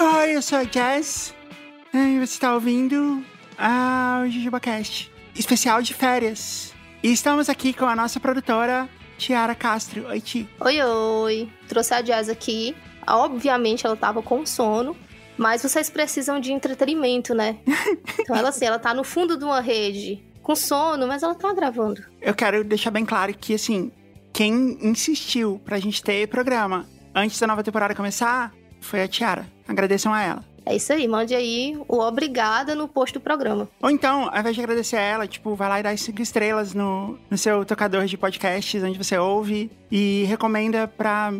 Oi, eu sou a Jazz. E você está ouvindo o JujubaCast, especial de férias. E estamos aqui com a nossa produtora, Tiara Castro. Oi, Ti. Oi, oi. Trouxe a Jazz aqui. Obviamente ela tava com sono, mas vocês precisam de entretenimento, né? Então ela assim, ela tá no fundo de uma rede, com sono, mas ela tá gravando. Eu quero deixar bem claro que, assim, quem insistiu pra gente ter programa antes da nova temporada começar foi a Tiara. Agradeçam a ela. É isso aí, mande aí o obrigada no post do programa. Ou então, ao invés de agradecer a ela, tipo, vai lá e dá as cinco estrelas no, no seu tocador de podcasts onde você ouve e recomenda pra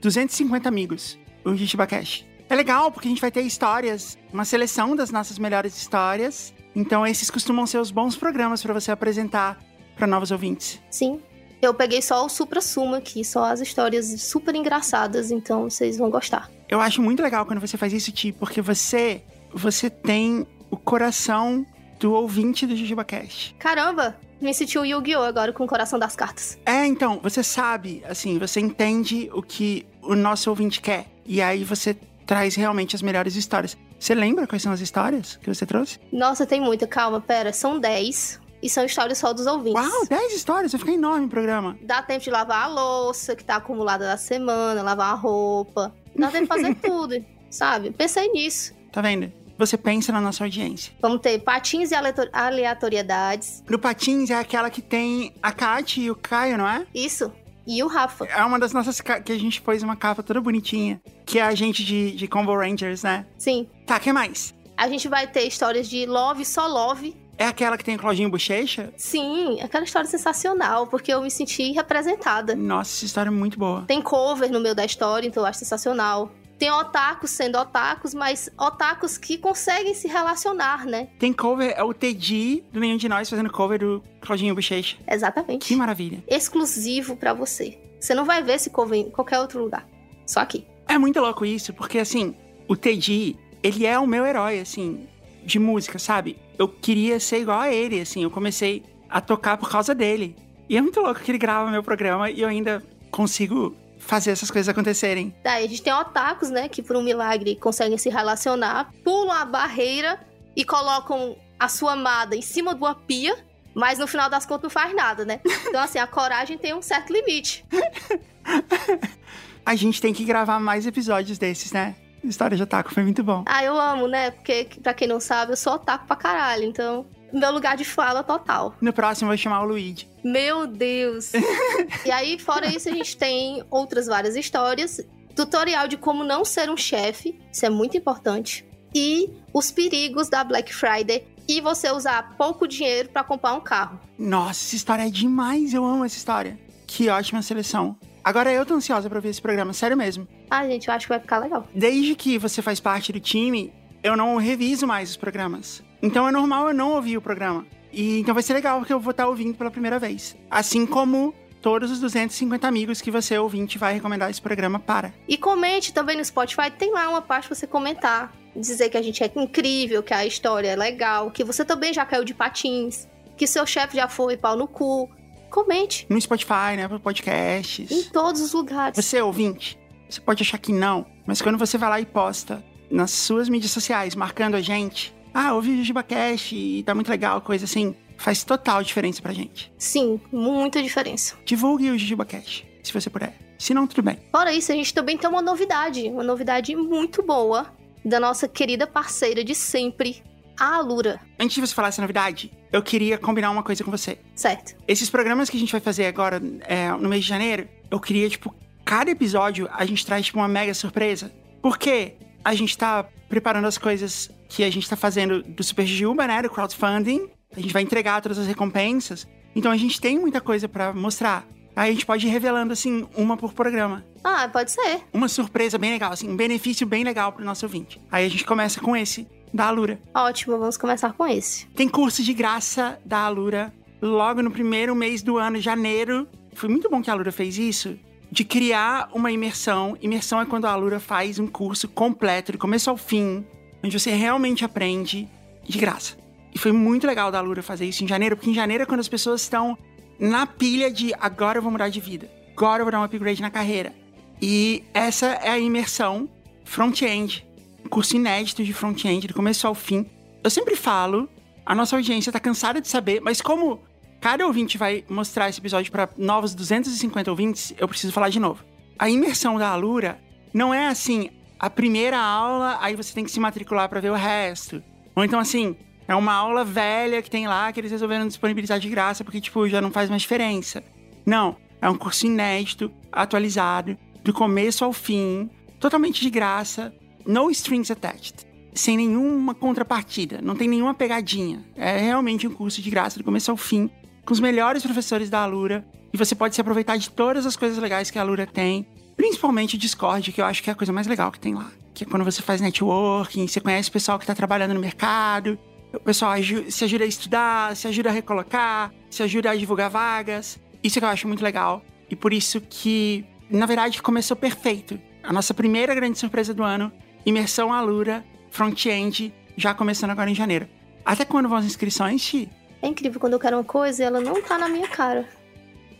250 amigos o JujubaCast. É legal porque a gente vai ter histórias, uma seleção das nossas melhores histórias. Então, esses costumam ser os bons programas pra você apresentar pra novos ouvintes. Sim. Eu peguei só o supra-sumo aqui, só as histórias super engraçadas, então vocês vão gostar. Eu acho muito legal quando você faz isso, Ti, porque você, você tem o coração do ouvinte do JujubaCast. Caramba, me senti o Yu-Gi-Oh! agora com o coração das cartas. É, então, você sabe, assim, você entende o que o nosso ouvinte quer. E aí você traz realmente as melhores histórias. Você lembra quais são as histórias que você trouxe? Nossa, tem muita, calma, pera, são 10 e são histórias só dos ouvintes. Uau, 10 histórias, vai ficar enorme o programa. Dá tempo de lavar a louça que tá acumulada da semana, lavar a roupa. Dá tempo de fazer tudo, sabe? Pensei nisso. Tá vendo? Você pensa na nossa audiência. Vamos ter patins e aleator- aleatoriedades. No Patins é aquela que tem a Kate e o Caio, não é? Isso. E o Rafa. É uma das nossas que a gente pôs uma capa toda bonitinha. Que é a gente de, de Combo Rangers, né? Sim. Tá, que mais? A gente vai ter histórias de love, só love. É aquela que tem o Claudinho Bochecha? Sim, aquela história sensacional, porque eu me senti representada. Nossa, essa história é muito boa. Tem cover no meio da história, então eu acho sensacional. Tem otakus sendo otakus, mas otakus que conseguem se relacionar, né? Tem cover, é o Teddy do Nenhum de Nós fazendo cover do Claudinho Bochecha. Exatamente. Que maravilha. Exclusivo pra você. Você não vai ver esse cover em qualquer outro lugar. Só aqui. É muito louco isso, porque assim, o Teddy, ele é o meu herói, assim, de música, sabe? Eu queria ser igual a ele, assim, eu comecei a tocar por causa dele. E é muito louco que ele grava meu programa e eu ainda consigo fazer essas coisas acontecerem. Daí a gente tem otakus, né? Que por um milagre conseguem se relacionar, pulam a barreira e colocam a sua amada em cima de uma pia. Mas no final das contas não faz nada, né? Então, assim, a coragem tem um certo limite. A gente tem que gravar mais episódios desses, né? História de Otaku foi muito bom. Ah, eu amo, né? Porque, pra quem não sabe, eu sou otaku pra caralho. Então, meu lugar de fala total. No próximo eu vou chamar o Luigi. Meu Deus! e aí, fora isso, a gente tem outras várias histórias. Tutorial de como não ser um chefe, isso é muito importante. E os perigos da Black Friday e você usar pouco dinheiro pra comprar um carro. Nossa, essa história é demais, eu amo essa história. Que ótima seleção. Agora eu tô ansiosa pra ver esse programa, sério mesmo. Ah, gente, eu acho que vai ficar legal. Desde que você faz parte do time, eu não reviso mais os programas. Então é normal eu não ouvir o programa. E então vai ser legal porque eu vou estar ouvindo pela primeira vez. Assim como todos os 250 amigos que você ouvinte vai recomendar esse programa para. E comente também no Spotify, tem lá uma parte pra você comentar. Dizer que a gente é incrível, que a história é legal, que você também já caiu de patins, que seu chefe já foi pau no cu. Comente No Spotify, né, para em podcasts. todos os lugares. Você ouvinte, você pode achar que não, mas quando você vai lá e posta nas suas mídias sociais, marcando a gente, ah, ouvi o JujubaCast e tá muito legal, coisa assim, faz total diferença pra gente. Sim, muita diferença. Divulgue o JujubaCast, se você puder. Se não, tudo bem. Fora isso, a gente também tem uma novidade, uma novidade muito boa da nossa querida parceira de sempre, a Alura. Antes de você falar essa novidade, eu queria combinar uma coisa com você. Certo. Esses programas que a gente vai fazer agora, é, no mês de janeiro, eu queria, tipo, cada episódio a gente traz, tipo, uma mega surpresa. Porque a gente tá preparando as coisas que a gente tá fazendo do Super Juba, né? Do crowdfunding. A gente vai entregar todas as recompensas. Então a gente tem muita coisa pra mostrar. Aí a gente pode ir revelando, assim, uma por programa. Ah, pode ser. Uma surpresa bem legal, assim, um benefício bem legal pro nosso ouvinte. Aí a gente começa com esse, da Alura. Ótimo, vamos começar com esse. Tem curso de graça da Alura logo no primeiro mês do ano, janeiro. Foi muito bom que a Alura fez isso, de criar uma imersão. Imersão é quando a Alura faz um curso completo, do começo ao fim, onde você realmente aprende de graça. E foi muito legal da Lura fazer isso em janeiro, porque em janeiro é quando as pessoas estão na pilha de agora eu vou mudar de vida, agora eu vou dar um upgrade na carreira. E essa é a imersão front-end, curso inédito de front-end, do começo ao fim. Eu sempre falo, a nossa audiência tá cansada de saber, mas como cada ouvinte vai mostrar esse episódio para novos 250 ouvintes, eu preciso falar de novo. A imersão da Alura não é assim, a primeira aula, aí você tem que se matricular para ver o resto. Ou então assim, é uma aula velha que tem lá que eles resolveram disponibilizar de graça porque, tipo, já não faz mais diferença. Não, é um curso inédito, atualizado, do começo ao fim, totalmente de graça, no strings attached, sem nenhuma contrapartida, não tem nenhuma pegadinha. É realmente um curso de graça do começo ao fim, com os melhores professores da Alura, e você pode se aproveitar de todas as coisas legais que a Alura tem, principalmente o Discord, que eu acho que é a coisa mais legal que tem lá. Que é quando você faz networking, você conhece o pessoal que está trabalhando no mercado, o pessoal se ajuda a estudar, se ajuda a recolocar, se ajuda a divulgar vagas. Isso que eu acho muito legal. E por isso que na verdade, começou perfeito. A nossa primeira grande surpresa do ano, imersão Alura, front-end, já começando agora em janeiro. Até quando vão as inscrições, Xi? É incrível quando eu quero uma coisa e ela não tá na minha cara.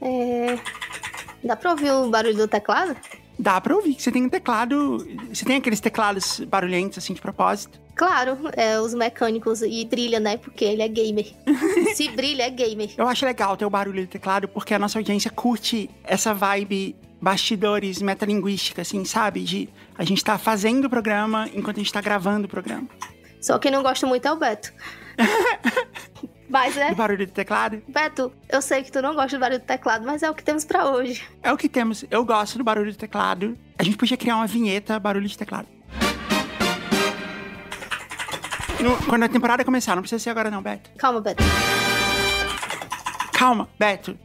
É... Dá pra ouvir o barulho do teclado? Dá pra ouvir. Você tem um teclado. Você tem aqueles teclados barulhentos, assim, de propósito? Claro, é, os mecânicos e brilha, né? Porque ele é gamer. Se brilha, é gamer. Eu acho legal ter o barulho do teclado, porque a nossa audiência curte essa vibe bastidores metalinguística, assim, sabe? De a gente tá fazendo o programa enquanto a gente tá gravando o programa. Só quem não gosta muito é o Beto. mas é. Do barulho do teclado? Beto, eu sei que tu não gosta do barulho do teclado, mas é o que temos para hoje. É o que temos. Eu gosto do barulho do teclado. A gente podia criar uma vinheta barulho de teclado. No, quando a temporada começar, não precisa ser agora não, Beto. Calma, Beto. Calma, Beto.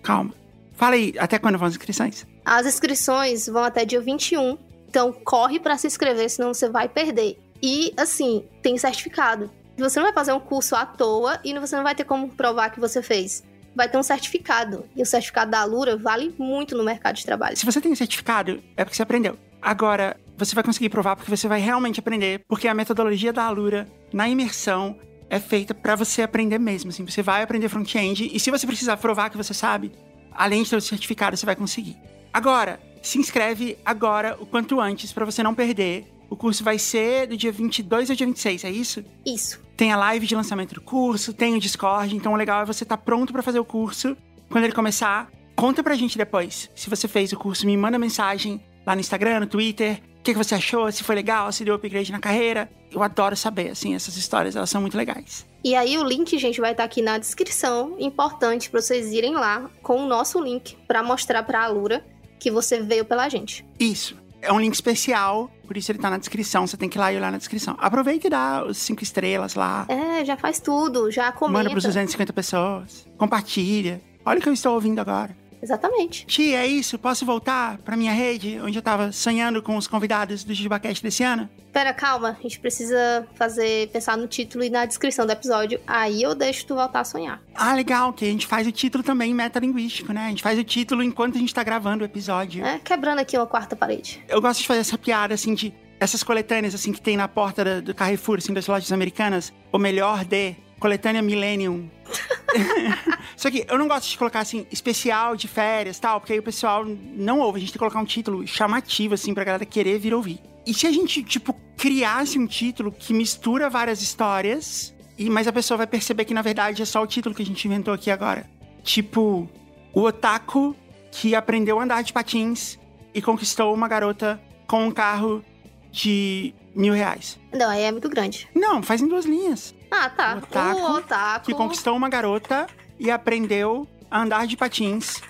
Calma. Fala aí, até quando vão as inscrições? As inscrições vão até dia 21. Então corre para se inscrever, senão você vai perder. E assim, tem certificado. Você não vai fazer um curso à toa e você não vai ter como provar que você fez. Vai ter um certificado. E o certificado da Alura vale muito no mercado de trabalho. Se você tem um certificado, é porque você aprendeu. Agora, você vai conseguir provar porque você vai realmente aprender, porque a metodologia da Alura, na imersão, é feita para você aprender mesmo. Assim, você vai aprender front-end e se você precisar provar que você sabe, além de ter o certificado, você vai conseguir. Agora, se inscreve agora, o quanto antes, para você não perder. O curso vai ser do dia 22 ao dia 26, é isso? Isso. Tem a live de lançamento do curso, tem o Discord, então o legal é você estar tá pronto para fazer o curso. Quando ele começar, conta pra gente depois. Se você fez o curso, me manda mensagem lá no Instagram, no Twitter. O que, que você achou? Se foi legal, se deu upgrade na carreira. Eu adoro saber, assim, essas histórias, elas são muito legais. E aí o link, gente, vai estar aqui na descrição. Importante para vocês irem lá com o nosso link para mostrar para a Alura que você veio pela gente. Isso. É um link especial, por isso ele tá na descrição. Você tem que ir lá e olhar na descrição. Aproveita e dá os cinco estrelas lá. É, já faz tudo, já comenta. Manda pros 250 pessoas. Compartilha. Olha o que eu estou ouvindo agora. Exatamente. Tia, é isso? Posso voltar pra minha rede, onde eu tava sonhando com os convidados do Jujubacast desse ano? Pera, calma. A gente precisa fazer, pensar no título e na descrição do episódio. Aí eu deixo tu voltar a sonhar. Ah, legal, que a gente faz o título também metalinguístico, né? A gente faz o título enquanto a gente tá gravando o episódio. É, quebrando aqui uma quarta parede. Eu gosto de fazer essa piada, assim, de... Essas coletâneas, assim, que tem na porta do Carrefour, assim, das lojas americanas. O melhor de coletânea Millennium. Só que eu não gosto de colocar assim, especial de férias tal, porque aí o pessoal não ouve. A gente tem que colocar um título chamativo, assim, pra galera querer vir ouvir. E se a gente, tipo, criasse um título que mistura várias histórias, e mas a pessoa vai perceber que na verdade é só o título que a gente inventou aqui agora. Tipo, o otaku que aprendeu a andar de patins e conquistou uma garota com um carro de mil reais. Não, aí é muito grande. Não, faz em duas linhas. Ah, tá. O otaku, o otaku. que conquistou uma garota e aprendeu a andar de patins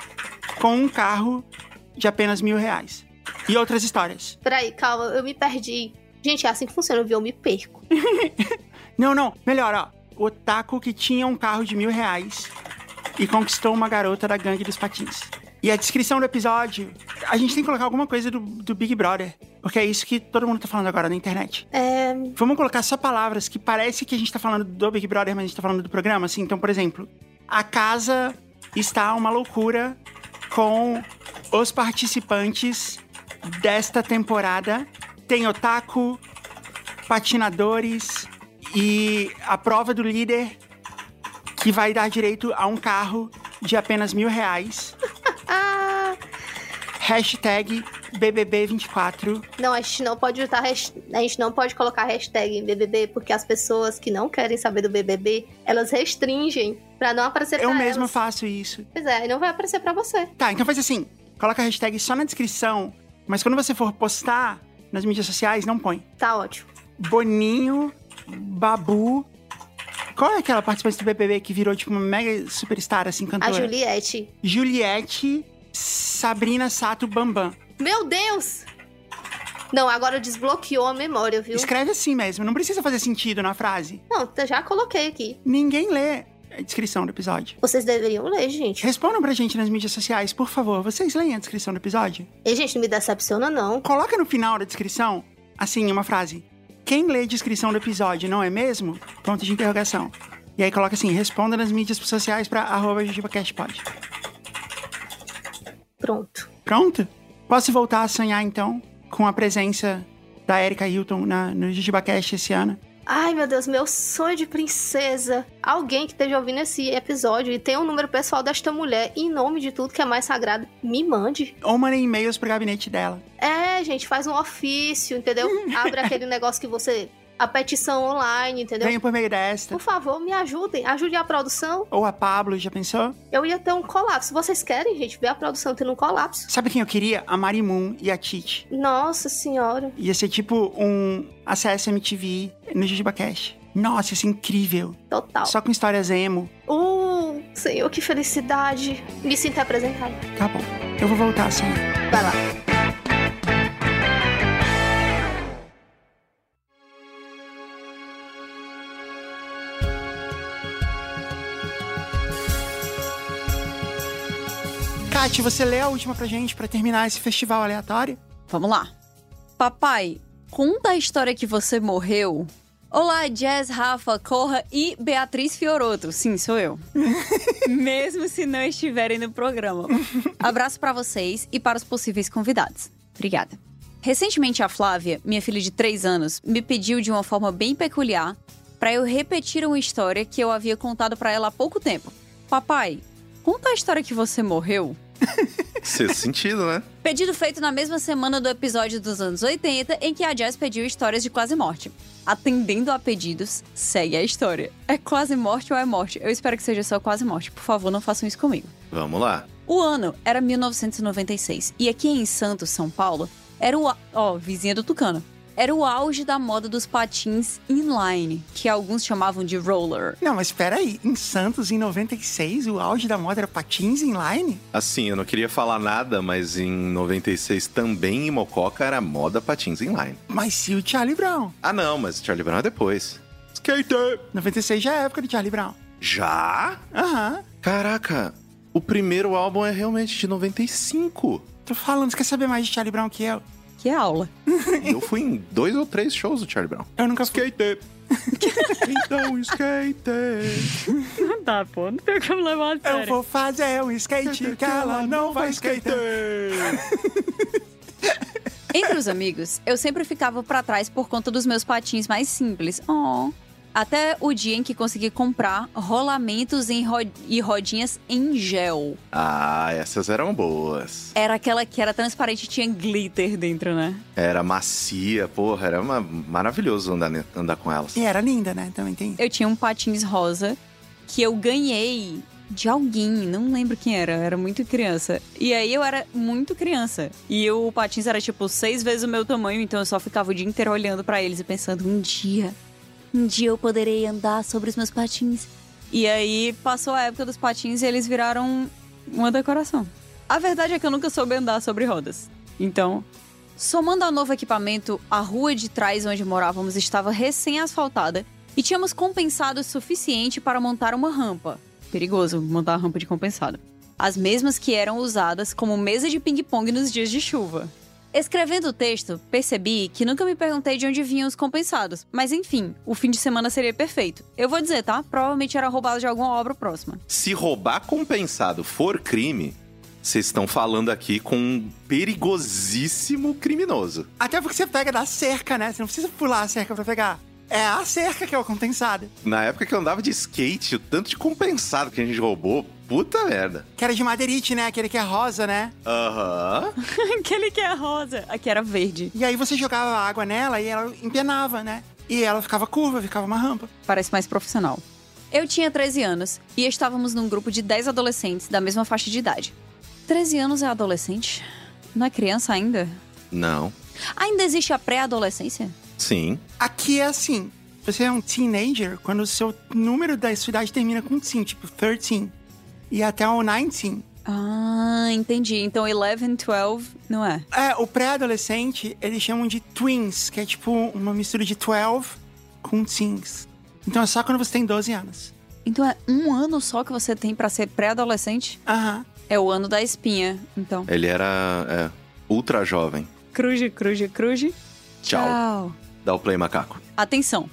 com um carro de apenas mil reais. E outras histórias. Peraí, calma, eu me perdi. Gente, é assim que funciona, viu? Eu me perco. não, não, melhor, ó. O otaku que tinha um carro de mil reais e conquistou uma garota da gangue dos patins. E a descrição do episódio, a gente tem que colocar alguma coisa do, do Big Brother. Porque é isso que todo mundo tá falando agora na internet. É... Vamos colocar só palavras que parece que a gente tá falando do Big Brother, mas a gente tá falando do programa, assim. Então, por exemplo, a casa está uma loucura com os participantes desta temporada tem otaku, patinadores e a prova do líder que vai dar direito a um carro de apenas mil reais. Ah, Hashtag BBB24. não, a gente não pode usar a gente não pode colocar hashtag BBB porque as pessoas que não querem saber do BBB, elas restringem pra não aparecer Eu pra mesma elas. faço isso. Pois é, não vai aparecer pra você. Tá, então faz assim. Coloca a hashtag só na descrição, mas quando você for postar nas mídias sociais, não põe. Tá ótimo. Boninho, Babu. Qual é aquela participante do BBB que virou, tipo, uma mega superstar, assim, A cantora? Juliette. Juliette, Sabrina Sato Bambam. Meu Deus! Não, agora desbloqueou a memória, viu? Escreve assim mesmo, não precisa fazer sentido na frase. Não, eu já coloquei aqui. Ninguém lê a descrição do episódio. Vocês deveriam ler, gente. Respondam pra gente nas mídias sociais, por favor. Vocês leem a descrição do episódio? E, gente, não me decepciona, não. Coloca no final da descrição, assim, uma frase. Quem lê a descrição do episódio não é mesmo? Ponto de interrogação. E aí coloca assim, responda nas mídias sociais pra arroba jujubacastpod. Pronto. Pronto? Posso voltar a sonhar, então, com a presença da Erika Hilton na, no JujubaCast esse ano? Ai, meu Deus, meu sonho de princesa. Alguém que esteja ouvindo esse episódio e tenha o número pessoal desta mulher, em nome de tudo que é mais sagrado, me mande. Ou mandem e-mails pro gabinete dela. É, gente, faz um ofício, entendeu? Abre aquele negócio que você. A petição online, entendeu? Venham por meio desta. Por favor, me ajudem. Ajude a produção. Ou a Pablo, já pensou? Eu ia ter um colapso. Vocês querem, gente, ver a produção tendo um colapso? Sabe quem eu queria? A Marimun e a Titi. Nossa senhora. Ia ser tipo um acesso MTV no JujubaCast. Nossa, isso é incrível. Total. Só com histórias emo. Uh, senhor, que felicidade. Me sinto representada. Tá bom. Eu vou voltar assim. Vai lá. Kate, você lê a última pra gente pra terminar esse festival aleatório? Vamos lá. Papai, conta a história que você morreu. Olá, Jazz, Rafa, Corra e Beatriz Fioroto. Sim, sou eu. Mesmo se não estiverem no programa. Abraço pra vocês e para os possíveis convidados. Obrigada. Recentemente, a Flávia, minha filha de 3 anos, me pediu de uma forma bem peculiar pra eu repetir uma história que eu havia contado pra ela há pouco tempo. Papai, conta a história que você morreu. Sexto sentido, né? Pedido feito na mesma semana do episódio dos anos 80, em que a Jazz pediu histórias de quase morte. Atendendo a pedidos, segue a história. É quase morte ou é morte? Eu espero que seja só quase morte. Por favor, não façam isso comigo. Vamos lá. O ano era 1996 e aqui em Santos, São Paulo, era o. Ó, vizinha do Tucano. Era o auge da moda dos patins inline, que alguns chamavam de roller. Não, mas espera aí. Em Santos, em 96, o auge da moda era patins inline? Assim, eu não queria falar nada, mas em 96 também em Mococa era moda patins inline. Mas e o Charlie Brown? Ah, não, mas Charlie Brown é depois. Skater! 96 já é a época do Charlie Brown. Já? Aham. Caraca, o primeiro álbum é realmente de 95. Tô falando, você quer saber mais de Charlie Brown que eu? Que aula. E eu fui em dois ou três shows do Charlie Brown. Eu nunca. Skater! então, skater! Não dá, pô. Não tem como levar a Eu vou fazer um skate que ela não vai skater. Entre os amigos, eu sempre ficava pra trás por conta dos meus patins mais simples. Oh. Até o dia em que consegui comprar rolamentos em ro- e rodinhas em gel. Ah, essas eram boas. Era aquela que era transparente e tinha glitter dentro, né? Era macia, porra, era uma... maravilhoso andar, andar com elas. E era linda, né? Também tem. Eu tinha um patins rosa que eu ganhei de alguém, não lembro quem era, eu era muito criança. E aí eu era muito criança. E o patins era tipo seis vezes o meu tamanho, então eu só ficava o dia inteiro olhando pra eles e pensando: um dia, um dia eu poderei andar sobre os meus patins. E aí passou a época dos patins e eles viraram uma decoração. A verdade é que eu nunca soube andar sobre rodas. Então, Somando ao novo equipamento, a rua de trás onde morávamos estava recém-asfaltada e tínhamos compensado o suficiente para montar uma rampa. Perigoso montar a rampa de compensado. As mesmas que eram usadas como mesa de ping-pong nos dias de chuva. Escrevendo o texto, percebi que nunca me perguntei de onde vinham os compensados, mas enfim, o fim de semana seria perfeito. Eu vou dizer, tá? Provavelmente era roubado de alguma obra próxima. Se roubar compensado for crime, Vocês estão falando aqui com um perigosíssimo criminoso. Até porque você pega da cerca, né? Você não precisa pular a cerca pra pegar. É a cerca que é o compensado. Na época que eu andava de skate, o tanto de compensado que a gente roubou, puta merda. Que era de madeirite, né? Aquele que é rosa, né? Aham. Aquele que é rosa. Aqui era verde. E aí você jogava água nela e ela empenava, né? E ela ficava curva, ficava uma rampa. Parece mais profissional. Eu tinha 13 anos e estávamos num grupo de 10 adolescentes da mesma faixa de idade. 13 anos é adolescente? Não é criança ainda? Não. Ainda existe a pré-adolescência? Sim. Aqui é assim. Você é um teenager quando o seu número da sua idade termina com teen, tipo 13. E até o 19. Ah, entendi. Então 11, 12 não é? É, o pré-adolescente, eles chamam de twins, que é tipo uma mistura de 12 com teens. Então é só quando você tem 12 anos. Então é um ano só que você tem pra ser pré-adolescente? Aham. É o ano da espinha, então. Ele era é, ultra jovem. Cruze, cruze, cruze. Tchau. Dá o play, macaco. Atenção!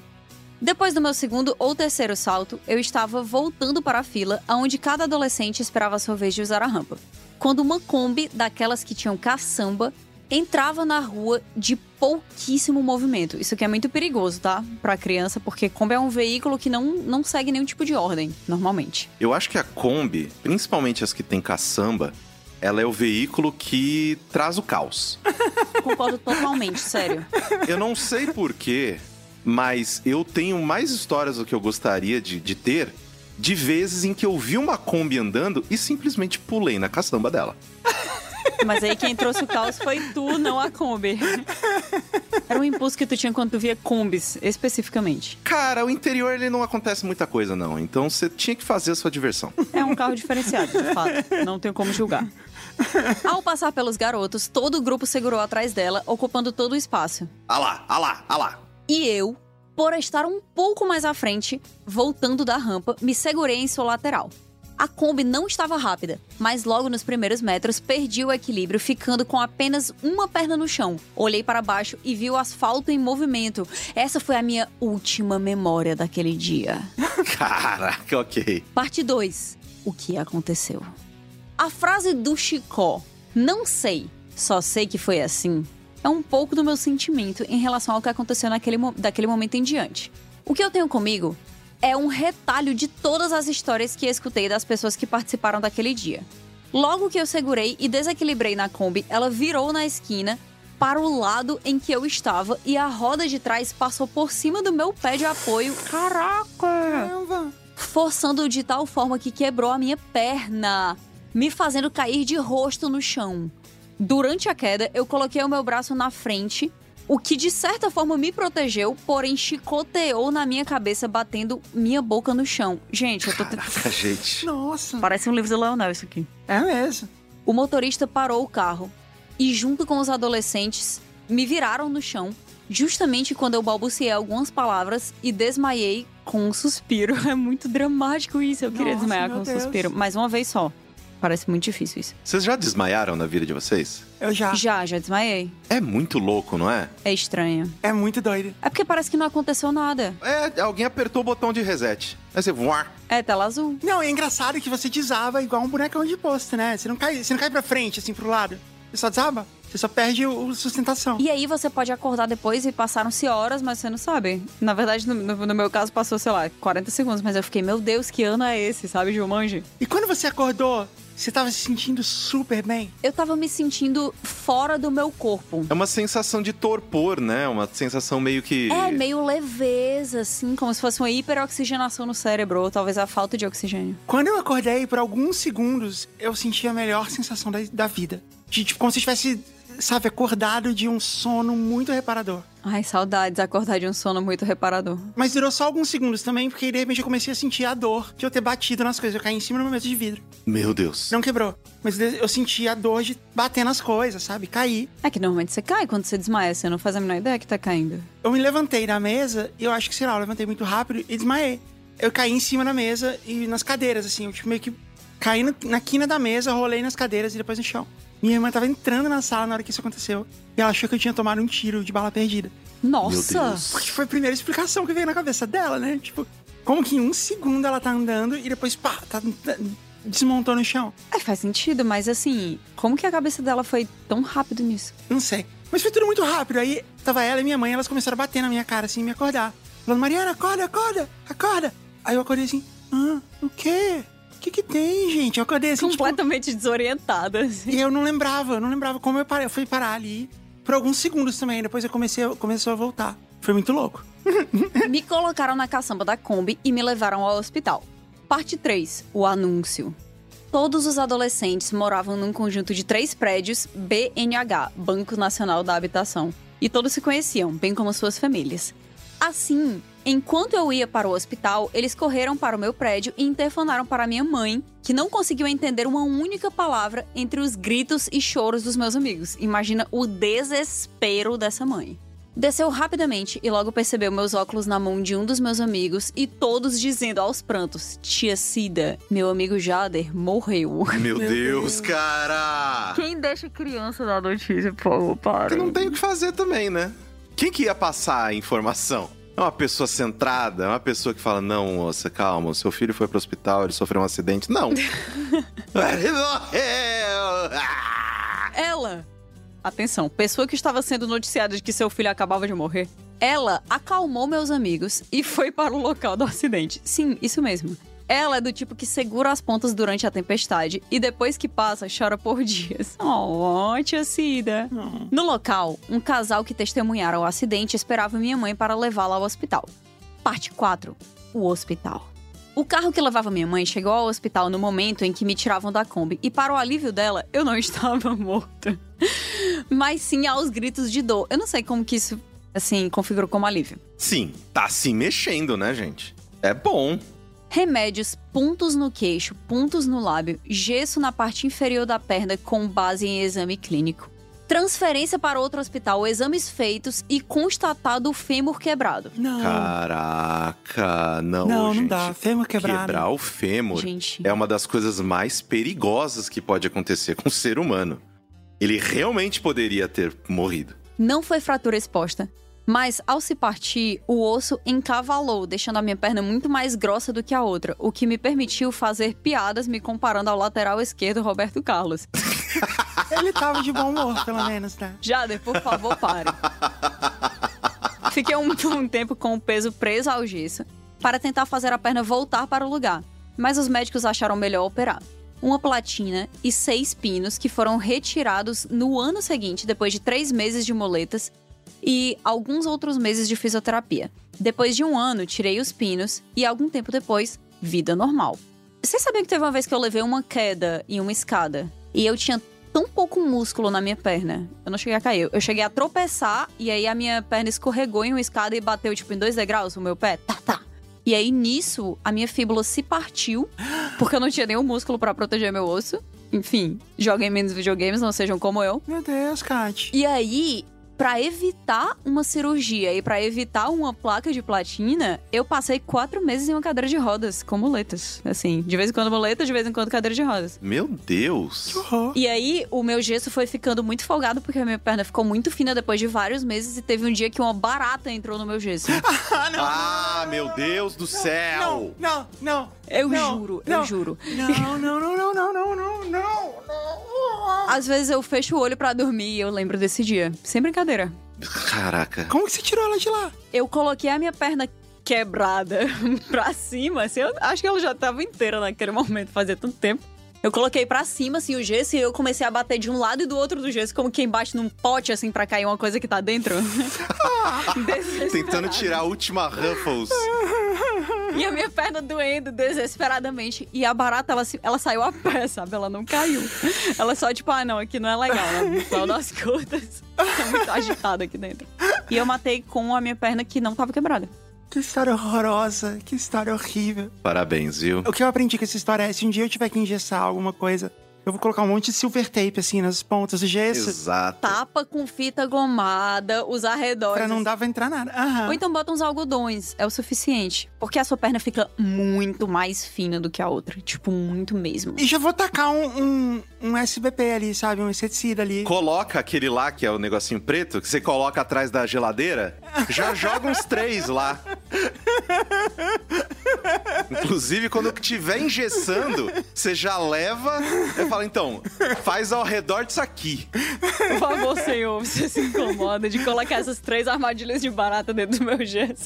Depois do meu segundo ou terceiro salto, eu estava voltando para a fila, onde cada adolescente esperava a sua vez de usar a rampa. Quando uma Kombi, daquelas que tinham caçamba, entrava na rua de pouquíssimo movimento. Isso aqui é muito perigoso, tá? Pra criança, porque Kombi é um veículo que não, não segue nenhum tipo de ordem, normalmente. Eu acho que a Kombi, principalmente as que tem caçamba, ela é o veículo que traz o caos. Concordo totalmente, sério. Eu não sei porquê, mas eu tenho mais histórias do que eu gostaria de, de ter de vezes em que eu vi uma Kombi andando e simplesmente pulei na caçamba dela. Mas aí quem trouxe o caos foi tu, não a Kombi. Era um impulso que tu tinha quando tu via Kombis, especificamente. Cara, o interior ele não acontece muita coisa, não. Então você tinha que fazer a sua diversão. É um carro diferenciado, de fato. Não tenho como julgar. Ao passar pelos garotos, todo o grupo segurou atrás dela, ocupando todo o espaço. Ah lá, ah lá, ah lá. E eu, por estar um pouco mais à frente, voltando da rampa, me segurei em sua lateral. A Kombi não estava rápida, mas logo nos primeiros metros perdi o equilíbrio, ficando com apenas uma perna no chão. Olhei para baixo e vi o asfalto em movimento. Essa foi a minha última memória daquele dia. Caraca, ok. Parte 2. O que aconteceu? A frase do Chicó, não sei, só sei que foi assim, é um pouco do meu sentimento em relação ao que aconteceu naquele, daquele momento em diante. O que eu tenho comigo é um retalho de todas as histórias que escutei das pessoas que participaram daquele dia. Logo que eu segurei e desequilibrei na Kombi, ela virou na esquina para o lado em que eu estava e a roda de trás passou por cima do meu pé de apoio. Caraca! Caramba. forçando de tal forma que quebrou a minha perna, me fazendo cair de rosto no chão. Durante a queda, eu coloquei o meu braço na frente, o que de certa forma me protegeu, porém chicoteou na minha cabeça, batendo minha boca no chão. Gente, eu tô. te- Caraca, gente. Nossa. Parece um livro do Leonel isso aqui. É mesmo. O motorista parou o carro e, junto com os adolescentes, me viraram no chão, justamente quando eu balbuciei algumas palavras e desmaiei com um suspiro. É muito dramático isso, eu queria Nossa, desmaiar meu com um Deus. suspiro. Mas uma vez só. Parece muito difícil isso. Vocês já desmaiaram na vida de vocês? Eu já. Já, já desmaiei. É muito louco, não é? É estranho. É muito doido. É porque parece que não aconteceu nada. É, alguém apertou o botão de reset. Aí você voar. É tela azul. Não, é engraçado que você desaba igual um bonecão de posto, né? Você não cai, você não cai pra frente, assim, pro lado. Você só desaba. Você só perde o, o sustentação. E aí você pode acordar depois e passaram-se horas, mas você não sabe. Na verdade, no, no- no meu caso, passou, sei lá, 40 segundos. Mas eu fiquei, meu Deus, que ano é esse, sabe, Jumanji? E quando você acordou, você tava se sentindo super bem. Eu tava me sentindo fora do meu corpo. É uma sensação de torpor, né? Uma sensação meio que. É, meio leveza, assim, como se fosse uma hiperoxigenação no cérebro, ou talvez a falta de oxigênio. Quando eu acordei, por alguns segundos, eu senti a melhor sensação da, da vida. De, tipo, como se eu tivesse, sabe, acordado de um sono muito reparador. Ai, saudades, acordar de um sono muito reparador. Mas durou só alguns segundos também, porque de repente eu comecei a sentir a dor de eu ter batido nas coisas. Eu caí em cima do meu mesa de vidro. Meu Deus. Não quebrou. Mas eu senti a dor de bater nas coisas, sabe? Cair. É que normalmente você cai quando você desmaia, você não faz a menor ideia que tá caindo. Eu me levantei da mesa e eu acho que, sei lá, eu levantei muito rápido e desmaiei. Eu caí em cima da mesa e nas cadeiras, assim. Eu tipo, meio que caí na quina da mesa, rolei nas cadeiras e depois no chão. Minha irmã tava entrando na sala na hora que isso aconteceu. E ela achou que eu tinha tomado um tiro de bala perdida. Nossa! Porque foi a primeira explicação que veio na cabeça dela, né? Tipo, como que em um segundo ela tá andando e depois, pá, tá, tá desmontou no chão. É, faz sentido, mas assim, como que a cabeça dela foi tão rápido nisso? Não sei. Mas foi tudo muito rápido. Aí tava ela e minha mãe, elas começaram a bater na minha cara, assim, me acordar. Falando, Mariana, acorda, acorda, acorda. Aí eu acordei assim, ah, o quê? O que que tem, gente? Eu acordei assim, tipo, Completamente desorientada. assim. E eu não lembrava, eu não lembrava como eu parei. Eu fui parar ali por alguns segundos também. Depois eu comecei, a- começou a voltar. Foi muito louco. Me colocaram na caçamba da Kombi e me levaram ao hospital. Parte 3. O anúncio. Todos os adolescentes moravam num conjunto de três prédios BNH, Banco Nacional da Habitação. E todos se conheciam, bem como suas famílias. Assim, enquanto eu ia para o hospital, eles correram para o meu prédio e interfonaram para minha mãe, que não conseguiu entender uma única palavra entre os gritos e choros dos meus amigos. Imagina o desespero dessa mãe. Desceu rapidamente e logo percebeu meus óculos na mão de um dos meus amigos e todos dizendo aos prantos: Tia Cida, meu amigo Jader morreu. Meu, Meu Deus, Deus. cara! Quem deixa criança dar notícia, pô, para. Porque não tem o que fazer também, né? Quem que ia passar a informação? É uma pessoa centrada, é uma pessoa que fala: Não, moça, calma, seu filho foi pro hospital, ele sofreu um acidente. Não. ele morreu! Ah! Ela, atenção, pessoa que estava sendo noticiada de que seu filho acabava de morrer, ela acalmou meus amigos e foi para o local do acidente. Sim, isso mesmo. Ela é do tipo que segura as pontas durante a tempestade e depois que passa, chora por dias. Oh, tia Cida. No local, um casal que testemunharam o acidente esperava minha mãe para levá-la ao hospital. Parte 4. O hospital. O carro que levava minha mãe chegou ao hospital no momento em que me tiravam da Kombi e, para o alívio dela, eu não estava morta. Mas sim aos gritos de dor. Eu não sei como que isso, assim, configurou como alívio. Sim, tá se mexendo, né, gente? É bom. Remédios, pontos no queixo, pontos no lábio, gesso na parte inferior da perna com base em exame clínico. Transferência para outro hospital, exames feitos e constatado o fêmur quebrado. Não. Caraca, não. não, não gente. dá. Fêmur quebrado. Quebrar o fêmur Gente, é uma das coisas mais perigosas que pode acontecer com o ser humano. Ele realmente poderia ter morrido. não foi fratura exposta, mas ao se partir, o osso encavalou, deixando a minha perna muito mais grossa do que a outra, o que me permitiu fazer piadas me comparando ao lateral esquerdo Roberto Carlos. Ele tava de bom humor, pelo menos, né? Jader, por favor, pare. Fiquei um, um tempo com o peso preso ao gesso para tentar fazer a perna voltar para o lugar, mas os médicos acharam melhor operar. Uma platina e seis pinos que foram retirados no ano seguinte, depois de três meses de moletas e alguns outros meses de fisioterapia. Depois de um ano, tirei os pinos e algum tempo depois, vida normal. Vocês sabiam que teve uma vez que eu levei uma queda em uma escada e eu tinha tão pouco músculo na minha perna. Eu não cheguei a cair. Eu cheguei a tropeçar e aí a minha perna escorregou em uma escada e bateu, tipo, em dois degraus o meu pé. Tá, tá. E aí, nisso, a minha fíbula se partiu, porque eu não tinha nenhum músculo pra proteger meu osso. Enfim, joguem menos videogames, não sejam como eu. Meu Deus, Kat. E aí, pra evitar uma cirurgia e pra evitar uma placa de platina, eu passei quatro meses em uma cadeira de rodas, com muletas. Assim, de vez em quando muleta, de vez em quando cadeira de rodas. Meu Deus. Horror. E aí, o meu gesso foi ficando muito folgado, porque a minha perna ficou muito fina depois de vários meses e teve um dia que uma barata entrou no meu gesso. Ah, não. Ah, meu Deus do céu. Não, não, não. Eu Não, juro, não. eu juro. Não, não, não, não, não, não, não, não, não. Às vezes eu fecho o olho pra dormir e eu lembro desse dia. Sem brincadeira. Caraca. Como que você tirou ela de lá? Eu coloquei a minha perna quebrada pra cima, assim, eu acho que ela já tava inteira naquele momento, fazia tanto tempo. Eu coloquei pra cima, assim, o gesso e eu comecei a bater de um lado e do outro do gesso, como quem bate num pote, assim, pra cair uma coisa que tá dentro. Tentando tirar a última Ruffles. E a minha perna doendo desesperadamente. E a barata, ela, ela saiu a pé, sabe? Ela não caiu. Ela só, tipo, ah, não, aqui não é legal, né? Final das contas. Tá muito agitada aqui dentro. E eu matei com a minha perna que não tava quebrada. Que história horrorosa, que história horrível. Parabéns, viu? O que eu aprendi com essa história é, se um dia eu tiver que engessar alguma coisa, eu vou colocar um monte de silver tape, assim, nas pontas do gesso, Exato. Tapa com fita gomada, os arredores. pra não dar pra entrar nada. Aham. Ou então bota uns algodões, é o suficiente. Porque a sua perna fica muito mais fina do que a outra. Tipo, muito mesmo. E já vou tacar um, um, um SBP ali, sabe? Um inseticida ali. Coloca aquele lá, que é o negocinho preto, que você coloca atrás da geladeira. Já joga uns três lá. Inclusive, quando estiver engessando, você já leva e fala, então, faz ao redor disso aqui. Por favor, senhor, você se incomoda de colocar essas três armadilhas de barata dentro do meu gesso.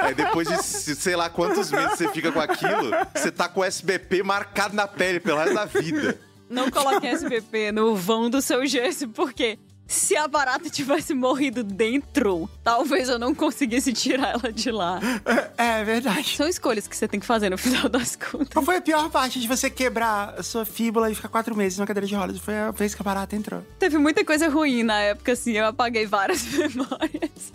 Aí depois de sei lá quantos meses você fica com aquilo, você tá com o SBP marcado na pele pelo resto da vida. Não coloque SBP no vão do seu gesso, porque se a barata tivesse morrido dentro, talvez eu não conseguisse tirar ela de lá. É, é verdade. São escolhas que você tem que fazer no final das contas. Qual foi a pior parte de você quebrar a sua fíbula e ficar quatro meses na cadeira de rodas? Foi a vez que a barata entrou. Teve muita coisa ruim na época, assim. Eu apaguei várias memórias.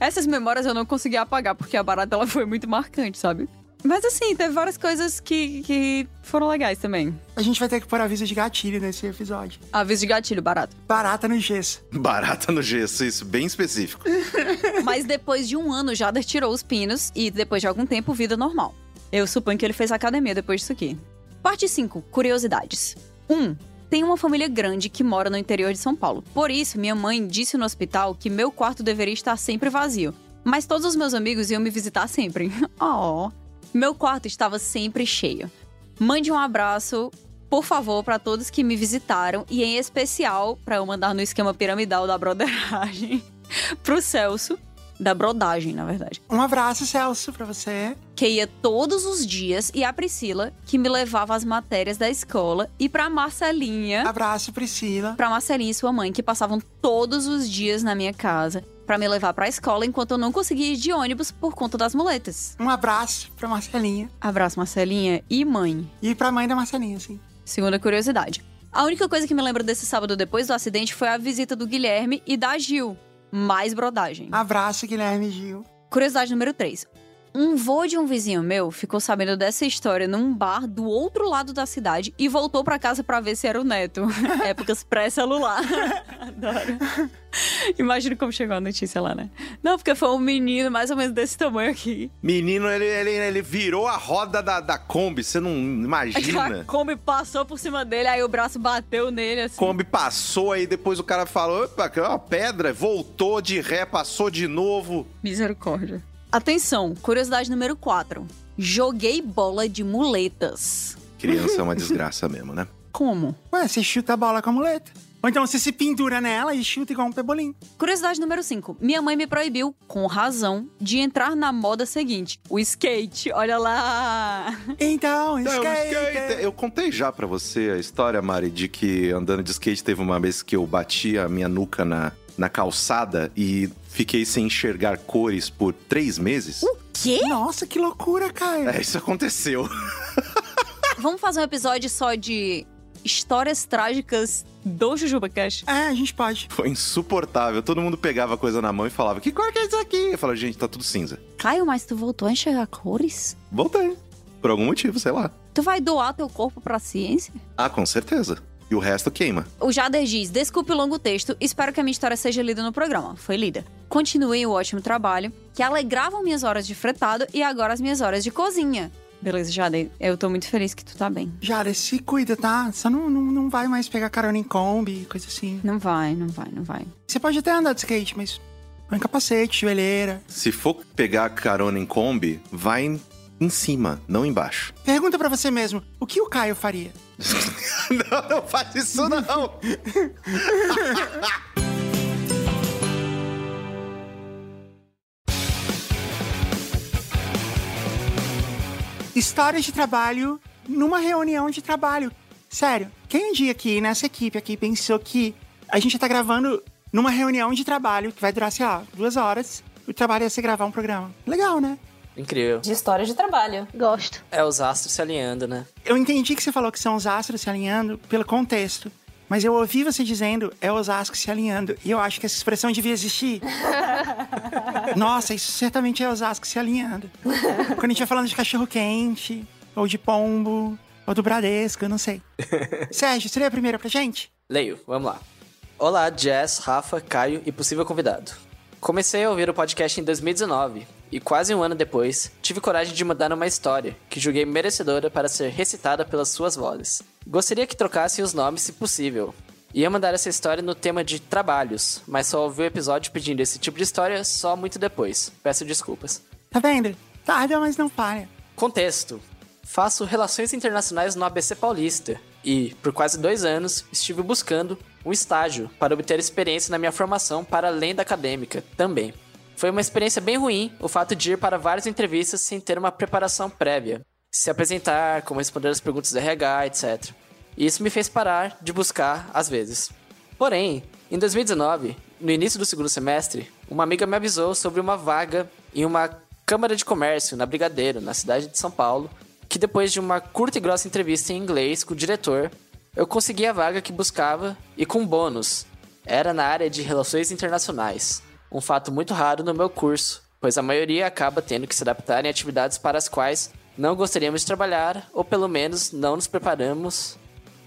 Essas memórias eu não consegui apagar, porque a barata ela foi muito marcante, sabe? Mas assim, teve várias coisas que, que foram legais também. A gente vai ter que pôr aviso de gatilho nesse episódio. Aviso de gatilho, barato. Barata no gesso. Barata no gesso, isso, bem específico. Mas depois de um ano, Jader tirou os pinos e depois de algum tempo, vida normal. Eu suponho que ele fez academia depois disso aqui. Parte 5. Curiosidades. 1. Um, tem uma família grande que mora no interior de São Paulo. Por isso, minha mãe disse no hospital que meu quarto deveria estar sempre vazio. Mas todos os meus amigos iam me visitar sempre. Oh. Meu quarto estava sempre cheio. Mande um abraço, por favor, para todos que me visitaram e em especial para eu mandar no esquema piramidal da broderagem pro Celso, da brodagem, na verdade. Um abraço, Celso, para você. Que ia todos os dias e a Priscila, que me levava as matérias da escola e pra Marcelinha. Abraço, Priscila. Pra Marcelinha e sua mãe, que passavam todos os dias na minha casa para me levar para a escola enquanto eu não conseguia ir de ônibus por conta das muletas. Um abraço para Marcelinha. Abraço, Marcelinha e mãe. E para mãe da Marcelinha, sim. Segunda curiosidade. A única coisa que me lembro desse sábado depois do acidente foi a visita do Guilherme e da Gil. Mais brodagem. Abraço, Guilherme e Gil. Curiosidade número 3. Um vô de um vizinho meu ficou sabendo dessa história num bar do outro lado da cidade e voltou para casa para ver se era o neto. Épocas pré-celular. Adoro. Imagina como chegou a notícia lá, né? Não, porque foi um menino mais ou menos desse tamanho aqui. Menino, ele, ele, ele virou a roda da, da Kombi, você não imagina. A Kombi passou por cima dele, aí o braço bateu nele assim. Kombi passou, aí depois o cara falou: opa, que é uma pedra, voltou de ré, passou de novo. Misericórdia. Atenção, curiosidade número 4. Joguei bola de muletas. Criança é uma desgraça mesmo, né? Como? Ué, você chuta a bola com a muleta. Ou então você se pendura nela e chuta igual um pebolim. Curiosidade número 5. Minha mãe me proibiu, com razão, de entrar na moda seguinte: o skate. Olha lá! Então, skate. skate. Eu contei já para você a história, Mari, de que andando de skate teve uma vez que eu bati a minha nuca na, na calçada e fiquei sem enxergar cores por três meses. O quê? Nossa, que loucura, Caio. É, isso aconteceu. Vamos fazer um episódio só de histórias trágicas do Jujuba Cash. É, a gente pode. Foi insuportável. Todo mundo pegava a coisa na mão e falava: Que cor que é isso aqui? Eu falava: Gente, tá tudo cinza. Caio, mas tu voltou a enxergar cores? Voltei. Por algum motivo, sei lá. Tu vai doar teu corpo pra ciência? Ah, com certeza. E o resto queima. O Jader diz: Desculpe o longo texto, espero que a minha história seja lida no programa. Foi lida. Continuem o ótimo trabalho, que alegravam minhas horas de fretado e agora as minhas horas de cozinha. Beleza, Jade, eu tô muito feliz que tu tá bem. Jade, se cuida, tá? Só não, não, não vai mais pegar carona em Kombi, coisa assim. Não vai, não vai, não vai. Você pode até andar de skate, mas põe capacete, joelheira. Se for pegar carona em Kombi, vai em cima, não embaixo. Pergunta para você mesmo, o que o Caio faria? não, não faz isso não! histórias de trabalho numa reunião de trabalho. Sério, quem um dia aqui nessa equipe aqui pensou que a gente tá gravando numa reunião de trabalho que vai durar, sei lá, duas horas, o trabalho ia ser gravar um programa. Legal, né? Incrível. De história de trabalho. Gosto. É os astros se alinhando, né? Eu entendi que você falou que são os astros se alinhando pelo contexto. Mas eu ouvi você dizendo, é Osasco se alinhando. E eu acho que essa expressão devia existir. Nossa, isso certamente é Osasco se alinhando. Quando a gente vai falando de cachorro-quente, ou de pombo, ou do Bradesco, eu não sei. Sérgio, você lê a primeira pra gente? Leio, vamos lá. Olá, Jess, Rafa, Caio e possível convidado. Comecei a ouvir o podcast em 2019 e quase um ano depois, tive coragem de mandar uma história que julguei merecedora para ser recitada pelas suas vozes. Gostaria que trocassem os nomes se possível. Ia mandar essa história no tema de trabalhos, mas só ouvi o episódio pedindo esse tipo de história só muito depois. Peço desculpas. Tá vendo? Tarda, mas não falha. Contexto. Faço relações internacionais no ABC Paulista e, por quase dois anos, estive buscando um estágio para obter experiência na minha formação para além da acadêmica também. Foi uma experiência bem ruim o fato de ir para várias entrevistas sem ter uma preparação prévia, se apresentar, como responder as perguntas do RH, etc. E isso me fez parar de buscar às vezes. Porém, em 2019, no início do segundo semestre, uma amiga me avisou sobre uma vaga em uma Câmara de Comércio na Brigadeiro, na cidade de São Paulo, que depois de uma curta e grossa entrevista em inglês com o diretor, eu consegui a vaga que buscava e com bônus. Era na área de relações internacionais, um fato muito raro no meu curso, pois a maioria acaba tendo que se adaptar em atividades para as quais não gostaríamos de trabalhar ou pelo menos não nos preparamos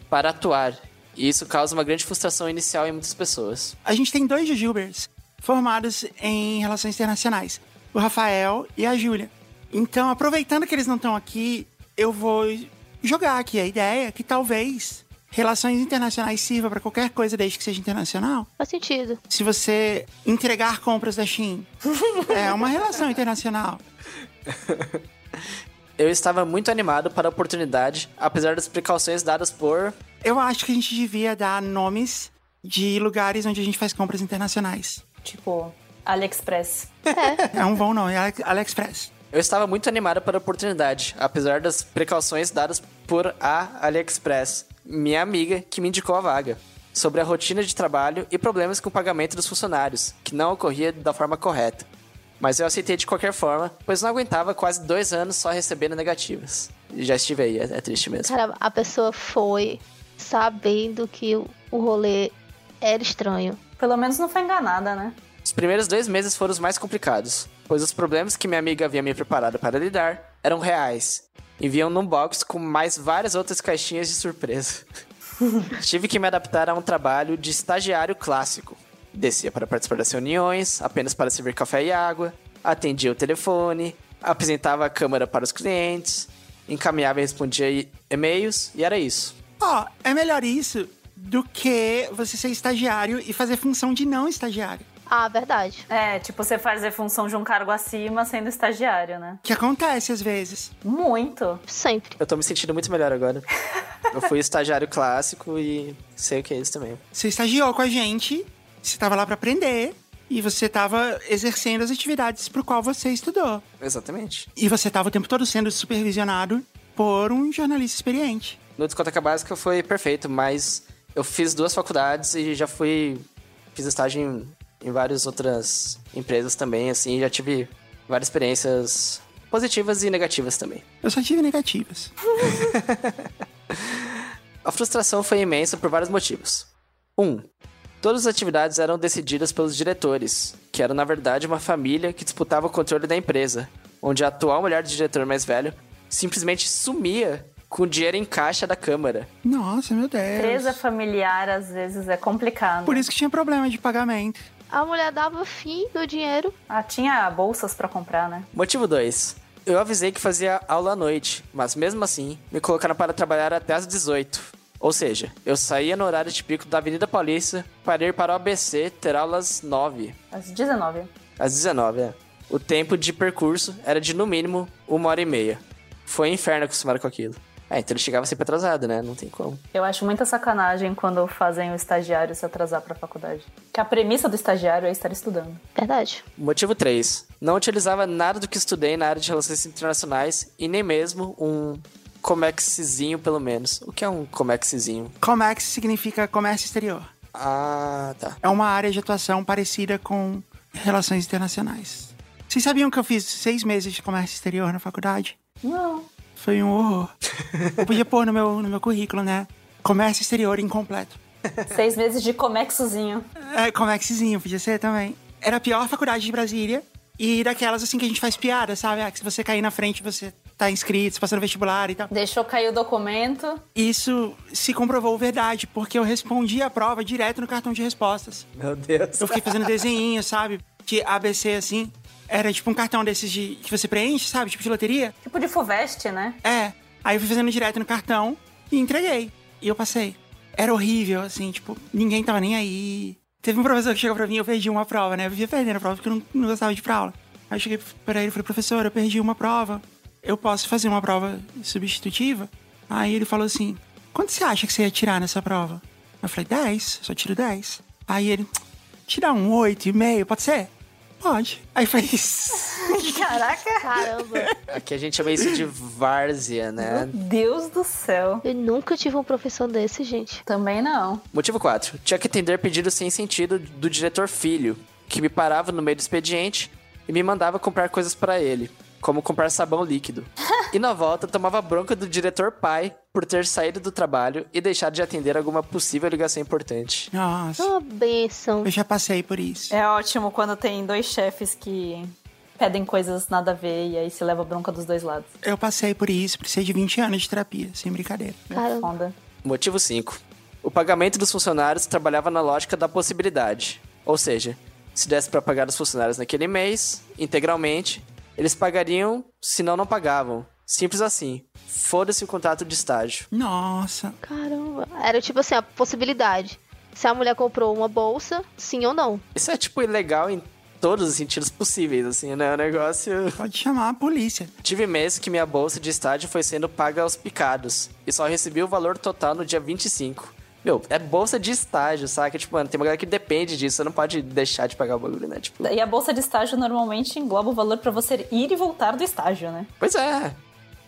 para atuar. E isso causa uma grande frustração inicial em muitas pessoas. A gente tem dois jujubers formados em relações internacionais, o Rafael e a Júlia. Então, aproveitando que eles não estão aqui, eu vou jogar aqui a ideia que talvez relações internacionais sirva para qualquer coisa desde que seja internacional. Faz sentido. Se você entregar compras da Shein, é uma relação internacional. Eu estava muito animado para a oportunidade, apesar das precauções dadas por. Eu acho que a gente devia dar nomes de lugares onde a gente faz compras internacionais. Tipo, AliExpress. É um bom nome, AliExpress. Eu estava muito animado para a oportunidade, apesar das precauções dadas por a AliExpress, minha amiga que me indicou a vaga, sobre a rotina de trabalho e problemas com o pagamento dos funcionários, que não ocorria da forma correta. Mas eu aceitei de qualquer forma, pois não aguentava quase dois anos só recebendo negativas. E Já estive aí, é, é triste mesmo. Cara, a pessoa foi sabendo que o o rolê era estranho. Pelo menos não foi enganada, né? Os primeiros dois meses foram os mais complicados, pois os problemas que minha amiga havia me preparado para lidar eram reais. E vinham num box com mais várias outras caixinhas de surpresa. Tive que me adaptar a um trabalho de estagiário clássico. Descia para participar das reuniões, apenas para servir café e água, atendia o telefone, apresentava a câmera para os clientes, encaminhava e respondia e-mails, e era isso. Ó, é melhor isso do que você ser estagiário e fazer função de não estagiário. Ah, verdade. É, tipo, você fazer função de um cargo acima sendo estagiário, né? Que acontece às vezes. Muito. Sempre. Eu tô me sentindo muito melhor agora. Eu fui estagiário clássico e sei o que é isso também. Você estagiou com a gente, você tava lá pra aprender e você tava exercendo as atividades pro qual você estudou. Exatamente. E você tava o tempo todo sendo supervisionado por um jornalista experiente. No discoteca básica foi perfeito, mas eu fiz duas faculdades e já fui. Fiz estágio em, em várias outras empresas também, assim, e já tive várias experiências positivas e negativas também. Eu só tive negativas. A frustração foi imensa por vários motivos. 1. Um, todas as atividades eram decididas pelos diretores, que eram na verdade uma família que disputava o controle da empresa, onde a atual mulher do diretor mais velho simplesmente sumia com o dinheiro em caixa da Câmara. Nossa, meu Deus. Empresa familiar, às vezes, é complicado. Por isso que tinha problema de pagamento. A mulher dava fim do dinheiro. Ah, tinha bolsas pra comprar, né? Motivo 2. Eu avisei que fazia aula à noite, mas mesmo assim, me colocaram para trabalhar até às 18. Ou seja, eu saía no horário de pico da Avenida Paulista para ir para o ABC ter aulas 9. Às 19. Às 19, é. O tempo de percurso era de no mínimo uma hora e meia. Foi um inferno acostumar com aquilo. É, então ele chegava sempre atrasado, né? Não tem como. Eu acho muita sacanagem quando fazem o estagiário se atrasar pra faculdade. Que a premissa do estagiário é estar estudando. Verdade. Motivo 3. Não utilizava nada do que estudei na área de relações internacionais e nem mesmo um comexzinho, pelo menos. O que é um comexzinho? Comex significa comércio exterior. Ah, tá. É uma área de atuação parecida com relações internacionais. Vocês sabiam que eu fiz seis meses de comércio exterior na faculdade? Não. Foi um horror. Eu podia pôr no meu, no meu currículo, né? Comércio exterior incompleto. Seis meses de comexozinho. É, Comexzinho, podia ser também. Era a pior faculdade de Brasília. E daquelas assim que a gente faz piada, sabe? Ah, que se você cair na frente, você tá inscrito, você passou no vestibular e tal. Deixou cair o documento. Isso se comprovou verdade, porque eu respondi a prova direto no cartão de respostas. Meu Deus. Eu fiquei fazendo desenho, sabe? De ABC assim. Era tipo um cartão desses de que você preenche, sabe? Tipo de loteria. Tipo de Fuveste, né? É. Aí eu fui fazendo direto no cartão e entreguei. E eu passei. Era horrível, assim, tipo, ninguém tava nem aí. Teve um professor que chegou pra mim e eu perdi uma prova, né? Eu vivia perdendo a prova porque eu não, não gostava de ir pra aula. Aí eu cheguei pra ele e falei, professor, eu perdi uma prova. Eu posso fazer uma prova substitutiva? Aí ele falou assim, quanto você acha que você ia tirar nessa prova? Eu falei, 10, só tiro 10. Aí ele, tirar um 8,5, pode ser? Pode. Aí fez. Caraca! Caramba, Aqui a gente chama isso de várzea, né? Meu Deus do céu. eu nunca tive um professor desse, gente. Também não. Motivo 4. Tinha que entender pedidos sem sentido do diretor filho, que me parava no meio do expediente e me mandava comprar coisas pra ele, como comprar sabão líquido. E na volta tomava bronca do diretor pai por ter saído do trabalho e deixado de atender alguma possível ligação importante. Nossa, Uma benção. eu já passei por isso. É ótimo quando tem dois chefes que pedem coisas nada a ver e aí se leva bronca dos dois lados. Eu passei por isso, precisei de 20 anos de terapia, sem brincadeira. É Caramba. foda. Motivo 5. O pagamento dos funcionários trabalhava na lógica da possibilidade. Ou seja, se desse para pagar os funcionários naquele mês, integralmente, eles pagariam, senão não pagavam. Simples assim. Foda-se o contrato de estágio. Nossa, Caramba. Era tipo assim, a possibilidade. Se a mulher comprou uma bolsa, sim ou não. Isso é, tipo, ilegal em todos os sentidos possíveis, assim, né? O negócio... pode chamar a polícia. Tive mês que minha bolsa de estágio foi sendo paga aos picados. E só recebi o valor total no dia 25. Meu, é bolsa de estágio, saca? Tipo, mano, tem uma galera que depende disso. Você não pode deixar de pagar o bagulho, né? Tipo... E a bolsa de estágio normalmente engloba o valor pra você ir e voltar do estágio, né? Pois é.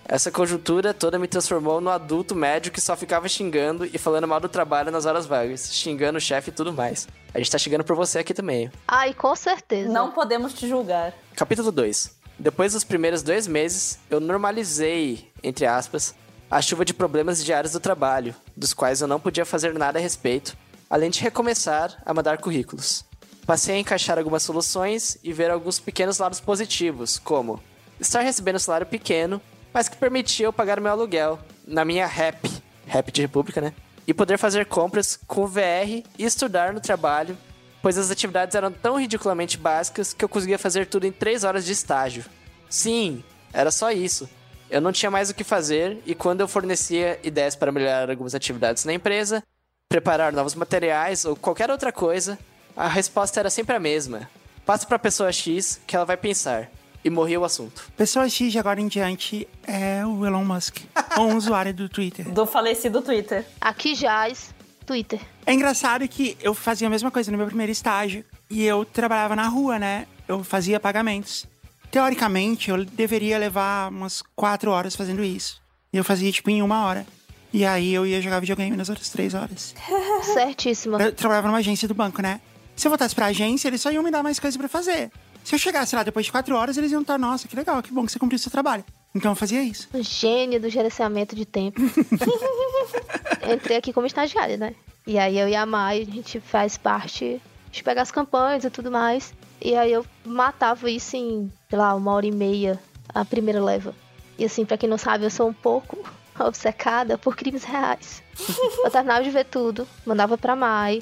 Essa conjuntura toda me transformou no adulto médio que só ficava xingando e falando mal do trabalho nas horas vagas, xingando o chefe e tudo mais. A gente tá chegando por você aqui também. Ai, com certeza. Não podemos te julgar. Capítulo 2. Depois dos primeiros dois meses, eu normalizei, entre aspas, a chuva de problemas diários do trabalho, dos quais eu não podia fazer nada a respeito, além de recomeçar a mandar currículos. Passei a encaixar algumas soluções e ver alguns pequenos lados positivos, como estar recebendo um salário pequeno, mas que permitia eu pagar meu aluguel na minha RAP, RAP de República, né? E poder fazer compras com VR e estudar no trabalho, pois as atividades eram tão ridiculamente básicas que eu conseguia fazer tudo em 3 horas de estágio. Sim, era só isso. Eu não tinha mais o que fazer e quando eu fornecia ideias para melhorar algumas atividades na empresa, preparar novos materiais ou qualquer outra coisa, a resposta era sempre a mesma. Passa para a pessoa X que ela vai pensar. E morria o assunto. Pessoa X de agora em diante é o Elon Musk, um usuário do Twitter. Do falecido Twitter. Aqui jaz Twitter. É engraçado que eu fazia a mesma coisa no meu primeiro estágio e eu trabalhava na rua, né? Eu fazia pagamentos. Teoricamente, eu deveria levar umas quatro horas fazendo isso. E eu fazia, tipo, em uma hora. E aí eu ia jogar videogame nas outras três horas. Certíssima. Eu trabalhava numa agência do banco, né? Se eu voltasse pra agência, eles só iam me dar mais coisa pra fazer. Se eu chegasse lá depois de quatro horas, eles iam estar, nossa, que legal, que bom que você cumpriu o seu trabalho. Então eu fazia isso. Gênio do gerenciamento de tempo. Entrei aqui como estagiária, né? E aí eu e a Mai, a gente faz parte de pegar as campanhas e tudo mais. E aí eu matava isso em, sei lá, uma hora e meia, a primeira leva. E assim, pra quem não sabe, eu sou um pouco obcecada por crimes reais. eu terminava de ver tudo, mandava pra Mai.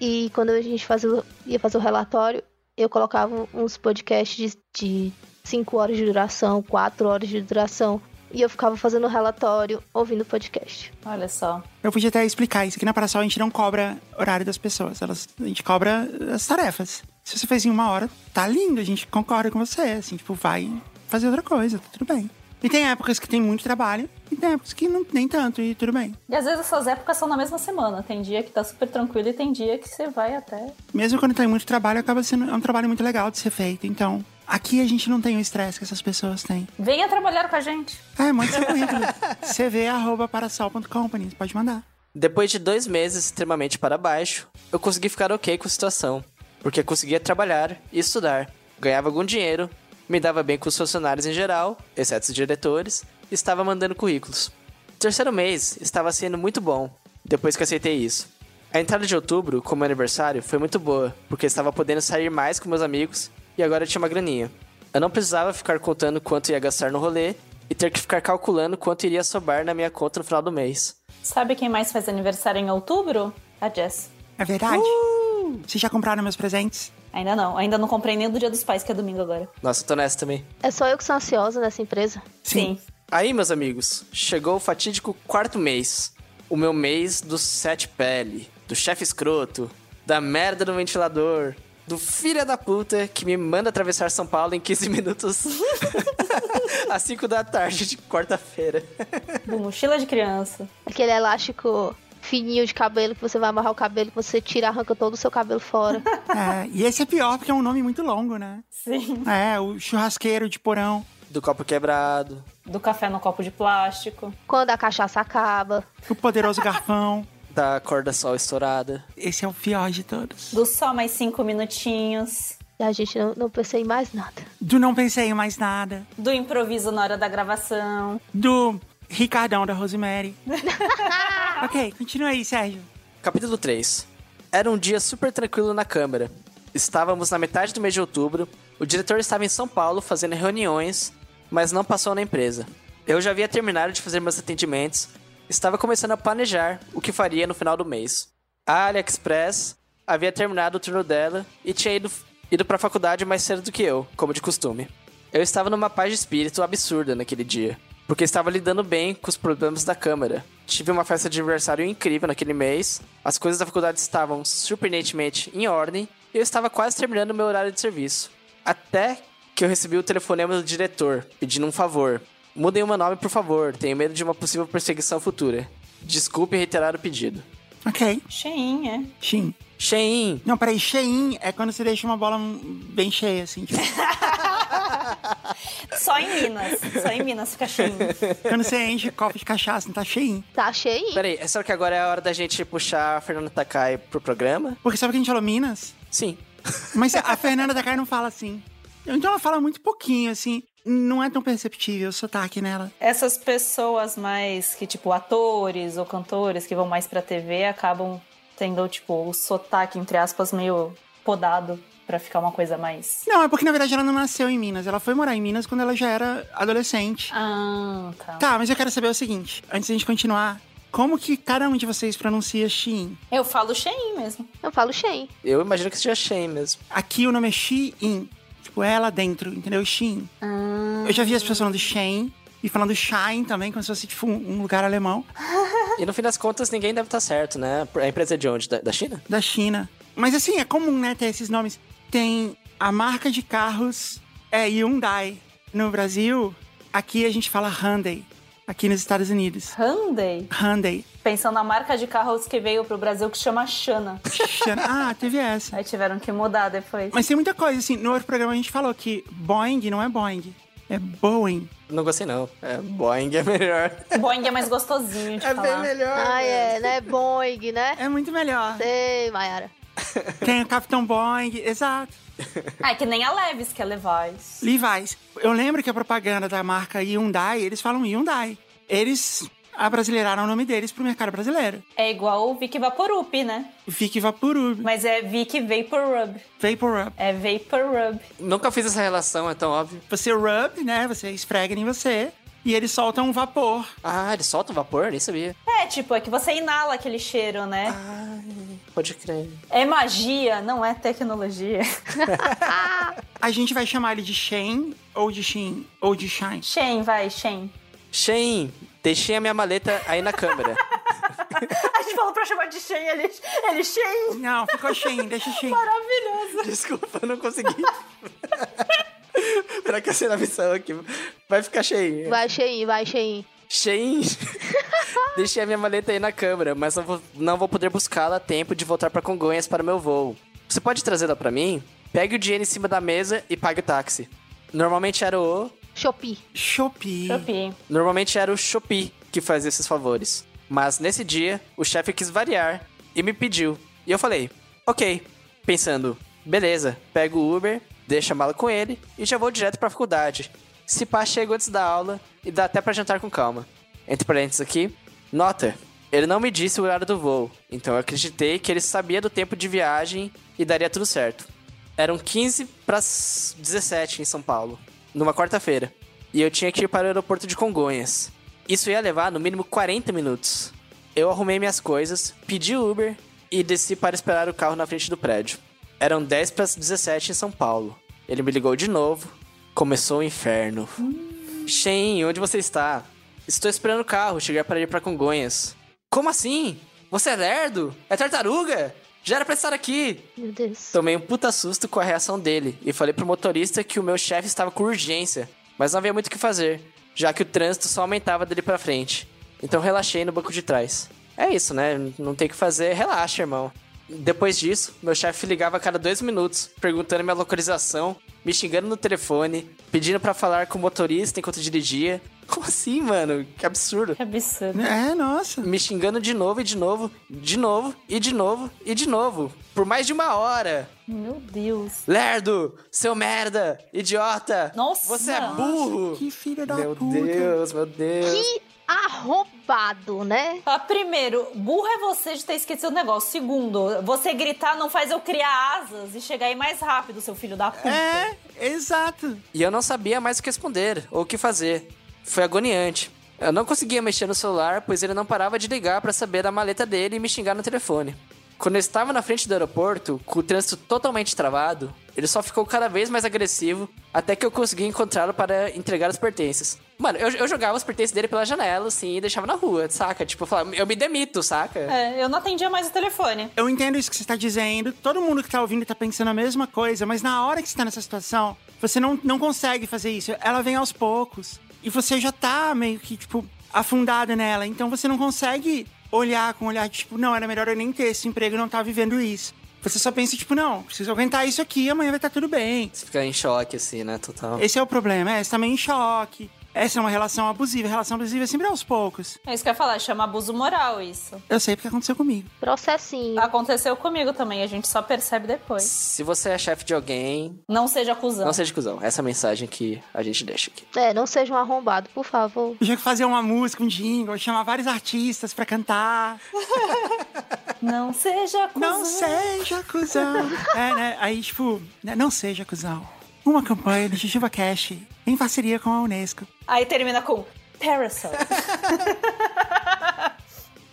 E quando a gente fazia, ia fazer o relatório, eu colocava uns podcasts de 5 horas de duração, 4 horas de duração. E eu ficava fazendo o relatório, ouvindo o podcast. Olha só. Eu podia até explicar isso. Aqui na Parasol a gente não cobra horário das pessoas. Elas, a gente cobra as tarefas. Se você fez em uma hora, tá lindo. A gente concorda com você. Assim, tipo, vai fazer outra coisa, tá tudo bem. E tem épocas que tem muito trabalho e tem épocas que não, nem tanto, e tudo bem. E às vezes essas épocas são na mesma semana. Tem dia que tá super tranquilo e tem dia que você vai até. Mesmo quando tem muito trabalho, acaba sendo é um trabalho muito legal de ser feito. Então, aqui a gente não tem o estresse que essas pessoas têm. Venha trabalhar com a gente. É, manda seu currículo. cv.parasol.company, pode mandar. Depois de dois meses extremamente para baixo, eu consegui ficar ok com a situação, porque conseguia trabalhar e estudar, ganhava algum dinheiro, me dava bem com os funcionários em geral, exceto os diretores, e estava mandando currículos. O terceiro mês estava sendo muito bom, depois que aceitei isso. A entrada de outubro, como aniversário, foi muito boa, porque estava podendo sair mais com meus amigos e agora tinha uma graninha. Eu não precisava ficar contando quanto ia gastar no rolê e ter que ficar calculando quanto iria sobrar na minha conta no final do mês. Sabe quem mais faz aniversário em outubro? A Jess. É verdade? Vocês já compraram meus presentes? Ainda não. Ainda não comprei nem do Dia dos Pais, que é domingo agora. Nossa, eu tô nessa também. É só eu que sou ansiosa nessa empresa. Sim. Aí, meus amigos, chegou o fatídico quarto mês. O meu mês do sete pele, do chefe escroto, da merda do ventilador, do filho da puta que me manda atravessar São Paulo em 15 minutos às 5 da tarde de quarta-feira. Do mochila de criança. Aquele elástico fininho de cabelo que você vai amarrar o cabelo, que você tira, arranca todo o seu cabelo fora. É, e esse é pior porque é um nome muito longo, né? Sim. É, o churrasqueiro de porão. Do copo quebrado. Do café no copo de plástico. Quando a cachaça acaba. O poderoso garfão. Da corda sol estourada. Esse é o pior de todos. Do só mais cinco minutinhos. E a gente não, não pensei em mais nada. Do não pensei em mais nada. Do improviso na hora da gravação. Do Ricardão da Rosemary. ok, continua aí, Sérgio. Capítulo 3. Era um dia super tranquilo na Câmara. Estávamos na metade do mês de outubro. O diretor estava em São Paulo fazendo reuniões, mas não passou na empresa. Eu já havia terminado de fazer meus atendimentos. Estava começando a planejar o que faria no final do mês. A AliExpress havia terminado o turno dela e tinha ido, ido para a faculdade mais cedo do que eu, como de costume. Eu estava numa paz de espírito absurda naquele dia, porque estava lidando bem com os problemas da Câmara. Tive uma festa de aniversário incrível naquele mês, as coisas da faculdade estavam surpreendentemente em ordem e eu estava quase terminando meu horário de serviço. Até que eu recebi o telefonema do diretor, pedindo um favor. Mudem o meu nome, por favor, tenho medo de uma possível perseguição futura. Desculpe reiterar o pedido. Ok. Cheinho, é. Shin. Shein, Não, peraí, Shein é quando você deixa uma bola bem cheia, assim. Tipo, Só em Minas. Só em Minas fica cheinho. quando você enche copo de cachaça, não tá Shein. Tá cheio. Peraí, será que agora é a hora da gente puxar a Fernanda Takai pro programa? Porque sabe que a gente falou Minas? Sim. Mas a Fernanda da Kai não fala assim. Então ela fala muito pouquinho, assim. Não é tão perceptível o sotaque nela. Essas pessoas mais que, tipo, atores ou cantores que vão mais pra TV acabam tendo, tipo, o sotaque, entre aspas, meio podado pra ficar uma coisa mais. Não, é porque na verdade ela não nasceu em Minas. Ela foi morar em Minas quando ela já era adolescente. Ah, tá. Tá, mas eu quero saber o seguinte, antes da gente continuar. Como que cada um de vocês pronuncia Shein? Eu falo cheinho mesmo. Eu falo cheio. Eu imagino que seja Shein mesmo. Aqui o nome é Shein. Tipo, é lá dentro, entendeu? Shein. Eu já vi as pessoas falando Shein e falando Shine também, como se fosse tipo um, um lugar alemão E no fim das contas, ninguém deve estar certo, né? A empresa é de onde? Da, da China? da China. Mas assim, é comum, né, ter esses nomes. Tem a marca de carros é Hyundai. No Brasil, aqui a gente fala Hyundai. Aqui nos Estados Unidos. Hyundai. Hyundai. Pensando na marca de carros que veio pro Brasil que chama Xana. Xana- Ah, teve essa. Aí tiveram que mudar depois. Mas tem muita coisa, assim. No outro programa a gente falou que Boeing não é Boeing, é Boeing. Não gostei, não. É, Boeing é melhor. Boeing é mais gostosinho de falar. melhor. Ah, é, né? Boeing, né? É muito melhor. Sei, Mayara. Tem o Capitão Boeing, exato. Ah, é que nem a Levis, que é Levi's. Levi's. Eu lembro que a propaganda da marca Hyundai, eles falam Hyundai. Eles abrasileiraram o nome deles pro mercado brasileiro. É igual o Vic Vaporup, né? Vic Vaporub, Mas é Vic Vapor Rub. Vapor Rub. É Vapor Rub. Nunca fiz essa relação, é tão óbvio. Você rub, né? Você esfrega em você. E eles soltam um vapor. Ah, ele solta o vapor? Nem sabia. É, tipo, é que você inala aquele cheiro, né? Pode crer. É magia, não é tecnologia. A gente vai chamar ele de Shen, ou de Shin, ou de Shine. Shen, vai, Shen. Shein, deixei a minha maleta aí na câmera. A gente falou pra chamar de Shen, ele, ele Shen. Não, ficou Shen, deixa Shen. Maravilhoso. Desculpa, eu não consegui. Será que a missão aqui vai ficar cheio? Vai cheio, vai cheio. Shein, deixei a minha maleta aí na câmera, mas não vou, não vou poder buscá-la a tempo de voltar para Congonhas para o meu voo. Você pode trazê-la para mim? Pegue o dinheiro em cima da mesa e pague o táxi. Normalmente era o... Shopee. Shopee. Shopee. Normalmente era o Shopee que fazia esses favores. Mas nesse dia, o chefe quis variar e me pediu. E eu falei, ok. Pensando, beleza, pego o Uber, deixo a mala com ele e já vou direto pra faculdade. Se pá, chego antes da aula e dá até pra jantar com calma. Entre parênteses aqui, nota, ele não me disse o horário do voo, então eu acreditei que ele sabia do tempo de viagem e daria tudo certo. Eram 15 para 17 em São Paulo, numa quarta-feira, e eu tinha que ir para o aeroporto de Congonhas. Isso ia levar no mínimo 40 minutos. Eu arrumei minhas coisas, pedi Uber e desci para esperar o carro na frente do prédio. Eram 10 para 17 em São Paulo. Ele me ligou de novo. Começou o inferno. Shen, onde você está? Estou esperando o carro chegar para ir para Congonhas. Como assim? Você é lerdo? É tartaruga? Já era pra estar aqui! Meu Deus. Tomei um puta susto com a reação dele e falei pro motorista que o meu chefe estava com urgência, mas não havia muito o que fazer, já que o trânsito só aumentava dele pra frente. Então relaxei no banco de trás. É isso, né? Não tem o que fazer, relaxa, irmão. Depois disso, meu chefe ligava a cada dois minutos, perguntando minha localização, me xingando no telefone, pedindo pra falar com o motorista enquanto dirigia. Como assim, mano? Que absurdo. Que absurdo. É, nossa. Me xingando de novo e de novo, de novo e de novo e de novo. Por mais de uma hora. Meu Deus. Lerdo, seu merda, idiota. Nossa. Você é burro. Que filho da Meu puta. Deus, meu Deus. Que arrombado, né? Ah, primeiro, burro é você de ter esquecido o negócio. Segundo, você gritar não faz eu criar asas e chegar aí mais rápido, seu filho da puta. É, exato. E eu não sabia mais o que responder ou o que fazer. Foi agoniante. Eu não conseguia mexer no celular, pois ele não parava de ligar pra saber da maleta dele e me xingar no telefone. Quando eu estava na frente do aeroporto, com o trânsito totalmente travado, ele só ficou cada vez mais agressivo até que eu consegui encontrá-lo para entregar os pertences. Mano, eu, eu jogava os pertences dele pela janela, assim, e deixava na rua, saca? Tipo, eu falava, eu me demito, saca? É, eu não atendia mais o telefone. Eu entendo isso que você tá dizendo. Todo mundo que tá ouvindo tá pensando a mesma coisa, mas na hora que você tá nessa situação, você não, não consegue fazer isso. Ela vem aos poucos. E você já tá meio que, tipo, afundada nela. Então você não consegue olhar com um olhar tipo, não, era melhor eu nem ter esse emprego e não tá vivendo isso. Você só pensa, tipo, não, preciso aguentar isso aqui, amanhã vai estar tudo bem. Você fica em choque, assim, né? Total. Esse é o problema, é, você tá meio em choque. Essa é uma relação abusiva. Relação abusiva é sempre aos poucos. É isso que eu ia falar, chama abuso moral isso. Eu sei porque aconteceu comigo. Processinho. Aconteceu comigo também, a gente só percebe depois. Se você é chefe de alguém, Não seja acusão. não seja cuzão. Essa é a mensagem que a gente deixa aqui. É, não seja um arrombado, por favor. Eu tinha que fazer uma música, um jingle, chamar vários artistas pra cantar. Não seja acusão. Não seja cuzão. é, né? Aí, tipo, né? não seja cuzão. Uma campanha do Jujuba Cash em parceria com a Unesco. Aí termina com Parasol.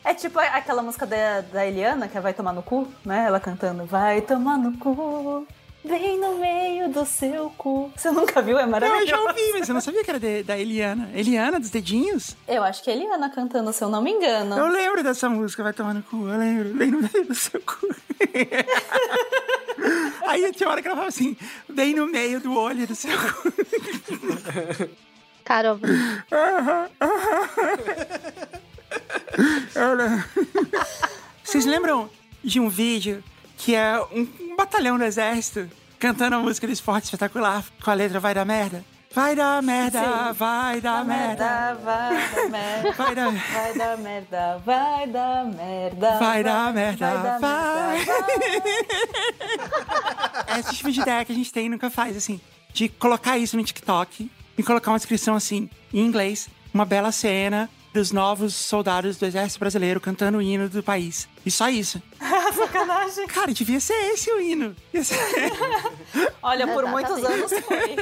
é tipo aquela música da, da Eliana, que é Vai Tomar no Cu, né? Ela cantando Vai tomar no cu, bem no meio do seu cu. Você nunca viu? É Não, eu maravilhoso. já ouvi, mas eu não sabia que era de- da Eliana. Eliana, dos dedinhos? Eu acho que é Eliana cantando, se eu não me engano. Eu lembro dessa música, vai tomar no cu, eu lembro. Bem no meio do seu cu. Aí tinha hora que ela falava assim, bem no meio do olho do seu cu. Lembro. Vocês lembram de um vídeo que é um, um batalhão do exército cantando a música do esporte espetacular com a letra Vai dar merda? Vai dar merda, Sim. vai dar merda. vai dar merda. Vai dar, Vai dar merda, vai dar merda. vai dar merda, vai dar vai. merda, É esse tipo de ideia que a gente tem e nunca faz, assim. De colocar isso no TikTok e colocar uma descrição assim, em inglês, uma bela cena dos novos soldados do exército brasileiro cantando o hino do país. E só isso. Sacanagem. Cara, devia ser esse o hino. Olha, por muitos anos foi.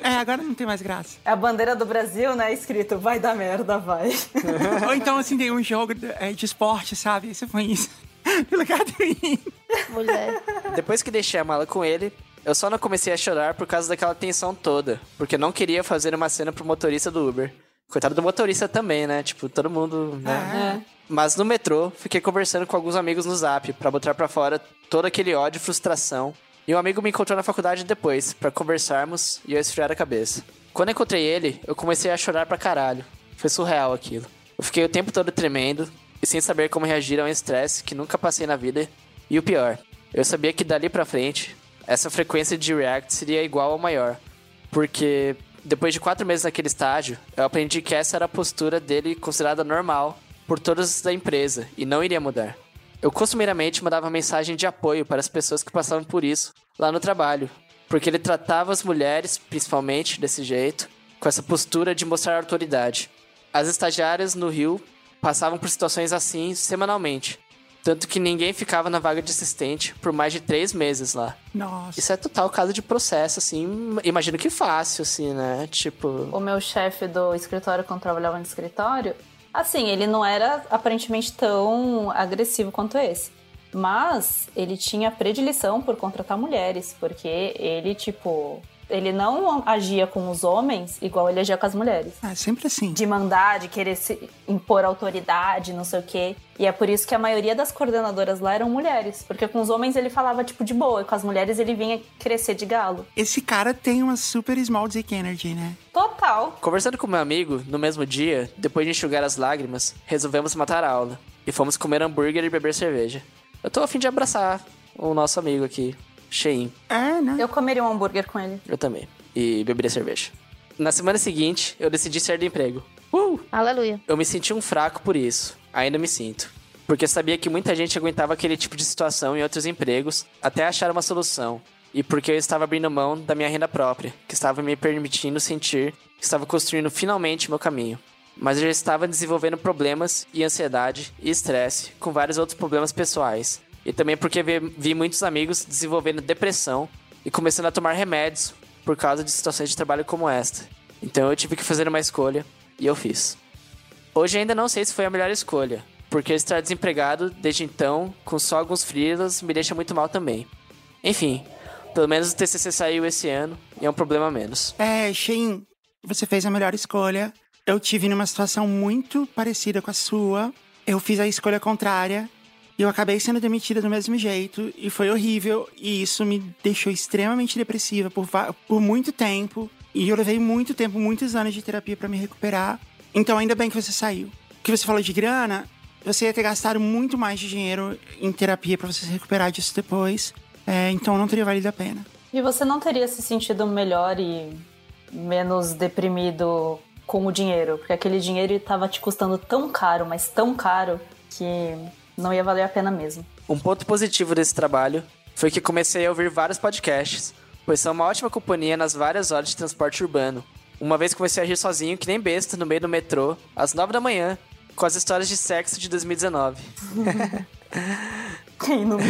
É, agora não tem mais graça. É a bandeira do Brasil, né? Escrito, vai dar merda, vai. Ou então, assim, tem um jogo é, de esporte, sabe? Você põe isso no lugar do hino. Mulher. Depois que deixei a mala com ele, eu só não comecei a chorar por causa daquela tensão toda, porque eu não queria fazer uma cena pro motorista do Uber. Coitado do motorista também, né? Tipo, todo mundo, né? É. Mas no metrô, fiquei conversando com alguns amigos no Zap pra botar pra fora todo aquele ódio e frustração. E um amigo me encontrou na faculdade depois, pra conversarmos e eu esfriar a cabeça. Quando eu encontrei ele, eu comecei a chorar pra caralho. Foi surreal aquilo. Eu fiquei o tempo todo tremendo e sem saber como reagir a um estresse que nunca passei na vida. E o pior, eu sabia que dali pra frente, essa frequência de react seria igual ou maior. Porque depois de quatro meses naquele estágio, eu aprendi que essa era a postura dele considerada normal por todos da empresa e não iria mudar. Eu costumeiramente mandava mensagem de apoio para as pessoas que passavam por isso lá no trabalho, porque ele tratava as mulheres, principalmente, desse jeito, com essa postura de mostrar autoridade. As estagiárias no Rio passavam por situações assim semanalmente, tanto que ninguém ficava na vaga de assistente por mais de três meses lá. Nossa. Isso é total caso de processo, assim, imagino que fácil, assim, né? Tipo. O meu chefe do escritório, quando trabalhava no escritório, assim, ele não era aparentemente tão agressivo quanto esse. Mas ele tinha predileção por contratar mulheres, porque ele, tipo, ele não agia com os homens igual ele agia com as mulheres. É sempre assim. De mandar, de querer se impor autoridade, não sei o quê. E é por isso que a maioria das coordenadoras lá eram mulheres. Porque com os homens ele falava, tipo, de boa. E com as mulheres ele vinha crescer de galo. Esse cara tem uma super small dick energy, né? Total. Conversando com meu amigo, no mesmo dia, depois de enxugar as lágrimas, resolvemos matar a aula. E fomos comer hambúrguer e beber cerveja. Eu tô a fim de abraçar o nosso amigo aqui, Shein. É, né? Eu comeria um hambúrguer com ele. Eu também. E beberia cerveja. Na semana seguinte, eu decidi sair do emprego. Uh! Aleluia. Eu me senti um fraco por isso. Ainda me sinto. Porque eu sabia que muita gente aguentava aquele tipo de situação em outros empregos até achar uma solução. E porque eu estava abrindo mão da minha renda própria, que estava me permitindo sentir que estava construindo finalmente meu caminho. Mas eu já estava desenvolvendo problemas e ansiedade e estresse com vários outros problemas pessoais. E também porque vi, vi muitos amigos desenvolvendo depressão e começando a tomar remédios por causa de situações de trabalho como esta. Então eu tive que fazer uma escolha e eu fiz. Hoje ainda não sei se foi a melhor escolha, porque estar desempregado desde então, com só alguns freelas, me deixa muito mal também. Enfim, pelo menos o TCC saiu esse ano e é um problema menos. É, Shein, você fez a melhor escolha. Eu tive numa situação muito parecida com a sua. Eu fiz a escolha contrária. E eu acabei sendo demitida do mesmo jeito. E foi horrível. E isso me deixou extremamente depressiva por, por muito tempo. E eu levei muito tempo, muitos anos de terapia pra me recuperar. Então, ainda bem que você saiu. Que você falou de grana, você ia ter gastado muito mais de dinheiro em terapia pra você se recuperar disso depois. É, então, não teria valido a pena. E você não teria se sentido melhor e menos deprimido com o dinheiro? Porque aquele dinheiro estava te custando tão caro, mas tão caro, que não ia valer a pena mesmo. Um ponto positivo desse trabalho foi que comecei a ouvir vários podcasts, pois são uma ótima companhia nas várias horas de transporte urbano. Uma vez comecei a rir sozinho, que nem besta, no meio do metrô, às nove da manhã, com as histórias de sexo de 2019. Quem nunca?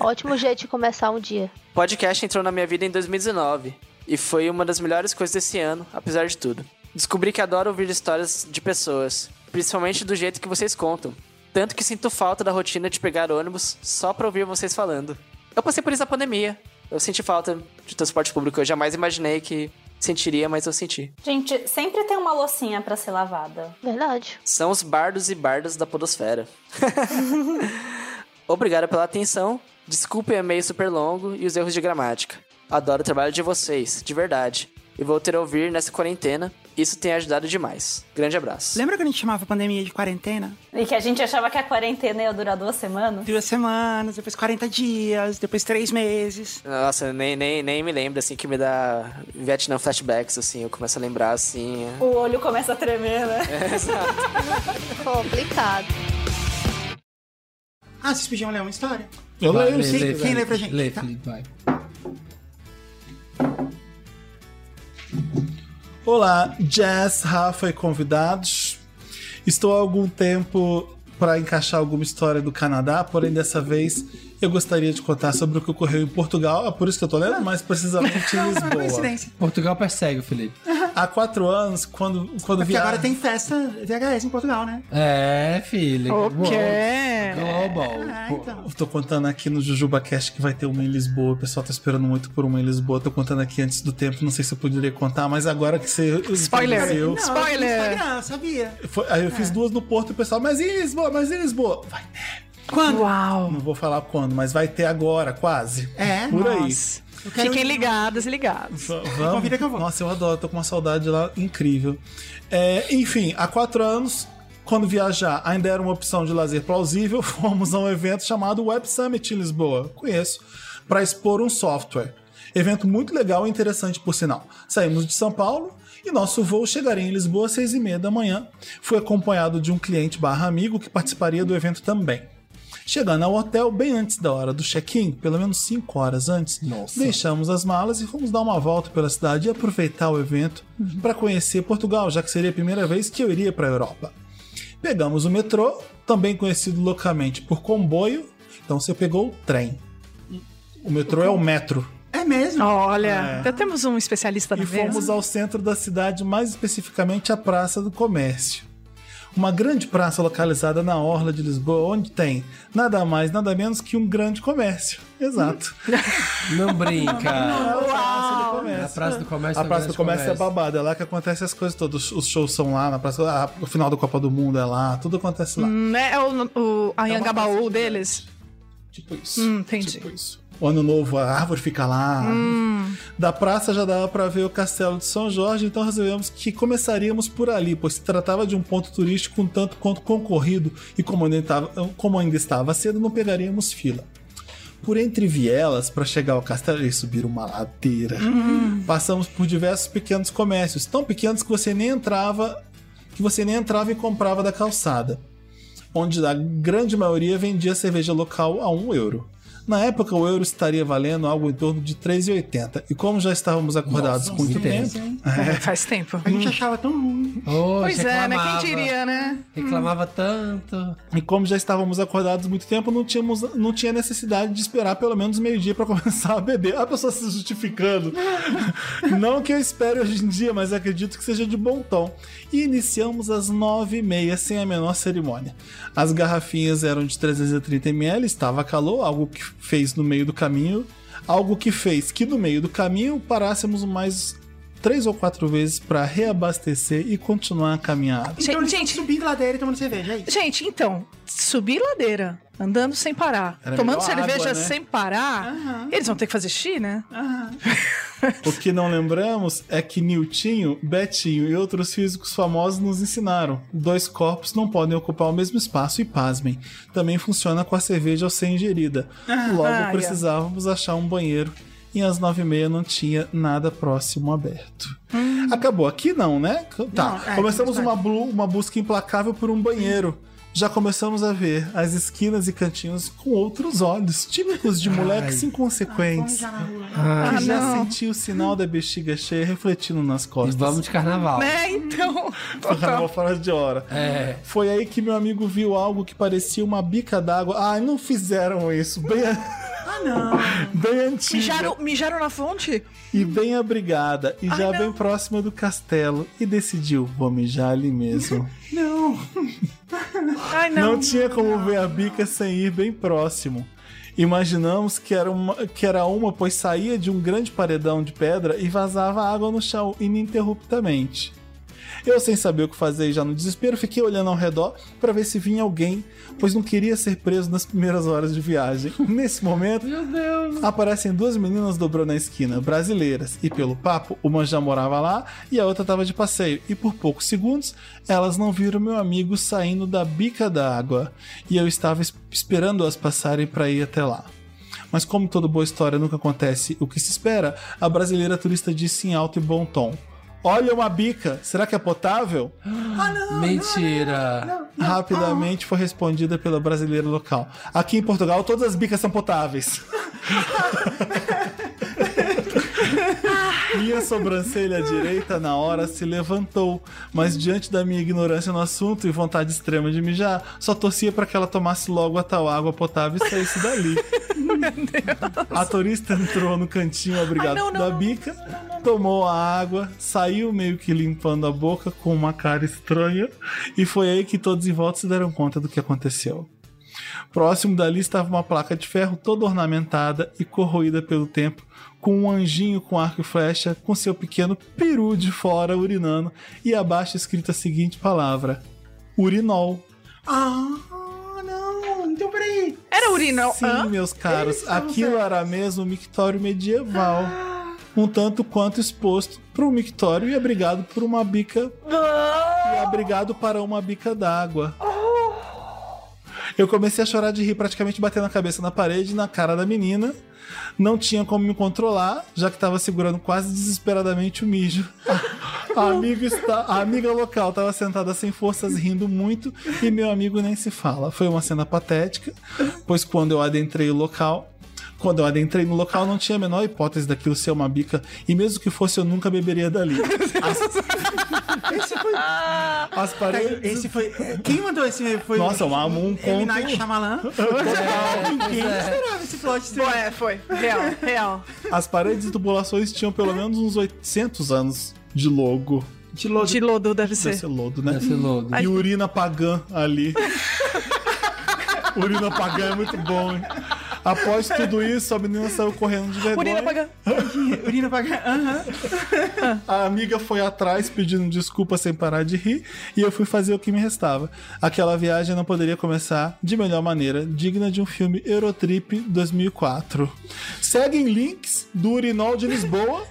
Ótimo jeito de começar um dia. Podcast entrou na minha vida em 2019 e foi uma das melhores coisas desse ano, apesar de tudo. Descobri que adoro ouvir histórias de pessoas, principalmente do jeito que vocês contam. Tanto que sinto falta da rotina de pegar ônibus só pra ouvir vocês falando. Eu passei por isso na pandemia. Eu senti falta de transporte público. Eu jamais imaginei que sentiria, mas eu senti. Gente, sempre tem uma loucinha pra ser lavada. Verdade. São os bardos e bardas da podosfera. Obrigado pela atenção. Desculpe o e-mail super longo e os erros de gramática. Adoro o trabalho de vocês, de verdade. E vou ter a ouvir nessa quarentena. Isso tem ajudado demais. Grande abraço. Lembra que a gente chamava a pandemia de quarentena? E que a gente achava que a quarentena ia durar duas semanas. Duas semanas, depois 40 dias, depois três meses. Nossa, nem, nem, nem me lembro, assim, que me dá Vietnam flashbacks, assim. Eu começo a lembrar, assim... O olho começa a tremer, né? É, exato. Complicado. Ah, vocês podiam ler uma história? Eu leio, lê, sim. lê, Quem lê pra gente? Lê, Tá. Felipe, vai. Olá, Jazz, Rafa e convidados. Estou há algum tempo para encaixar alguma história do Canadá, porém dessa vez eu gostaria de contar sobre o que ocorreu em Portugal, é por isso que eu tô lendo, mais precisamente em Não, é Lisboa. coincidência. Portugal persegue o Felipe. Há quatro anos, quando, quando É porque via- agora tem festa VHS em Portugal, né? É, filho. O quê? Global. Ah, então. Eu tô contando aqui no JujubaCast que vai ter uma em Lisboa. O pessoal tá esperando muito por uma em Lisboa. Tô contando aqui antes do tempo. Não sei se eu poderia contar, mas agora que você. Spoiler. Não, Spoiler! Instagram, sabia. Foi- aí eu fiz duas no Porto e o pessoal, mas em Lisboa, mas em Lisboa. Vai ter. Quando? Uau! Não vou falar quando, mas vai ter agora, quase. É? Por aí. Nossa. Quero Fiquem ir. ligados e ligados. Vamos? Convida que eu vou. Nossa, eu adoro, tô com uma saudade lá incrível. É, enfim, há quatro anos, quando viajar ainda era uma opção de lazer plausível, fomos a um evento chamado Web Summit em Lisboa. Conheço. Para expor um software. Evento muito legal e interessante, por sinal. Saímos de São Paulo e nosso voo chegaria em Lisboa às seis e meia da manhã. Fui acompanhado de um cliente barra amigo que participaria do evento também. Chegando ao hotel bem antes da hora do check-in, pelo menos 5 horas antes, Nossa. deixamos as malas e fomos dar uma volta pela cidade e aproveitar o evento para conhecer Portugal, já que seria a primeira vez que eu iria para a Europa. Pegamos o metrô, também conhecido localmente por comboio, então você pegou o trem. O metrô é o metro. É mesmo? Olha, já temos um especialista na E fomos ao centro da cidade, mais especificamente à Praça do Comércio. Uma grande praça localizada na orla de Lisboa, onde tem nada mais, nada menos que um grande comércio. Exato. Não brinca. É a Praça do Comércio. A Praça do Comércio A é Praça do Comércio é comércio. babada, é lá que acontecem as coisas todas. Os shows são lá, na praça, a- o final da Copa do Mundo é lá, tudo acontece lá. Né? É o, o É Anhangabaú praça deles. Tipo isso. Hum, entendi. Tipo isso. O ano novo, a árvore fica lá. Da praça já dava pra ver o castelo de São Jorge, então resolvemos que começaríamos por ali, pois se tratava de um ponto turístico um tanto quanto concorrido e como ainda estava, como ainda estava cedo, não pegaríamos fila. Por entre vielas, para chegar ao castelo, eles subiram uma ladeira. Passamos por diversos pequenos comércios, tão pequenos que você nem entrava, que você nem entrava e comprava da calçada onde a grande maioria vendia cerveja local a 1 euro. Na época, o euro estaria valendo algo em torno de 3,80. E como já estávamos acordados com muito tempo, É, faz tempo. A gente achava tão ruim. Oh, Pois é, né? Quem diria, né? Reclamava tanto. e como já estávamos acordados muito tempo, não, tínhamos, não tinha necessidade de esperar pelo menos meio-dia para começar a beber. A pessoa se justificando. não que eu espere hoje em dia, mas acredito que seja de bom tom. E iniciamos às 9h30 sem a menor cerimônia. As garrafinhas eram de 330ml, estava calor, algo que fez no meio do caminho. Algo que fez que no meio do caminho parássemos mais três ou quatro vezes para reabastecer e continuar a caminhada. Então gente- subindo ladeira e tomando cerveja, é isso? Gente, então, subir ladeira, andando sem parar, Era tomando cerveja água, né? sem parar, eles vão ter que fazer xixi, né? O que não lembramos é que Niltinho, Betinho e outros físicos famosos nos ensinaram. Dois corpos não podem ocupar o mesmo espaço e pasmem. Também funciona com a cerveja ao ser ingerida. Logo Ah, precisávamos achar um banheiro e às nove e meia não tinha nada próximo aberto. Acabou aqui não, né? Tá, Não, é, começamos uma, blu- uma busca implacável por um banheiro. Já começamos a ver as esquinas e cantinhos com outros olhos, típicos de moleques inconsequentes Ah, que já não. sentiu o sinal da bexiga cheia refletindo nas E costas. vamos de carnaval. Né? Então. Foi carnaval fora de hora. É. Foi aí que meu amigo viu algo que parecia uma bica d'água. Ai, não fizeram isso. Bem, ah, não. bem antiga. Mijaram, mijaram na fonte? E bem abrigada. E já bem próxima do castelo. E decidiu, vou mijar ali mesmo. Ai, Não, não. tinha como ver a bica sem ir bem próximo. Imaginamos que era, uma, que era uma, pois saía de um grande paredão de pedra e vazava água no chão ininterruptamente. Eu, sem saber o que fazer e já no desespero, fiquei olhando ao redor para ver se vinha alguém, pois não queria ser preso nas primeiras horas de viagem. Nesse momento, aparecem duas meninas dobrando a esquina, brasileiras, e pelo papo, uma já morava lá e a outra estava de passeio. E por poucos segundos, elas não viram meu amigo saindo da bica d'água, e eu estava es- esperando-as passarem para ir até lá. Mas como toda boa história nunca acontece o que se espera, a brasileira turista disse em alto e bom tom: Olha uma bica, será que é potável? Mentira. Rapidamente foi respondida pela brasileira local. Aqui em Portugal, todas as bicas são potáveis. Minha sobrancelha direita na hora se levantou, mas diante da minha ignorância no assunto e vontade extrema de mijar, só torcia para que ela tomasse logo a tal água potável e saísse dali. A turista entrou no cantinho abrigado Ai, não, não, da não, bica, tomou a água, saiu meio que limpando a boca com uma cara estranha, e foi aí que todos em volta se deram conta do que aconteceu. Próximo dali estava uma placa de ferro toda ornamentada e corroída pelo tempo, com um anjinho com arco e flecha, com seu pequeno peru de fora urinando, e abaixo escrita a seguinte palavra: urinol. Ah, não. Então peraí. Era urinal. Sim, Hã? meus caros, Eles aquilo era mesmo um mictório medieval. Um tanto quanto exposto para um mictório e abrigado por uma bica. E abrigado para uma bica d'água. Eu comecei a chorar de rir, praticamente batendo a cabeça na parede, na cara da menina. Não tinha como me controlar, já que estava segurando quase desesperadamente o mijo. A está, a amiga local estava sentada sem forças, rindo muito, e meu amigo nem se fala. Foi uma cena patética, pois quando eu adentrei o local, quando eu adentrei no local, não tinha a menor hipótese daquilo ser uma bica, e mesmo que fosse, eu nunca beberia dali. Esse foi. As paredes. Esse foi. Quem mandou esse? Foi Nossa, um, um M. conto. Night Shyamalan. Quem esperava esse plot Pô, é, foi. Real, real. As paredes e tubulações tinham pelo menos uns 800 anos de logo. de lodo? De lodo deve Deve ser. ser lodo, né? Deve ser lodo. E urina pagã ali. urina pagã é muito bom, hein? Após tudo isso, a menina saiu correndo de vergonha. Urina pagã. Urina cá. Aham. A amiga foi atrás pedindo desculpa sem parar de rir e eu fui fazer o que me restava. Aquela viagem não poderia começar de melhor maneira, digna de um filme Eurotrip 2004. Seguem links do urinol de Lisboa.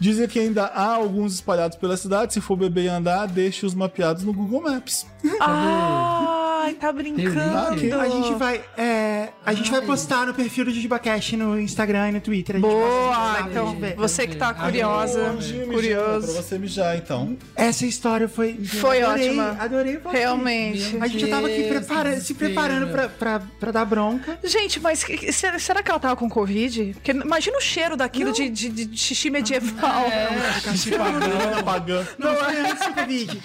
Dizem que ainda há alguns espalhados pela cidade. Se for beber e andar, deixe os mapeados no Google Maps. Ai, tá brincando. A gente vai. é, a gente vai postar no perfil do Jujubacast no Instagram e no Twitter. A gente Boa! pra Então, você que tá curiosa, mijando, curioso. Pra você mijar, então. Essa história foi. Foi adorei, ótima. Adorei podcast. Realmente. A gente já tava aqui prepara- se preparando pra, pra, pra dar bronca. Gente, mas será que ela tava com Covid? Porque imagina o cheiro daquilo de, de, de xixi medieval. Pagando, pagando. Não, foi antes do Covid.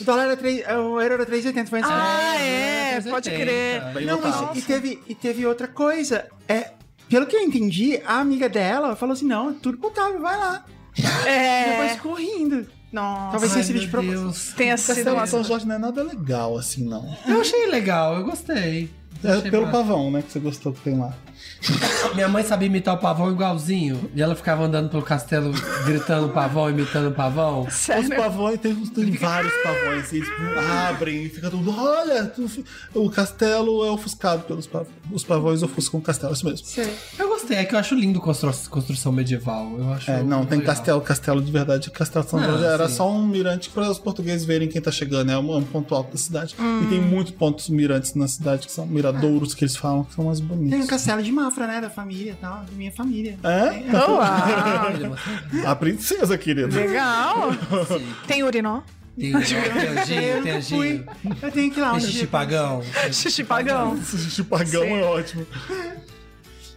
O dólar era 3, o euro era 3,80, foi antes. Ah, é, É, pode 3,80. crer. Bem Não, mas e teve, e teve outra coisa. É, pelo que eu entendi, a amiga dela falou assim: não, é tudo potável, vai lá. Depois É. ficou rindo. Nossa. Talvez tenha sido de propósito. Deus. Tenha sido uma... de São Jorge não é nada legal, assim, não. Eu achei legal, eu gostei. É pelo massa. pavão, né, que você gostou que tem lá. Minha mãe sabia imitar o pavão igualzinho. E ela ficava andando pelo castelo gritando pavão, imitando pavão. Os Sério. pavões, tem, tem vários pavões, e eles tipo, abrem e fica tudo, olha, tu- o castelo é ofuscado pelos pavões. Os pavões ofuscam o castelo, é isso mesmo. Eu gostei, é que eu acho lindo constru- construção medieval. Eu acho É, não, tem legal. castelo, castelo de verdade. Castelo São Não, era sim. só um mirante para os portugueses verem quem tá chegando, é um, é um ponto alto da cidade. E tem muitos pontos mirantes na cidade, que são miradouros, que eles falam, que são mais Tem um bonitos. castelo de Mafra, né? Da família e tal, da minha família. É? É A princesa, querida. Legal. Tem urinó? Tem o anjinho, tem eu fui. anjinho. Eu tenho que ir lá. Tem um xixi dia. pagão. Xixi pagão. Xixi pagão Sim. é ótimo.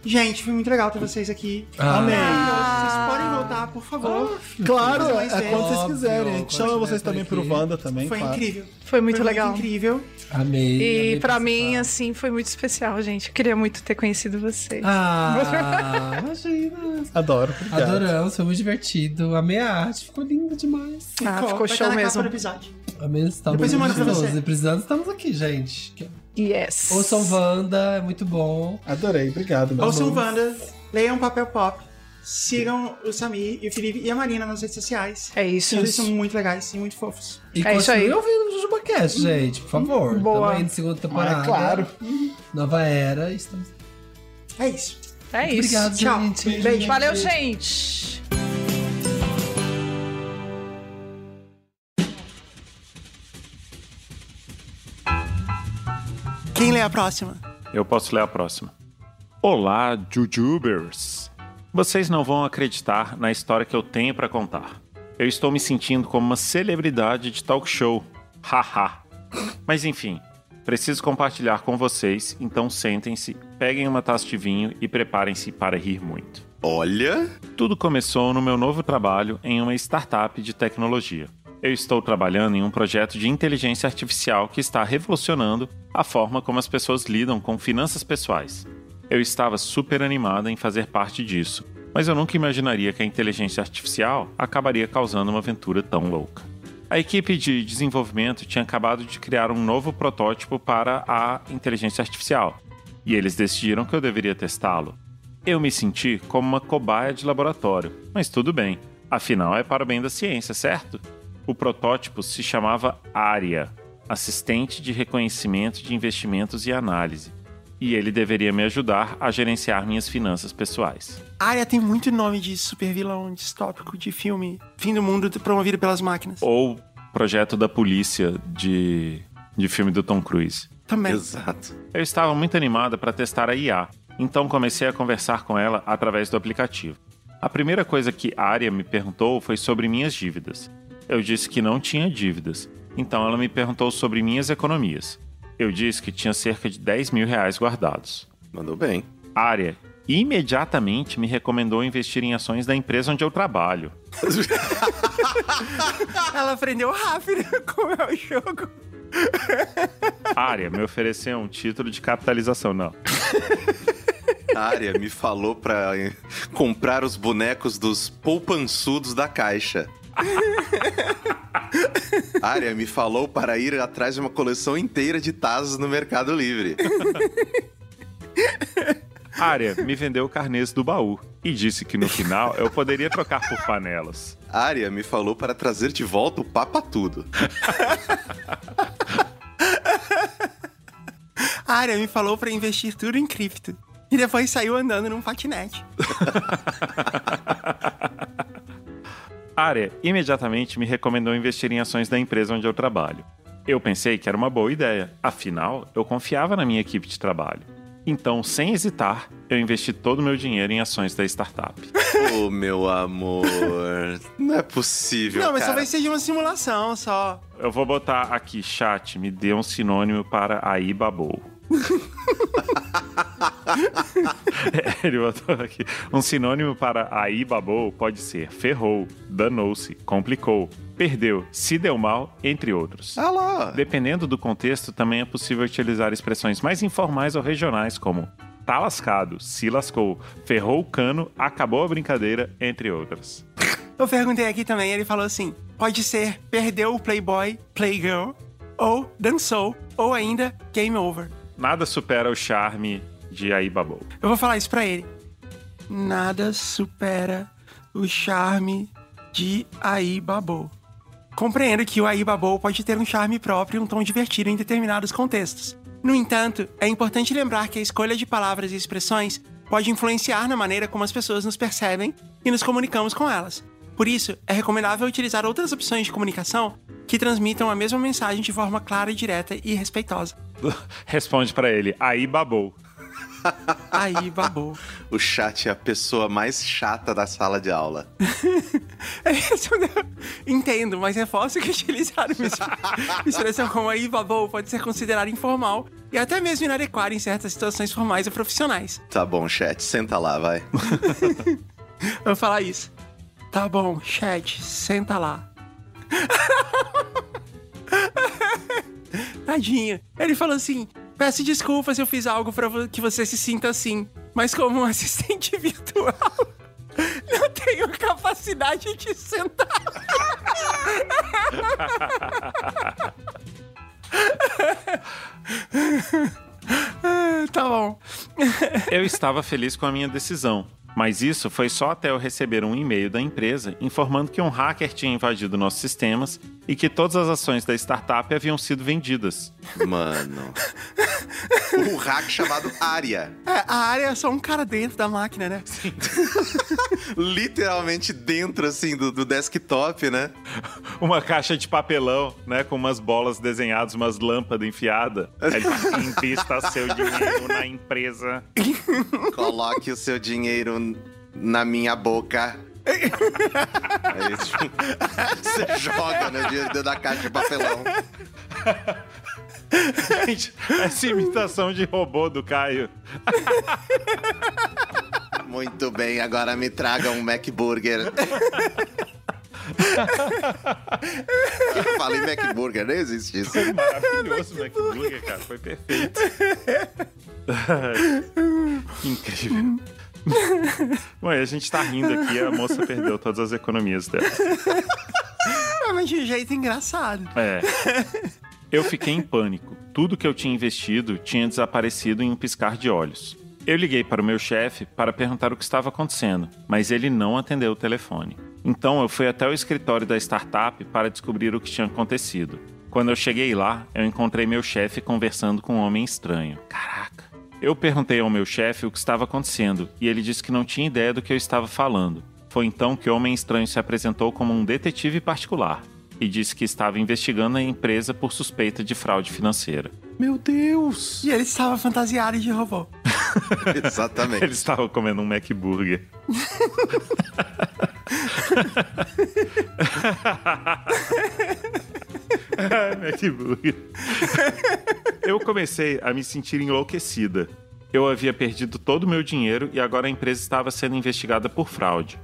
Gente, foi muito legal ter vocês aqui. Ah. Amém. Vocês podem voltar, por favor. Claro, Coisa é mais quando vocês Óbvio, quiserem. A gente quando chama vocês também pro aqui. Wanda também, Foi claro. incrível. Foi muito Foi legal. Muito incrível. Amei. E amei pra mim, assim, foi muito especial, gente. Eu queria muito ter conhecido vocês. Ah, imagina. Adoro. Obrigado. Adoramos, foi muito divertido. Amei a arte, ficou lindo demais. Ah, ficou vai show mesmo. Amei, estamos Depois eu mando pra você. Precisando, estamos aqui, gente. Yes. Ouçam Wanda, é muito bom. Adorei, obrigado. Ouçam amor. Wanda, leiam Papel Pop, sigam o Samir e o Felipe e a Marina nas redes sociais. É isso. Eles são muito legais e muito fofos. E É isso aí. ouvindo o JujubaCast, gente, por favor. Boa. Estamos aí na segunda temporada. Ah, é claro. Nova era. Estamos... É isso. É isso. Obrigado, Tchau. gente. Beijo. Valeu, gente. Quem lê a próxima? Eu posso ler a próxima. Olá, Jujubers! Vocês não vão acreditar na história que eu tenho pra contar. Eu estou me sentindo como uma celebridade de talk show. Haha. Mas enfim, preciso compartilhar com vocês, então sentem-se, peguem uma taça de vinho e preparem-se para rir muito. Olha, Tudo começou no meu novo trabalho em uma startup de tecnologia. Eu estou trabalhando em um projeto de inteligência artificial que está revolucionando a forma como as pessoas lidam com finanças pessoais. Eu estava super animada em fazer parte disso, mas eu nunca imaginaria que a inteligência artificial acabaria causando uma aventura tão louca. A equipe de desenvolvimento tinha acabado de criar um novo protótipo para a inteligência artificial, e eles decidiram que eu deveria testá-lo. Eu me senti como uma cobaia de laboratório, mas tudo bem, afinal é para o bem da ciência, certo? O protótipo se chamava ARIA Assistente de Reconhecimento de Investimentos e Análise e ele deveria me ajudar a gerenciar minhas finanças pessoais. A área tem muito nome de super vilão distópico de filme Fim do Mundo promovido pelas máquinas. Ou projeto da polícia de, de filme do Tom Cruise. Também. exato. Eu estava muito animada para testar a IA, então comecei a conversar com ela através do aplicativo. A primeira coisa que a Aria me perguntou foi sobre minhas dívidas. Eu disse que não tinha dívidas, então ela me perguntou sobre minhas economias. Eu disse que tinha cerca de 10 mil reais guardados. Mandou bem. A Aria imediatamente me recomendou investir em ações da empresa onde eu trabalho. Ela aprendeu rápido como é o jogo. A Aria me ofereceu um título de capitalização, não. Área me falou pra eh, comprar os bonecos dos poupançudos da caixa. A área me falou para ir atrás de uma coleção inteira de tazos no Mercado Livre. Arya me vendeu carnês do baú e disse que no final eu poderia trocar por panelas. Arya me falou para trazer de volta o Papa Tudo. A Arya me falou pra investir tudo em cripto. E depois saiu andando num patinete. Arya imediatamente me recomendou investir em ações da empresa onde eu trabalho. Eu pensei que era uma boa ideia, afinal, eu confiava na minha equipe de trabalho. Então, sem hesitar, eu investi todo o meu dinheiro em ações da startup. Ô, meu amor. Não é possível. Não, mas cara. talvez seja uma simulação só. Eu vou botar aqui, chat, me dê um sinônimo para aí babou. É, Ele botou aqui. Um sinônimo para aí babou pode ser ferrou, danou-se, complicou, perdeu, se deu mal, entre outros. Ah lá. Dependendo do contexto, também é possível utilizar expressões mais informais ou regionais, como tá lascado, se lascou, ferrou o cano, acabou a brincadeira, entre outras. Eu perguntei aqui também, ele falou assim: pode ser perdeu o Playboy, Playgirl, ou dançou, ou ainda game over. Nada supera o charme de aí babou. Eu vou falar isso pra ele. Nada supera o charme de Aí Babou. Compreendo que o Aí Babou pode ter um charme próprio e um tom divertido em determinados contextos. No entanto, é importante lembrar que a escolha de palavras e expressões pode influenciar na maneira como as pessoas nos percebem e nos comunicamos com elas. Por isso, é recomendável utilizar outras opções de comunicação que transmitam a mesma mensagem de forma clara, direta e respeitosa. Responde pra ele, aí babou. Aí babou. O chat é a pessoa mais chata da sala de aula. Ele respondeu, Entendo, mas reforço que utilizar uma exp- expressão como aí babou pode ser considerada informal e até mesmo inadequada em certas situações formais ou profissionais. Tá bom, chat, senta lá, vai. Vou falar isso. Tá bom, chat, senta lá. Tadinho. Ele falou assim: peço desculpas se eu fiz algo pra vo- que você se sinta assim, mas como um assistente virtual, não tenho capacidade de sentar. tá bom. Eu estava feliz com a minha decisão, mas isso foi só até eu receber um e-mail da empresa informando que um hacker tinha invadido nossos sistemas e que todas as ações da startup haviam sido vendidas. Mano. Um hack chamado Arya. É, a área é só um cara dentro da máquina, né? Literalmente dentro, assim, do, do desktop, né? Uma caixa de papelão, né, com umas bolas desenhadas, umas lâmpadas enfiadas. Aí ele invista seu dinheiro na empresa. Coloque o seu dinheiro na minha boca. Aí, tipo, você joga né, dentro da caixa de papelão. Gente, essa imitação de robô do Caio. Muito bem, agora me traga um MacBurger. Eu falei MacBurger, nem existe isso. Maravilhoso o MacBurger, cara. Foi perfeito. Incrível. Bom, e a gente tá rindo aqui, a moça perdeu todas as economias dela. Ah, Mas de um jeito engraçado. É. Eu fiquei em pânico. Tudo que eu tinha investido tinha desaparecido em um piscar de olhos. Eu liguei para o meu chefe para perguntar o que estava acontecendo, mas ele não atendeu o telefone. Então eu fui até o escritório da startup para descobrir o que tinha acontecido. Quando eu cheguei lá, eu encontrei meu chefe conversando com um homem estranho. Caraca. Eu perguntei ao meu chefe o que estava acontecendo e ele disse que não tinha ideia do que eu estava falando. Foi então que o homem estranho se apresentou como um detetive particular e disse que estava investigando a empresa por suspeita de fraude financeira. Meu Deus! E ele estava fantasiado de robô. Exatamente. Ele estava comendo um McBurger. Eu comecei a me sentir enlouquecida. Eu havia perdido todo o meu dinheiro e agora a empresa estava sendo investigada por fraude.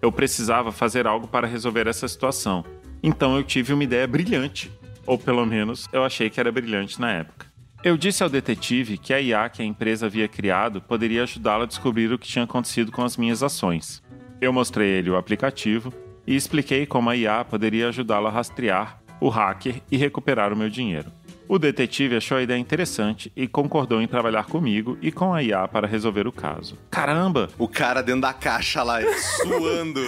Eu precisava fazer algo para resolver essa situação. Então eu tive uma ideia brilhante. Ou pelo menos eu achei que era brilhante na época. Eu disse ao detetive que a IA que a empresa havia criado poderia ajudá-lo a descobrir o que tinha acontecido com as minhas ações. Eu mostrei ele o aplicativo e expliquei como a IA poderia ajudá-lo a rastrear o hacker e recuperar o meu dinheiro. O detetive achou a ideia interessante e concordou em trabalhar comigo e com a IA para resolver o caso. Caramba! O cara dentro da caixa lá, suando.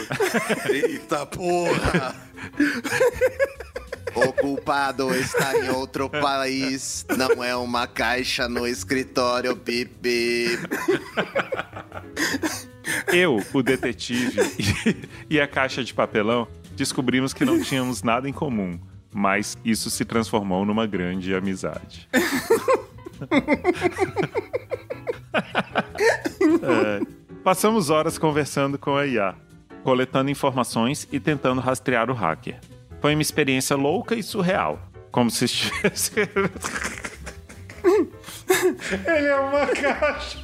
Eita porra! O culpado está em outro país, não é uma caixa no escritório, bip, bip. Eu, o detetive e, e a caixa de papelão descobrimos que não tínhamos nada em comum, mas isso se transformou numa grande amizade. É, passamos horas conversando com a IA, coletando informações e tentando rastrear o hacker. Foi uma experiência louca e surreal, como se estivesse. Ele é uma caixa.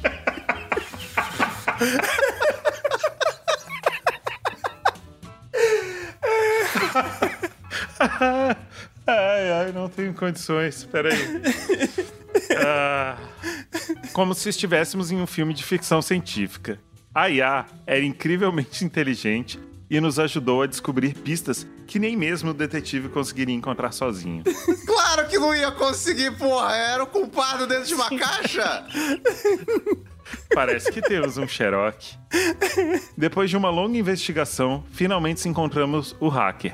Ai, ai, não tenho condições. Peraí. Ah, como se estivéssemos em um filme de ficção científica. A IA era incrivelmente inteligente e nos ajudou a descobrir pistas que nem mesmo o detetive conseguiria encontrar sozinho. Claro que não ia conseguir, porra! Era o culpado dentro de uma caixa! Parece que temos um Sherlock. Depois de uma longa investigação, finalmente encontramos o hacker.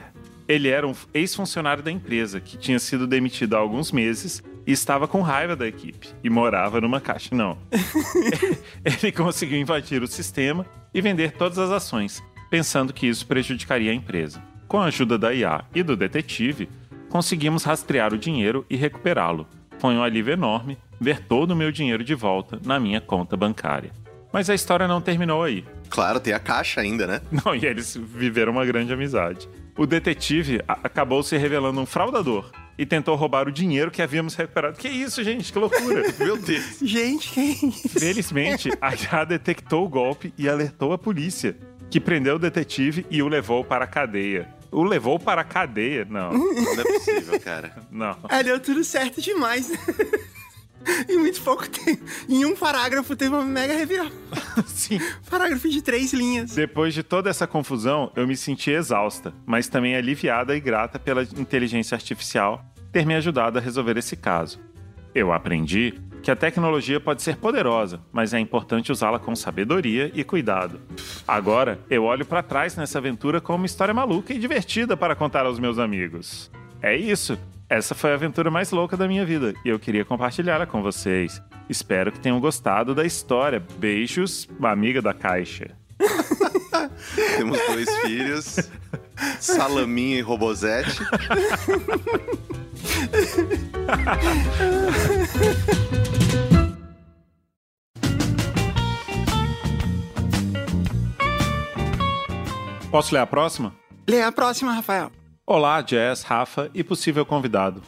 Ele era um ex-funcionário da empresa que tinha sido demitido há alguns meses e estava com raiva da equipe e morava numa caixa. Não. Ele conseguiu invadir o sistema e vender todas as ações, pensando que isso prejudicaria a empresa. Com a ajuda da IA e do detetive, conseguimos rastrear o dinheiro e recuperá-lo. Foi um alívio enorme ver todo o meu dinheiro de volta na minha conta bancária. Mas a história não terminou aí. Claro, tem a caixa ainda, né? Não, e eles viveram uma grande amizade. O detetive acabou se revelando um fraudador e tentou roubar o dinheiro que havíamos recuperado. Que isso, gente? Que loucura! Meu Deus. Gente, que isso? Felizmente, a IA detectou o golpe e alertou a polícia, que prendeu o detetive e o levou para a cadeia. O levou para a cadeia? Não, Não é possível, cara. não. É, deu tudo certo demais. em muito pouco tempo. Em um parágrafo teve uma mega reviravolta. Sim. Parágrafo de três linhas. Depois de toda essa confusão, eu me senti exausta, mas também aliviada e grata pela inteligência artificial ter me ajudado a resolver esse caso. Eu aprendi que a tecnologia pode ser poderosa, mas é importante usá-la com sabedoria e cuidado. Agora, eu olho para trás nessa aventura como uma história maluca e divertida para contar aos meus amigos. É isso. Essa foi a aventura mais louca da minha vida e eu queria compartilhá-la com vocês. Espero que tenham gostado da história. Beijos, amiga da caixa. Temos dois filhos, Salaminha e Robozete. Posso ler a próxima? Lê a próxima, Rafael. Olá, Jazz, Rafa e possível convidado.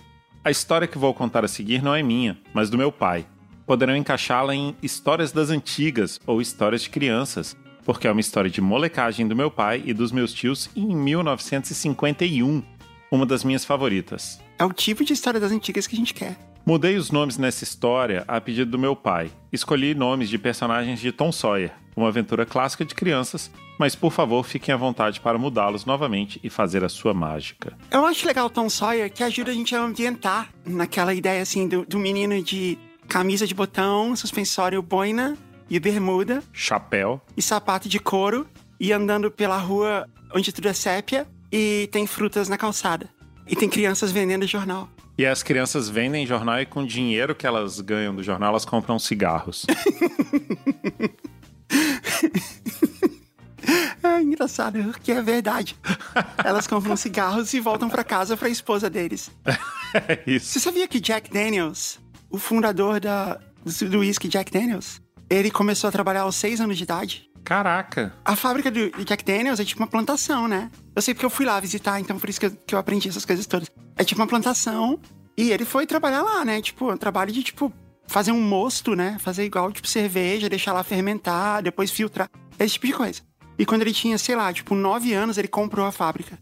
A história que vou contar a seguir não é minha, mas do meu pai. Poderão encaixá-la em Histórias das Antigas ou Histórias de Crianças, porque é uma história de molecagem do meu pai e dos meus tios em 1951, uma das minhas favoritas. É o tipo de história das antigas que a gente quer. Mudei os nomes nessa história a pedido do meu pai. Escolhi nomes de personagens de Tom Sawyer, uma aventura clássica de crianças, mas por favor fiquem à vontade para mudá-los novamente e fazer a sua mágica. Eu acho legal o Tom Sawyer que ajuda a gente a ambientar naquela ideia assim do, do menino de camisa de botão, suspensório boina e bermuda Chapéu. e sapato de couro e andando pela rua onde tudo é sépia e tem frutas na calçada. E tem crianças vendendo jornal. E as crianças vendem jornal e com o dinheiro que elas ganham do jornal, elas compram cigarros. É engraçado, porque é verdade. Elas compram cigarros e voltam pra casa pra esposa deles. é isso. Você sabia que Jack Daniels, o fundador da, do whisky Jack Daniels, ele começou a trabalhar aos seis anos de idade? Caraca. A fábrica do de Jack Daniels é tipo uma plantação, né? Eu sei porque eu fui lá visitar, então por isso que eu, que eu aprendi essas coisas todas. É tipo uma plantação e ele foi trabalhar lá, né? Tipo, um trabalho de, tipo, fazer um mosto, né? Fazer igual, tipo, cerveja, deixar lá fermentar, depois filtrar. Esse tipo de coisa. E quando ele tinha, sei lá, tipo, nove anos, ele comprou a fábrica.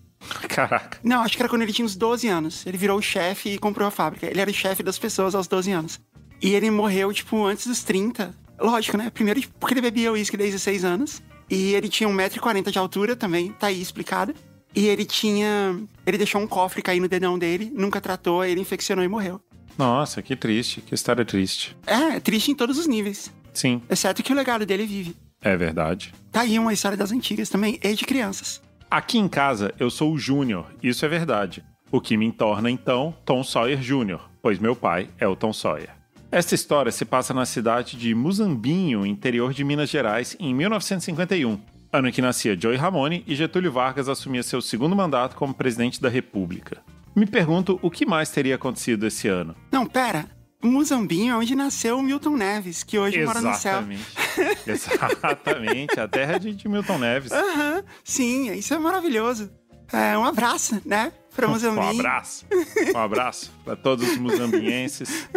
Caraca. Não, acho que era quando ele tinha uns 12 anos. Ele virou o chefe e comprou a fábrica. Ele era o chefe das pessoas aos 12 anos. E ele morreu, tipo, antes dos 30. Lógico, né? Primeiro tipo, porque ele bebia uísque desde os 6 anos. E ele tinha 1,40m de altura também, tá aí explicado. E ele tinha. Ele deixou um cofre cair no dedão dele, nunca tratou, ele infeccionou e morreu. Nossa, que triste, que história triste. É, é triste em todos os níveis. Sim, Exceto que o legado dele vive. É verdade. Tá aí uma história das antigas também, e de crianças. Aqui em casa eu sou o Júnior, isso é verdade. O que me torna então Tom Sawyer Jr., pois meu pai é o Tom Sawyer. Esta história se passa na cidade de Muzambinho, interior de Minas Gerais, em 1951, ano em que nascia Joey Ramone e Getúlio Vargas assumia seu segundo mandato como presidente da República. Me pergunto o que mais teria acontecido esse ano. Não, pera. Muzambinho é onde nasceu o Milton Neves, que hoje mora no céu. Exatamente. Exatamente, a terra de, de Milton Neves. Aham, sim, isso é maravilhoso. É, um abraço, né? Pra Muzambinho. Um abraço. Um abraço para todos os muzambienses.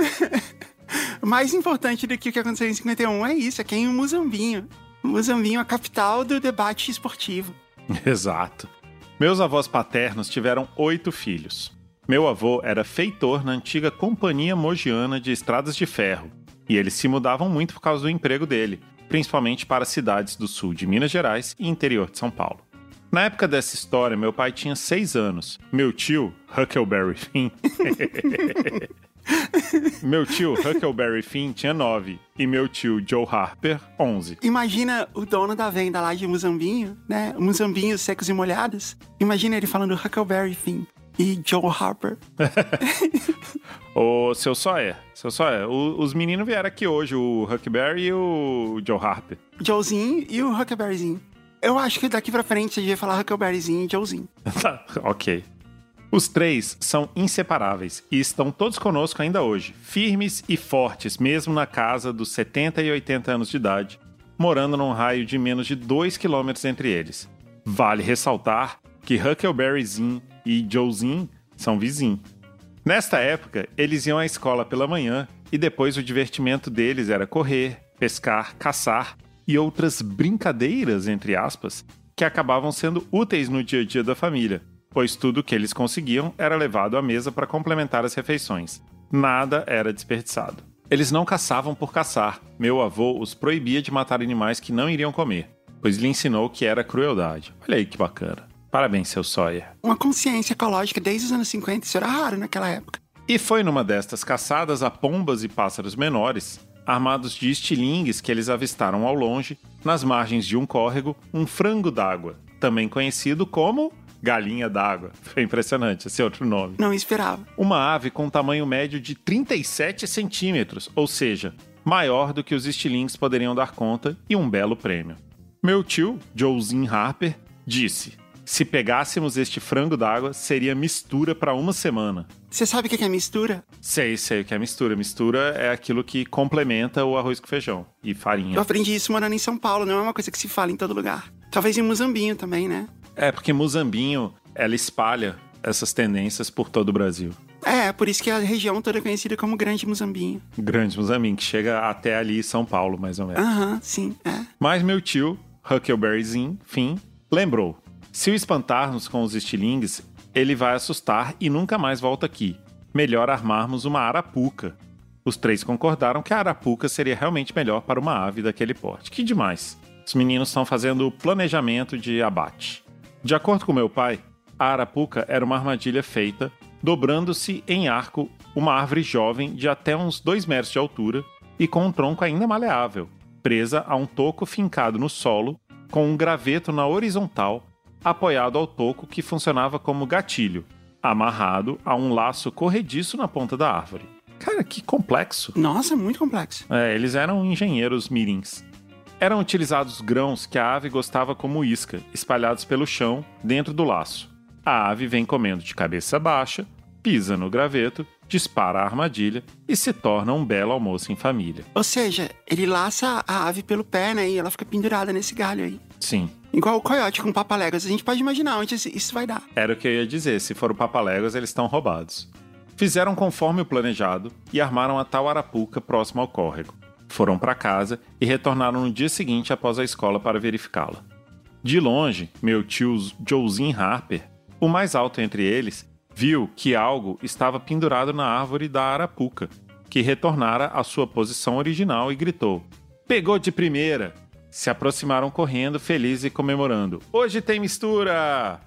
Mais importante do que o que aconteceu em 51 é isso, é que é em Muzambinho. Muzambinho é a capital do debate esportivo. Exato. Meus avós paternos tiveram oito filhos. Meu avô era feitor na antiga Companhia Mogiana de Estradas de Ferro, e eles se mudavam muito por causa do emprego dele, principalmente para cidades do sul de Minas Gerais e interior de São Paulo. Na época dessa história, meu pai tinha seis anos. Meu tio, Huckleberry Finn. meu tio, Huckleberry Finn, tinha nove. E meu tio, Joe Harper, onze. Imagina o dono da venda lá de Muzambinho, né? Muzambinhos secos e molhados. Imagina ele falando Huckleberry Finn e Joe Harper. Ô, seu Sawyer, seu Sawyer, o- os meninos vieram aqui hoje, o Huckleberry e o Joe Harper. Joezinho e o Huckleberryzinho. Eu acho que daqui pra frente você devia falar Huckleberryzinho e Joezinho. Tá, ok. Os três são inseparáveis e estão todos conosco ainda hoje, firmes e fortes, mesmo na casa dos 70 e 80 anos de idade, morando num raio de menos de 2 quilômetros entre eles. Vale ressaltar que Huckleberryzinho e Joezinho são vizinhos. Nesta época, eles iam à escola pela manhã e depois o divertimento deles era correr, pescar, caçar e outras brincadeiras, entre aspas, que acabavam sendo úteis no dia a dia da família, pois tudo que eles conseguiam era levado à mesa para complementar as refeições. Nada era desperdiçado. Eles não caçavam por caçar. Meu avô os proibia de matar animais que não iriam comer, pois lhe ensinou que era crueldade. Olha aí que bacana. Parabéns, seu Sawyer. Uma consciência ecológica desde os anos 50, isso era raro naquela época. E foi numa destas caçadas a pombas e pássaros menores, armados de estilingues que eles avistaram ao longe, nas margens de um córrego, um frango d'água, também conhecido como galinha d'água. Foi impressionante esse outro nome. Não esperava. Uma ave com tamanho médio de 37 centímetros, ou seja, maior do que os estilingues poderiam dar conta, e um belo prêmio. Meu tio, Joezinho Harper, disse: se pegássemos este frango d'água, seria mistura para uma semana. Você sabe o que é mistura? Sei, sei o que é mistura. Mistura é aquilo que complementa o arroz com feijão e farinha. Eu aprendi isso morando em São Paulo, não é uma coisa que se fala em todo lugar. Talvez em Muzambinho também, né? É porque Muzambinho, ela espalha essas tendências por todo o Brasil. É, por isso que a região toda é conhecida como Grande Muzambinho. Grande Muzambinho, que chega até ali São Paulo, mais ou menos. Aham, sim, é. Mas meu tio, Huckleberryzinho, fim, lembrou. Se o espantarmos com os estilingues, ele vai assustar e nunca mais volta aqui. Melhor armarmos uma arapuca. Os três concordaram que a arapuca seria realmente melhor para uma ave daquele porte. Que demais. Os meninos estão fazendo planejamento de abate. De acordo com meu pai, a arapuca era uma armadilha feita dobrando-se em arco uma árvore jovem de até uns 2 metros de altura e com um tronco ainda maleável, presa a um toco fincado no solo com um graveto na horizontal apoiado ao toco que funcionava como gatilho, amarrado a um laço corrediço na ponta da árvore. Cara, que complexo. Nossa, muito complexo. É, eles eram engenheiros mirins. Eram utilizados grãos que a ave gostava como isca, espalhados pelo chão, dentro do laço. A ave vem comendo de cabeça baixa, pisa no graveto, dispara a armadilha e se torna um belo almoço em família. Ou seja, ele laça a ave pelo pé, né? E ela fica pendurada nesse galho aí. Sim, Igual o coiote com papaléguas. A gente pode imaginar onde isso vai dar. Era o que eu ia dizer, se for o Papaléguas, eles estão roubados. Fizeram conforme o planejado e armaram a tal arapuca próximo ao córrego. Foram para casa e retornaram no dia seguinte após a escola para verificá-la. De longe, meu tio Joezinho Harper, o mais alto entre eles, viu que algo estava pendurado na árvore da arapuca, que retornara à sua posição original e gritou: Pegou de primeira! Se aproximaram correndo, felizes e comemorando. Hoje tem mistura!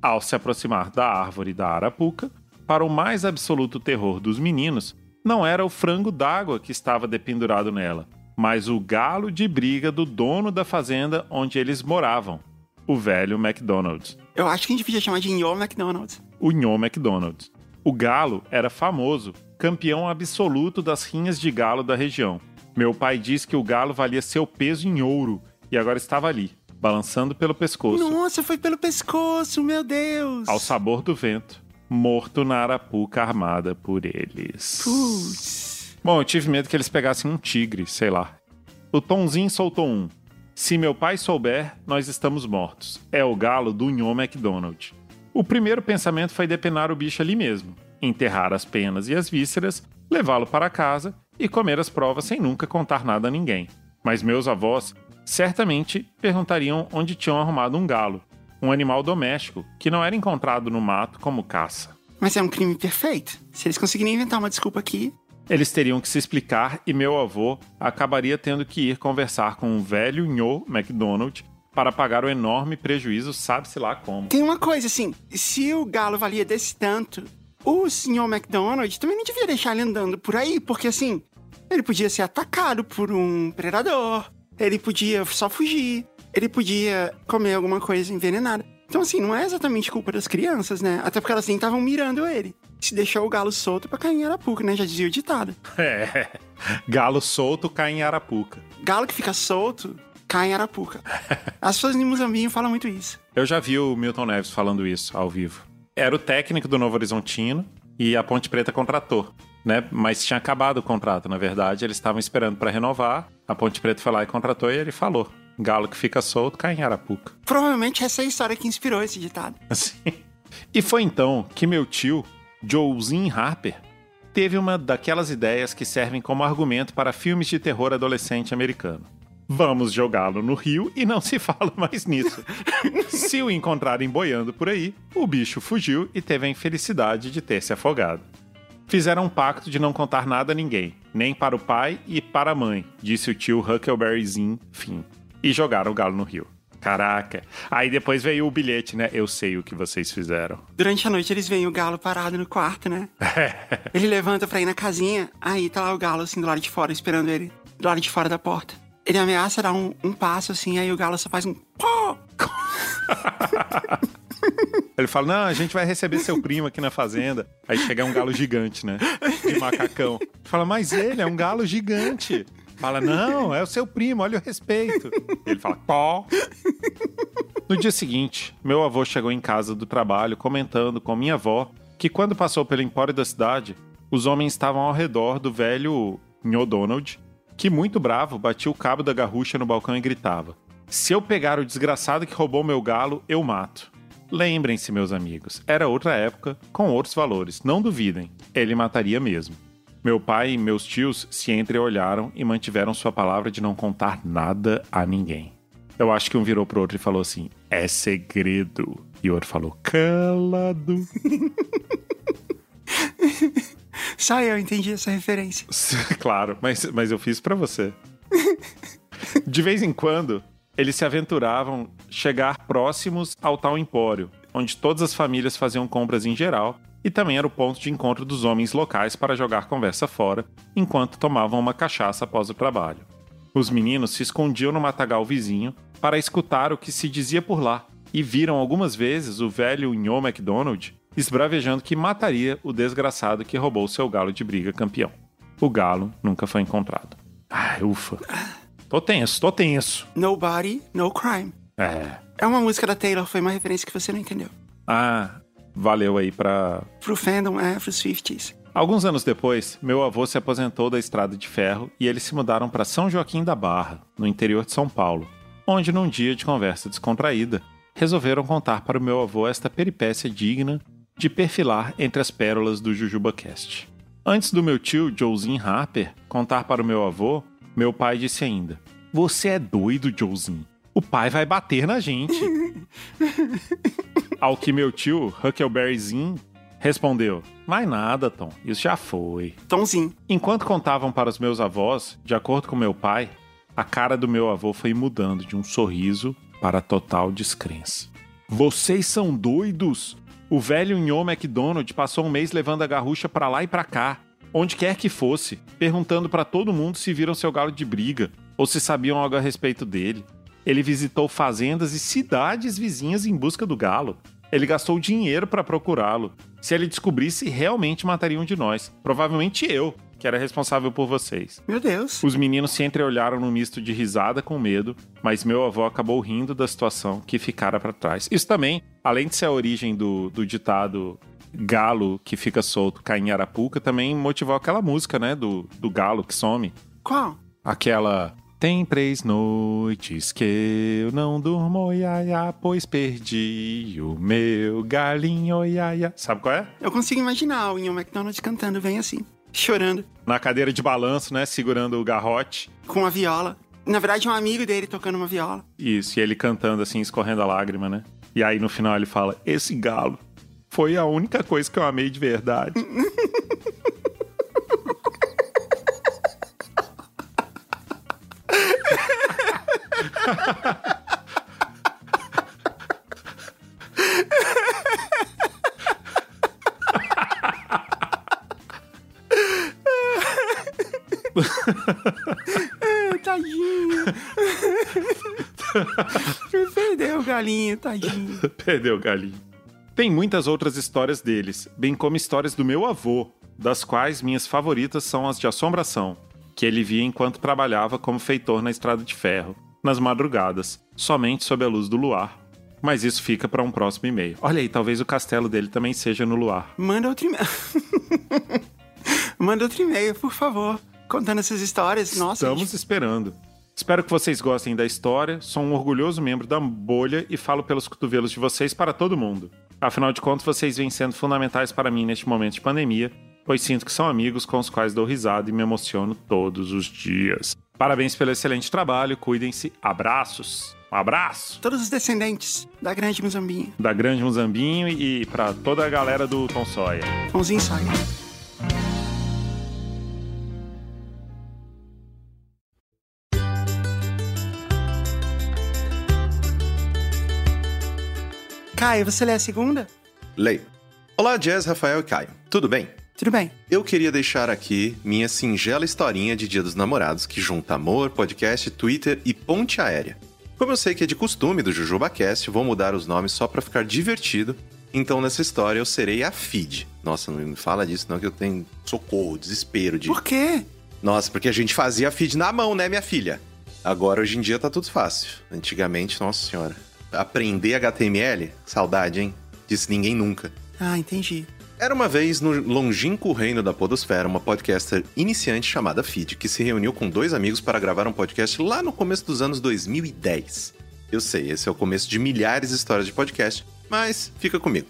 Ao se aproximar da árvore da arapuca, para o mais absoluto terror dos meninos, não era o frango d'água que estava dependurado nela, mas o galo de briga do dono da fazenda onde eles moravam, o velho McDonald's. Eu acho que a gente podia chamar de Nho McDonald's. o Nho McDonald's. O galo era famoso, campeão absoluto das rinhas de galo da região. Meu pai disse que o galo valia seu peso em ouro e agora estava ali, balançando pelo pescoço, Nossa, foi pelo pescoço, meu Deus. ao sabor do vento, morto na arapuca armada por eles. Putz. Bom, eu tive medo que eles pegassem um tigre, sei lá. O Tonzinho soltou um. Se meu pai souber, nós estamos mortos. É o galo do Nho McDonald. O primeiro pensamento foi depenar o bicho ali mesmo, enterrar as penas e as vísceras, levá-lo para casa e comer as provas sem nunca contar nada a ninguém. Mas meus avós certamente perguntariam onde tinham arrumado um galo, um animal doméstico que não era encontrado no mato como caça. Mas é um crime perfeito. Se eles conseguirem inventar uma desculpa aqui. Eles teriam que se explicar e meu avô acabaria tendo que ir conversar com o velho Nho McDonald para pagar o enorme prejuízo, sabe-se lá como. Tem uma coisa assim: se o galo valia desse tanto, o senhor McDonald também não devia deixar ele andando por aí, porque assim, ele podia ser atacado por um predador, ele podia só fugir, ele podia comer alguma coisa envenenada. Então, assim, não é exatamente culpa das crianças, né? Até porque elas nem estavam mirando ele. Se deixou o galo solto pra cair em Arapuca, né? Já dizia o ditado. É, galo solto cai em Arapuca. Galo que fica solto, cai em Arapuca. As pessoas em Muzambinho falam muito isso. Eu já vi o Milton Neves falando isso ao vivo. Era o técnico do Novo Horizontino e a Ponte Preta contratou, né? Mas tinha acabado o contrato, na verdade. Eles estavam esperando para renovar. A Ponte Preta foi lá e contratou e ele falou: Galo que fica solto cai em Arapuca. Provavelmente essa é a história que inspirou esse ditado. Assim. E foi então que meu tio, Joezinho Harper, teve uma daquelas ideias que servem como argumento para filmes de terror adolescente americano. Vamos jogá-lo no rio e não se fala mais nisso. se o encontrarem boiando por aí, o bicho fugiu e teve a infelicidade de ter se afogado. Fizeram um pacto de não contar nada a ninguém, nem para o pai e para a mãe, disse o tio Huckleberryzinho Finn, e jogaram o galo no rio. Caraca. Aí depois veio o bilhete, né? Eu sei o que vocês fizeram. Durante a noite eles veem o galo parado no quarto, né? ele levanta pra ir na casinha, aí tá lá o galo assim do lado de fora, esperando ele, do lado de fora da porta. Ele ameaça dar um, um passo assim, aí o galo só faz um. Ele fala: Não, a gente vai receber seu primo aqui na fazenda. Aí chega um galo gigante, né? De macacão. Fala, mas ele é um galo gigante. Fala, não, é o seu primo, olha o respeito. Ele fala, pó. No dia seguinte, meu avô chegou em casa do trabalho comentando com minha avó que quando passou pelo empório da cidade, os homens estavam ao redor do velho Nho Donald, que muito bravo batia o cabo da garrucha no balcão e gritava: Se eu pegar o desgraçado que roubou meu galo, eu mato. Lembrem-se, meus amigos, era outra época, com outros valores, não duvidem, ele mataria mesmo. Meu pai e meus tios se entreolharam e mantiveram sua palavra de não contar nada a ninguém. Eu acho que um virou pro outro e falou assim: é segredo. E o outro falou: calado. Só eu entendi essa referência. claro, mas, mas eu fiz pra você. De vez em quando, eles se aventuravam chegar próximos ao tal empório, onde todas as famílias faziam compras em geral e também era o ponto de encontro dos homens locais para jogar conversa fora, enquanto tomavam uma cachaça após o trabalho. Os meninos se escondiam no matagal vizinho para escutar o que se dizia por lá e viram algumas vezes o velho Nho MacDonald esbravejando que mataria o desgraçado que roubou seu galo de briga campeão. O galo nunca foi encontrado. Ai, ufa. Tô tenso, tô tenso. Nobody, no crime. É. É uma música da Taylor, foi uma referência que você não entendeu. Ah, valeu aí pra. Pro fandom, é, pros Swifties. Alguns anos depois, meu avô se aposentou da estrada de ferro e eles se mudaram para São Joaquim da Barra, no interior de São Paulo, onde, num dia de conversa descontraída, resolveram contar para o meu avô esta peripécia digna de perfilar entre as pérolas do JujubaCast. Antes do meu tio, Joezinho Harper, contar para o meu avô, meu pai disse ainda: Você é doido, Joezinho. O pai vai bater na gente. Ao que meu tio, Huckleberryzinho, respondeu: Mais nada, Tom, isso já foi. Tomzinho. Enquanto contavam para os meus avós, de acordo com meu pai, a cara do meu avô foi mudando de um sorriso para total descrença. Vocês são doidos? O velho Nho McDonald passou um mês levando a garrucha para lá e para cá. onde quer que fosse, perguntando para todo mundo se viram seu galo de briga ou se sabiam algo a respeito dele. Ele visitou fazendas e cidades vizinhas em busca do galo. Ele gastou dinheiro para procurá-lo. Se ele descobrisse, realmente mataria um de nós. Provavelmente eu, que era responsável por vocês. Meu Deus. Os meninos se entreolharam num misto de risada com medo, mas meu avô acabou rindo da situação que ficara para trás. Isso também, além de ser a origem do, do ditado galo que fica solto cai em Arapuca, também motivou aquela música, né? Do, do galo que some. Qual? Aquela. Tem três noites que eu não durmo, oiaia, pois perdi o meu galinho, oiaia. Sabe qual é? Eu consigo imaginar o Ian McDonald cantando bem assim, chorando, Na cadeira de balanço, né? Segurando o garrote. com a viola. Na verdade, é um amigo dele tocando uma viola. Isso, e ele cantando assim, escorrendo a lágrima, né? E aí no final ele fala: Esse galo foi a única coisa que eu amei de verdade. galinho, tadinho. Perdeu o galinho. Tem muitas outras histórias deles, bem como histórias do meu avô, das quais minhas favoritas são as de assombração, que ele via enquanto trabalhava como feitor na estrada de ferro, nas madrugadas, somente sob a luz do luar. Mas isso fica para um próximo e-mail. Olha aí, talvez o castelo dele também seja no luar. Manda outro e-mail. Manda outro e-mail, por favor. Contando essas histórias. Nossa, Estamos esperando. Espero que vocês gostem da história. Sou um orgulhoso membro da bolha e falo pelos cotovelos de vocês para todo mundo. Afinal de contas, vocês vêm sendo fundamentais para mim neste momento de pandemia, pois sinto que são amigos com os quais dou risada e me emociono todos os dias. Parabéns pelo excelente trabalho, cuidem-se. Abraços. Um abraço todos os descendentes da grande Mozambinha. da Grande Muzambinho e para toda a galera do Tom Sawyer. Pãozinho saia. Caio, você lê a segunda? Leio. Olá, Jazz, Rafael e Caio. Tudo bem? Tudo bem. Eu queria deixar aqui minha singela historinha de Dia dos Namorados que junta amor, podcast, Twitter e ponte aérea. Como eu sei que é de costume do JujubaCast, vou mudar os nomes só pra ficar divertido. Então nessa história eu serei a Feed. Nossa, não me fala disso não que eu tenho socorro, desespero de... Por quê? Nossa, porque a gente fazia feed na mão, né, minha filha? Agora, hoje em dia, tá tudo fácil. Antigamente, nossa senhora. Aprender HTML? Saudade, hein? Disse ninguém nunca. Ah, entendi. Era uma vez no longínquo reino da podosfera uma podcaster iniciante chamada Feed, que se reuniu com dois amigos para gravar um podcast lá no começo dos anos 2010. Eu sei, esse é o começo de milhares de histórias de podcast, mas fica comigo.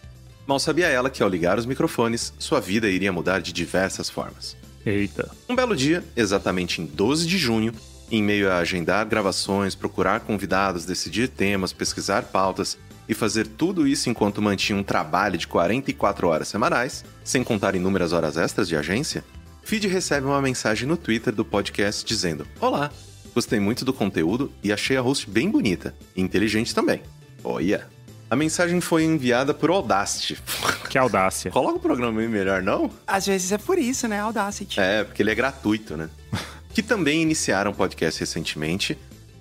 Mal sabia ela que ao ligar os microfones, sua vida iria mudar de diversas formas. Eita. Um belo dia, exatamente em 12 de junho, em meio a agendar gravações, procurar convidados, decidir temas, pesquisar pautas e fazer tudo isso enquanto mantinha um trabalho de 44 horas semanais, sem contar inúmeras horas extras de agência, Feed recebe uma mensagem no Twitter do podcast dizendo: Olá, gostei muito do conteúdo e achei a host bem bonita e inteligente também. Olha! A mensagem foi enviada por Audacity. Que audácia. Coloca o programa aí melhor, não? Às vezes é por isso, né? Audacity. É, porque ele é gratuito, né? que também iniciaram podcast recentemente.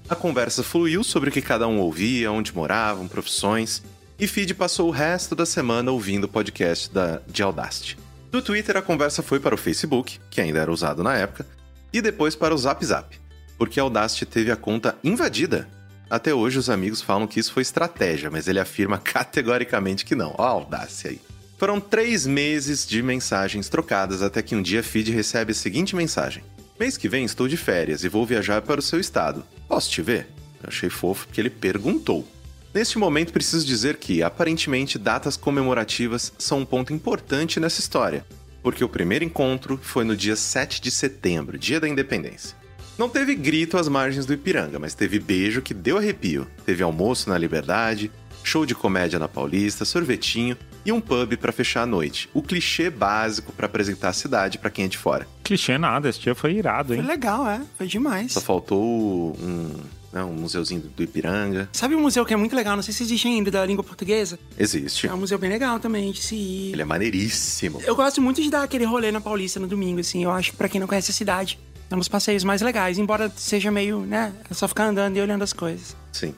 A conversa fluiu sobre o que cada um ouvia, onde moravam, profissões. E Feed passou o resto da semana ouvindo o podcast da, de Audacity. Do Twitter, a conversa foi para o Facebook, que ainda era usado na época, e depois para o Zap Zap, porque Audacity teve a conta invadida. Até hoje, os amigos falam que isso foi estratégia, mas ele afirma categoricamente que não. Ó, audácia aí. Foram três meses de mensagens trocadas até que um dia Feed recebe a seguinte mensagem: Mês que vem estou de férias e vou viajar para o seu estado. Posso te ver? Eu achei fofo porque ele perguntou. Neste momento, preciso dizer que, aparentemente, datas comemorativas são um ponto importante nessa história, porque o primeiro encontro foi no dia 7 de setembro, dia da independência. Não teve grito às margens do Ipiranga, mas teve beijo que deu arrepio. Teve almoço na Liberdade, show de comédia na Paulista, sorvetinho e um pub para fechar a noite. O clichê básico para apresentar a cidade para quem é de fora. Clichê nada, esse dia foi irado, Foi hein? legal, é. Foi demais. Só faltou um né? Um museuzinho do Ipiranga. Sabe um museu que é muito legal? Não sei se existe ainda, da língua portuguesa. Existe. É um museu bem legal também de se ir. Ele é maneiríssimo. Eu gosto muito de dar aquele rolê na Paulista no domingo, assim. Eu acho que pra quem não conhece a cidade, é um dos passeios mais legais. Embora seja meio, né? É só ficar andando e olhando as coisas. Sim.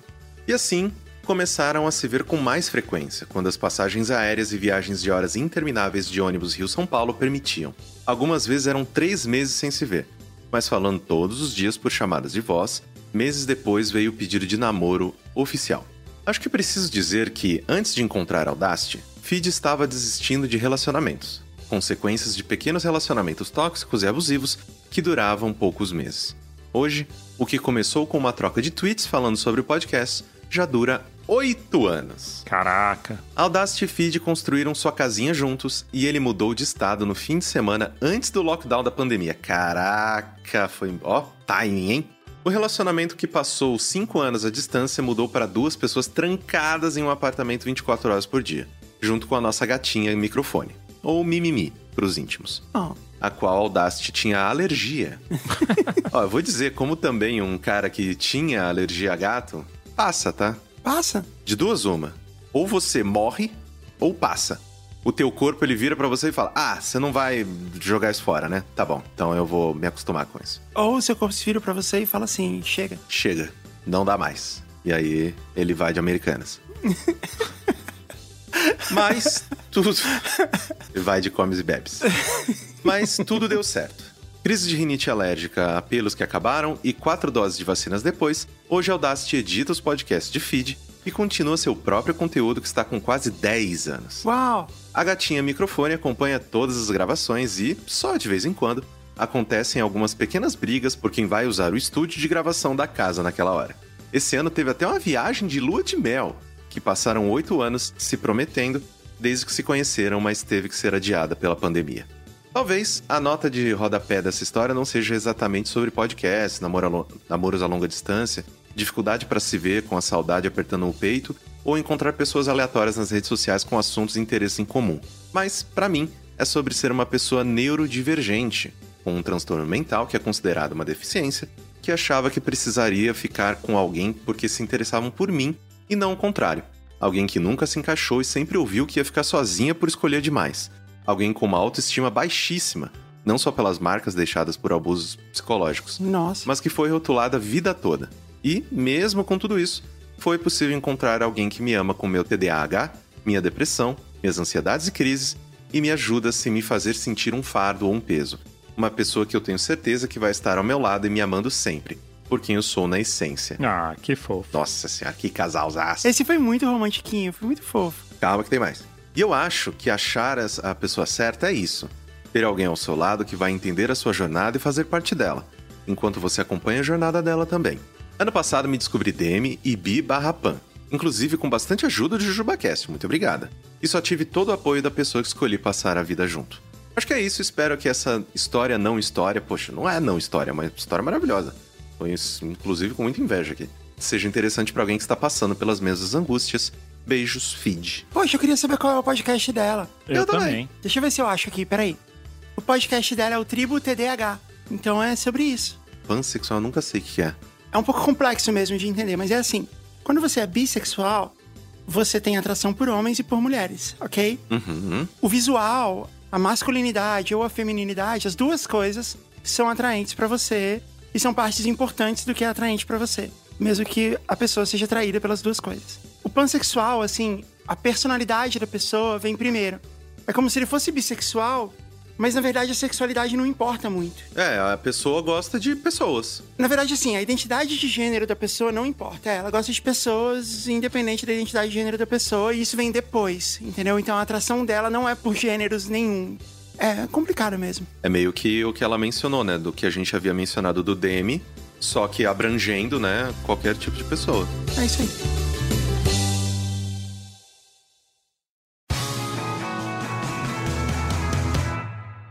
E assim, começaram a se ver com mais frequência, quando as passagens aéreas e viagens de horas intermináveis de ônibus Rio-São Paulo permitiam. Algumas vezes eram três meses sem se ver, mas falando todos os dias por chamadas de voz, meses depois veio o pedido de namoro oficial. Acho que preciso dizer que, antes de encontrar Audacity, Feed estava desistindo de relacionamentos, consequências de pequenos relacionamentos tóxicos e abusivos que duravam poucos meses. Hoje, o que começou com uma troca de tweets falando sobre o podcast já dura oito anos. Caraca. Audacity e Feed construíram sua casinha juntos e ele mudou de estado no fim de semana antes do lockdown da pandemia. Caraca, foi. Ó, timing, hein? O relacionamento que passou cinco anos à distância mudou para duas pessoas trancadas em um apartamento 24 horas por dia, junto com a nossa gatinha microfone, ou Mimimi, pros íntimos. Oh. A qual Audacity tinha alergia. Ó, eu vou dizer, como também um cara que tinha alergia a gato, passa, tá? Passa. De duas uma. Ou você morre, ou passa. O teu corpo, ele vira pra você e fala, ah, você não vai jogar isso fora, né? Tá bom, então eu vou me acostumar com isso. Ou o seu corpo se vira pra você e fala assim: chega. Chega, não dá mais. E aí, ele vai de Americanas. Mas tudo. Vai de comes e bebes. Mas tudo deu certo. Crise de rinite alérgica, apelos que acabaram e quatro doses de vacinas depois, hoje a Audacity edita os podcasts de feed e continua seu próprio conteúdo que está com quase 10 anos. Uau! A gatinha microfone acompanha todas as gravações e, só de vez em quando, acontecem algumas pequenas brigas por quem vai usar o estúdio de gravação da casa naquela hora. Esse ano teve até uma viagem de lua de mel, que passaram oito anos se prometendo desde que se conheceram, mas teve que ser adiada pela pandemia. Talvez a nota de rodapé dessa história não seja exatamente sobre podcast, namoro namoros a longa distância, dificuldade para se ver com a saudade apertando o peito ou encontrar pessoas aleatórias nas redes sociais com assuntos e interesses em comum. Mas, para mim, é sobre ser uma pessoa neurodivergente, com um transtorno mental que é considerado uma deficiência, que achava que precisaria ficar com alguém porque se interessavam por mim e não o contrário. Alguém que nunca se encaixou e sempre ouviu que ia ficar sozinha por escolher demais. Alguém com uma autoestima baixíssima, não só pelas marcas deixadas por abusos psicológicos, Nossa. mas que foi rotulada a vida toda. E, mesmo com tudo isso, foi possível encontrar alguém que me ama com meu TDAH, minha depressão, minhas ansiedades e crises e me ajuda sem me fazer sentir um fardo ou um peso. Uma pessoa que eu tenho certeza que vai estar ao meu lado e me amando sempre, por quem eu sou na essência. Ah, que fofo. Nossa senhora, que casalzaço. Esse foi muito romantiquinho, foi muito fofo. Calma que tem mais. E eu acho que achar a pessoa certa é isso. Ter alguém ao seu lado que vai entender a sua jornada e fazer parte dela, enquanto você acompanha a jornada dela também. Ano passado me descobri DM e Bi barra Pan, inclusive com bastante ajuda de JujubaCast, muito obrigada. E só tive todo o apoio da pessoa que escolhi passar a vida junto. Acho que é isso, espero que essa história não história, poxa, não é não história, é uma história maravilhosa. Foi inclusive com muita inveja aqui. Seja interessante pra alguém que está passando pelas mesmas angústias. Beijos, feed. Poxa, eu queria saber qual é o podcast dela. Eu, Eu também. também. Deixa eu ver se eu acho aqui, peraí. O podcast dela é o Tribo TDAH. Então é sobre isso. Pansexual, eu nunca sei o que é. É um pouco complexo mesmo de entender, mas é assim. Quando você é bissexual, você tem atração por homens e por mulheres, ok? Uhum. O visual, a masculinidade ou a feminilidade, as duas coisas são atraentes pra você e são partes importantes do que é atraente pra você, mesmo que a pessoa seja atraída pelas duas coisas. O pansexual, assim, a personalidade da pessoa vem primeiro. É como se ele fosse bissexual, mas na verdade a sexualidade não importa muito. É, a pessoa gosta de pessoas. Na verdade, assim, a identidade de gênero da pessoa não importa. Ela gosta de pessoas independente da identidade de gênero da pessoa, e isso vem depois, entendeu? Então a atração dela não é por gêneros nenhum. É complicado mesmo. É meio que o que ela mencionou, né? Do que a gente havia mencionado do DM, só que abrangendo, né, qualquer tipo de pessoa. É isso aí.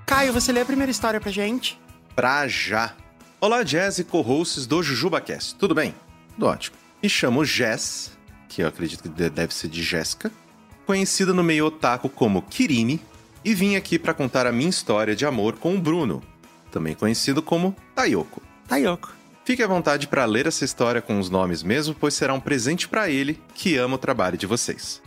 Caio, você lê a primeira história pra gente? Pra já. Olá, Jazz e co-hosts do JujubaCast. Tudo bem? Tudo ótimo. Me chamo Jess, que eu acredito que de- deve ser de Jéssica, conhecida no meio otaku como Kirimi, e vim aqui pra contar a minha história de amor com o Bruno, também conhecido como Tayoko. Tayoko. Fique à vontade para ler essa história com os nomes mesmo, pois será um presente para ele que ama o trabalho de vocês.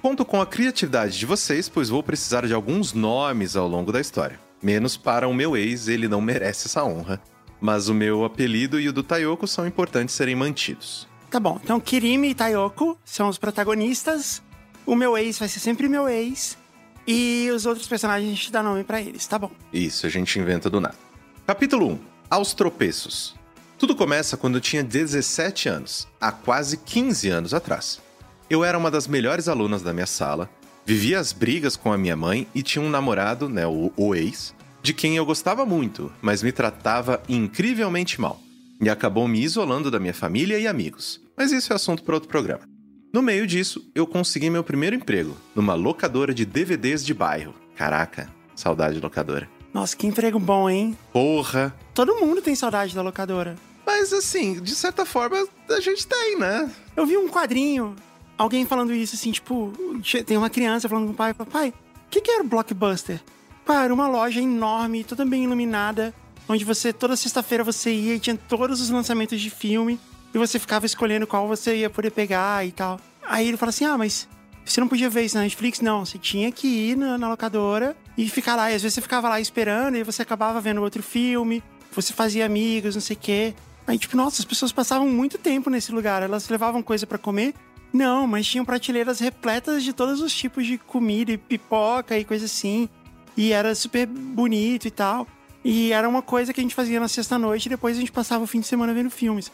Conto com a criatividade de vocês, pois vou precisar de alguns nomes ao longo da história. Menos para o meu ex, ele não merece essa honra. Mas o meu apelido e o do Tayoko são importantes serem mantidos. Tá bom, então Kirimi e Tayoko são os protagonistas. O meu ex vai ser sempre meu ex. E os outros personagens a gente dá nome pra eles, tá bom? Isso, a gente inventa do nada. Capítulo 1 Aos tropeços. Tudo começa quando eu tinha 17 anos, há quase 15 anos atrás. Eu era uma das melhores alunas da minha sala, vivia as brigas com a minha mãe e tinha um namorado, né, o, o ex, de quem eu gostava muito, mas me tratava incrivelmente mal. E acabou me isolando da minha família e amigos. Mas isso é assunto para outro programa. No meio disso, eu consegui meu primeiro emprego, numa locadora de DVDs de bairro. Caraca, saudade de locadora. Nossa, que emprego bom, hein? Porra! Todo mundo tem saudade da locadora. Mas assim, de certa forma, a gente tem, né? Eu vi um quadrinho, alguém falando isso assim, tipo, tem uma criança falando com o pai, pai, o que, que era o Blockbuster? Pai, era uma loja enorme, toda bem iluminada, onde você, toda sexta-feira você ia e tinha todos os lançamentos de filme, e você ficava escolhendo qual você ia poder pegar e tal. Aí ele fala assim, ah, mas você não podia ver isso na Netflix? Não, você tinha que ir na, na locadora e ficar lá. E às vezes você ficava lá esperando e você acabava vendo outro filme, você fazia amigos, não sei o quê. Aí, tipo, nossa, as pessoas passavam muito tempo nesse lugar. Elas levavam coisa para comer. Não, mas tinham prateleiras repletas de todos os tipos de comida e pipoca e coisa assim. E era super bonito e tal. E era uma coisa que a gente fazia na sexta-noite e depois a gente passava o fim de semana vendo filmes.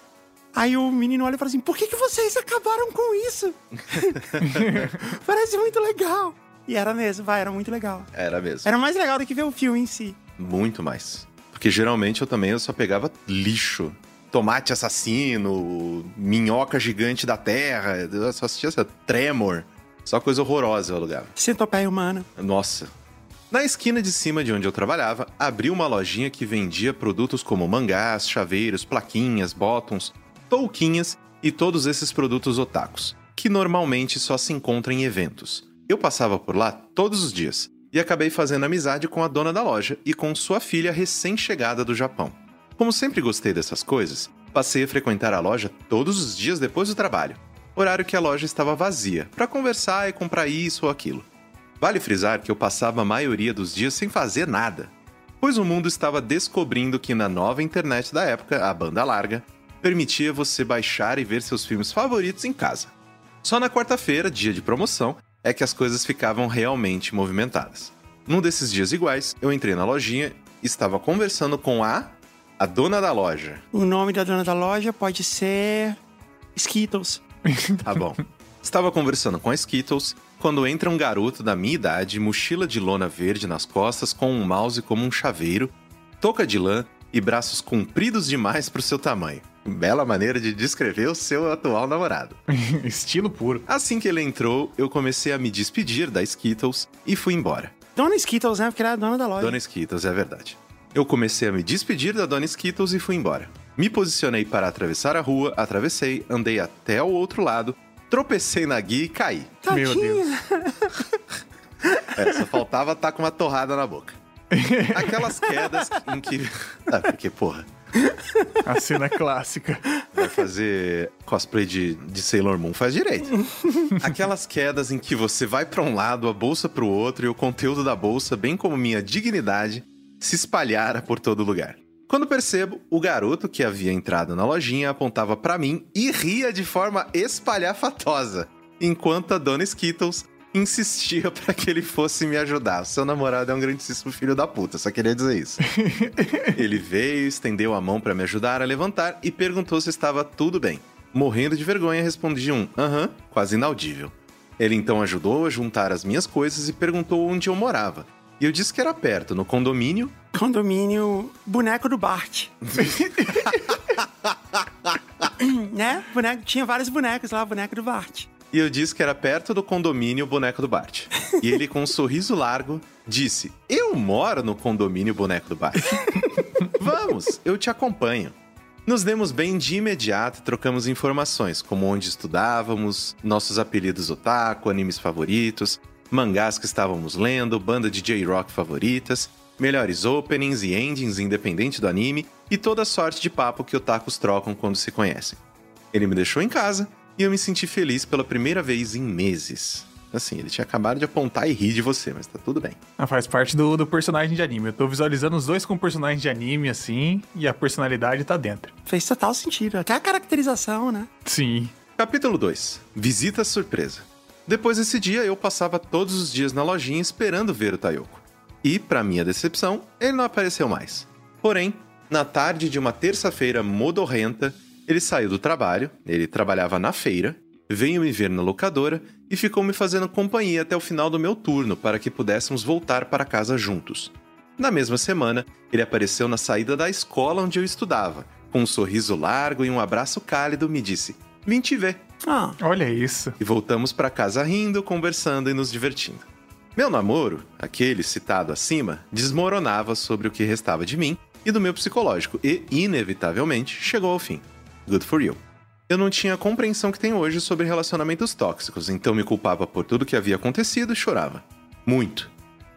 Aí o menino olha e fala assim: Por que, que vocês acabaram com isso? Parece muito legal. E era mesmo, vai, era muito legal. Era mesmo. Era mais legal do que ver o filme em si. Muito mais. Porque geralmente eu também eu só pegava lixo. Tomate assassino, minhoca gigante da terra. Eu só assistia essa Tremor. Só coisa horrorosa eu alugava. Centopeia humana. Nossa. Na esquina de cima de onde eu trabalhava, abriu uma lojinha que vendia produtos como mangás, chaveiros, plaquinhas, bottoms, touquinhas e todos esses produtos otakus, que normalmente só se encontram em eventos. Eu passava por lá todos os dias e acabei fazendo amizade com a dona da loja e com sua filha recém-chegada do Japão. Como sempre gostei dessas coisas, passei a frequentar a loja todos os dias depois do trabalho, horário que a loja estava vazia, para conversar e comprar isso ou aquilo. Vale frisar que eu passava a maioria dos dias sem fazer nada, pois o mundo estava descobrindo que na nova internet da época, a banda larga, permitia você baixar e ver seus filmes favoritos em casa. Só na quarta-feira, dia de promoção, é que as coisas ficavam realmente movimentadas. Num desses dias iguais, eu entrei na lojinha e estava conversando com a a dona da loja. O nome da dona da loja pode ser Skittles. Tá bom. Estava conversando com a Skittles quando entra um garoto da minha idade, mochila de lona verde nas costas, com um mouse como um chaveiro, touca de lã e braços compridos demais para o seu tamanho. Bela maneira de descrever o seu atual namorado. Estilo puro. Assim que ele entrou, eu comecei a me despedir da Skittles e fui embora. Dona Skittles, né? Porque ela é a dona da loja. Dona Skittles, é verdade. Eu comecei a me despedir da Dona Skittles e fui embora. Me posicionei para atravessar a rua, atravessei, andei até o outro lado, tropecei na guia e caí. Tadinha. Meu Deus. É, só faltava estar com uma torrada na boca. Aquelas quedas em que. Ah, porque, porra, A cena clássica. vai fazer cosplay de, de Sailor Moon, faz direito. Aquelas quedas em que você vai pra um lado, a bolsa pro outro e o conteúdo da bolsa, bem como minha dignidade, se espalhara por todo lugar. Quando percebo, o garoto que havia entrado na lojinha apontava pra mim e ria de forma espalhafatosa, enquanto a dona Skittles insistia pra que ele fosse me ajudar. Seu namorado é um grandíssimo filho da puta, só queria dizer isso. ele veio, estendeu a mão pra me ajudar a levantar e perguntou se estava tudo bem. Morrendo de vergonha, respondi um aham, quase inaudível. Ele então ajudou a juntar as minhas coisas e perguntou onde eu morava. E eu disse que era perto, no condomínio. Condomínio Boneco do Bart. né? Boneco, tinha vários bonecos lá, boneco do Bart. E eu disse que era perto do condomínio Boneco do Bart. E ele, com um sorriso largo, disse: Eu moro no condomínio Boneco do Bart. Vamos, eu te acompanho. Nos demos bem de imediato e trocamos informações, como onde estudávamos, nossos apelidos otaku, animes favoritos, mangás que estávamos lendo, banda de J-rock favoritas. melhores openings e endings independente do anime e toda sorte de papo que otakus trocam quando se conhecem. Ele me deixou em casa e eu me senti feliz pela primeira vez em meses. Assim, ele tinha acabado de apontar e rir de você, mas tá tudo bem. Ah, faz parte do, do personagem de anime. Eu tô visualizando os dois com personagem de anime, assim, e a personalidade tá dentro. Fez total sentido. Até a caracterização, né? Sim. Capítulo 2 Visita surpresa. Depois desse dia, eu passava todos os dias na lojinha esperando ver o Tayoko. E, para minha decepção, ele não apareceu mais. Porém, na tarde de uma terça-feira modorrenta, ele saiu do trabalho, ele trabalhava na feira, veio me ver na locadora e ficou me fazendo companhia até o final do meu turno para que pudéssemos voltar para casa juntos. Na mesma semana, ele apareceu na saída da escola onde eu estudava. Com um sorriso largo e um abraço cálido, me disse: Vim te ver. Ah, Olha isso. E voltamos para casa rindo, conversando e nos divertindo. Meu namoro, aquele citado acima, desmoronava sobre o que restava de mim e do meu psicológico e, inevitavelmente, chegou ao fim. Good for you. Eu não tinha a compreensão que tenho hoje sobre relacionamentos tóxicos, então me culpava por tudo que havia acontecido e chorava. Muito.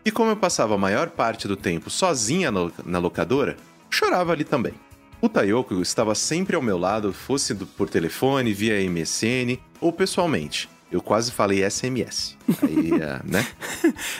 E como eu passava a maior parte do tempo sozinha na locadora, chorava ali também. O Tayoko estava sempre ao meu lado, fosse por telefone, via MSN ou pessoalmente. Eu quase falei SMS. Aí, ah, né?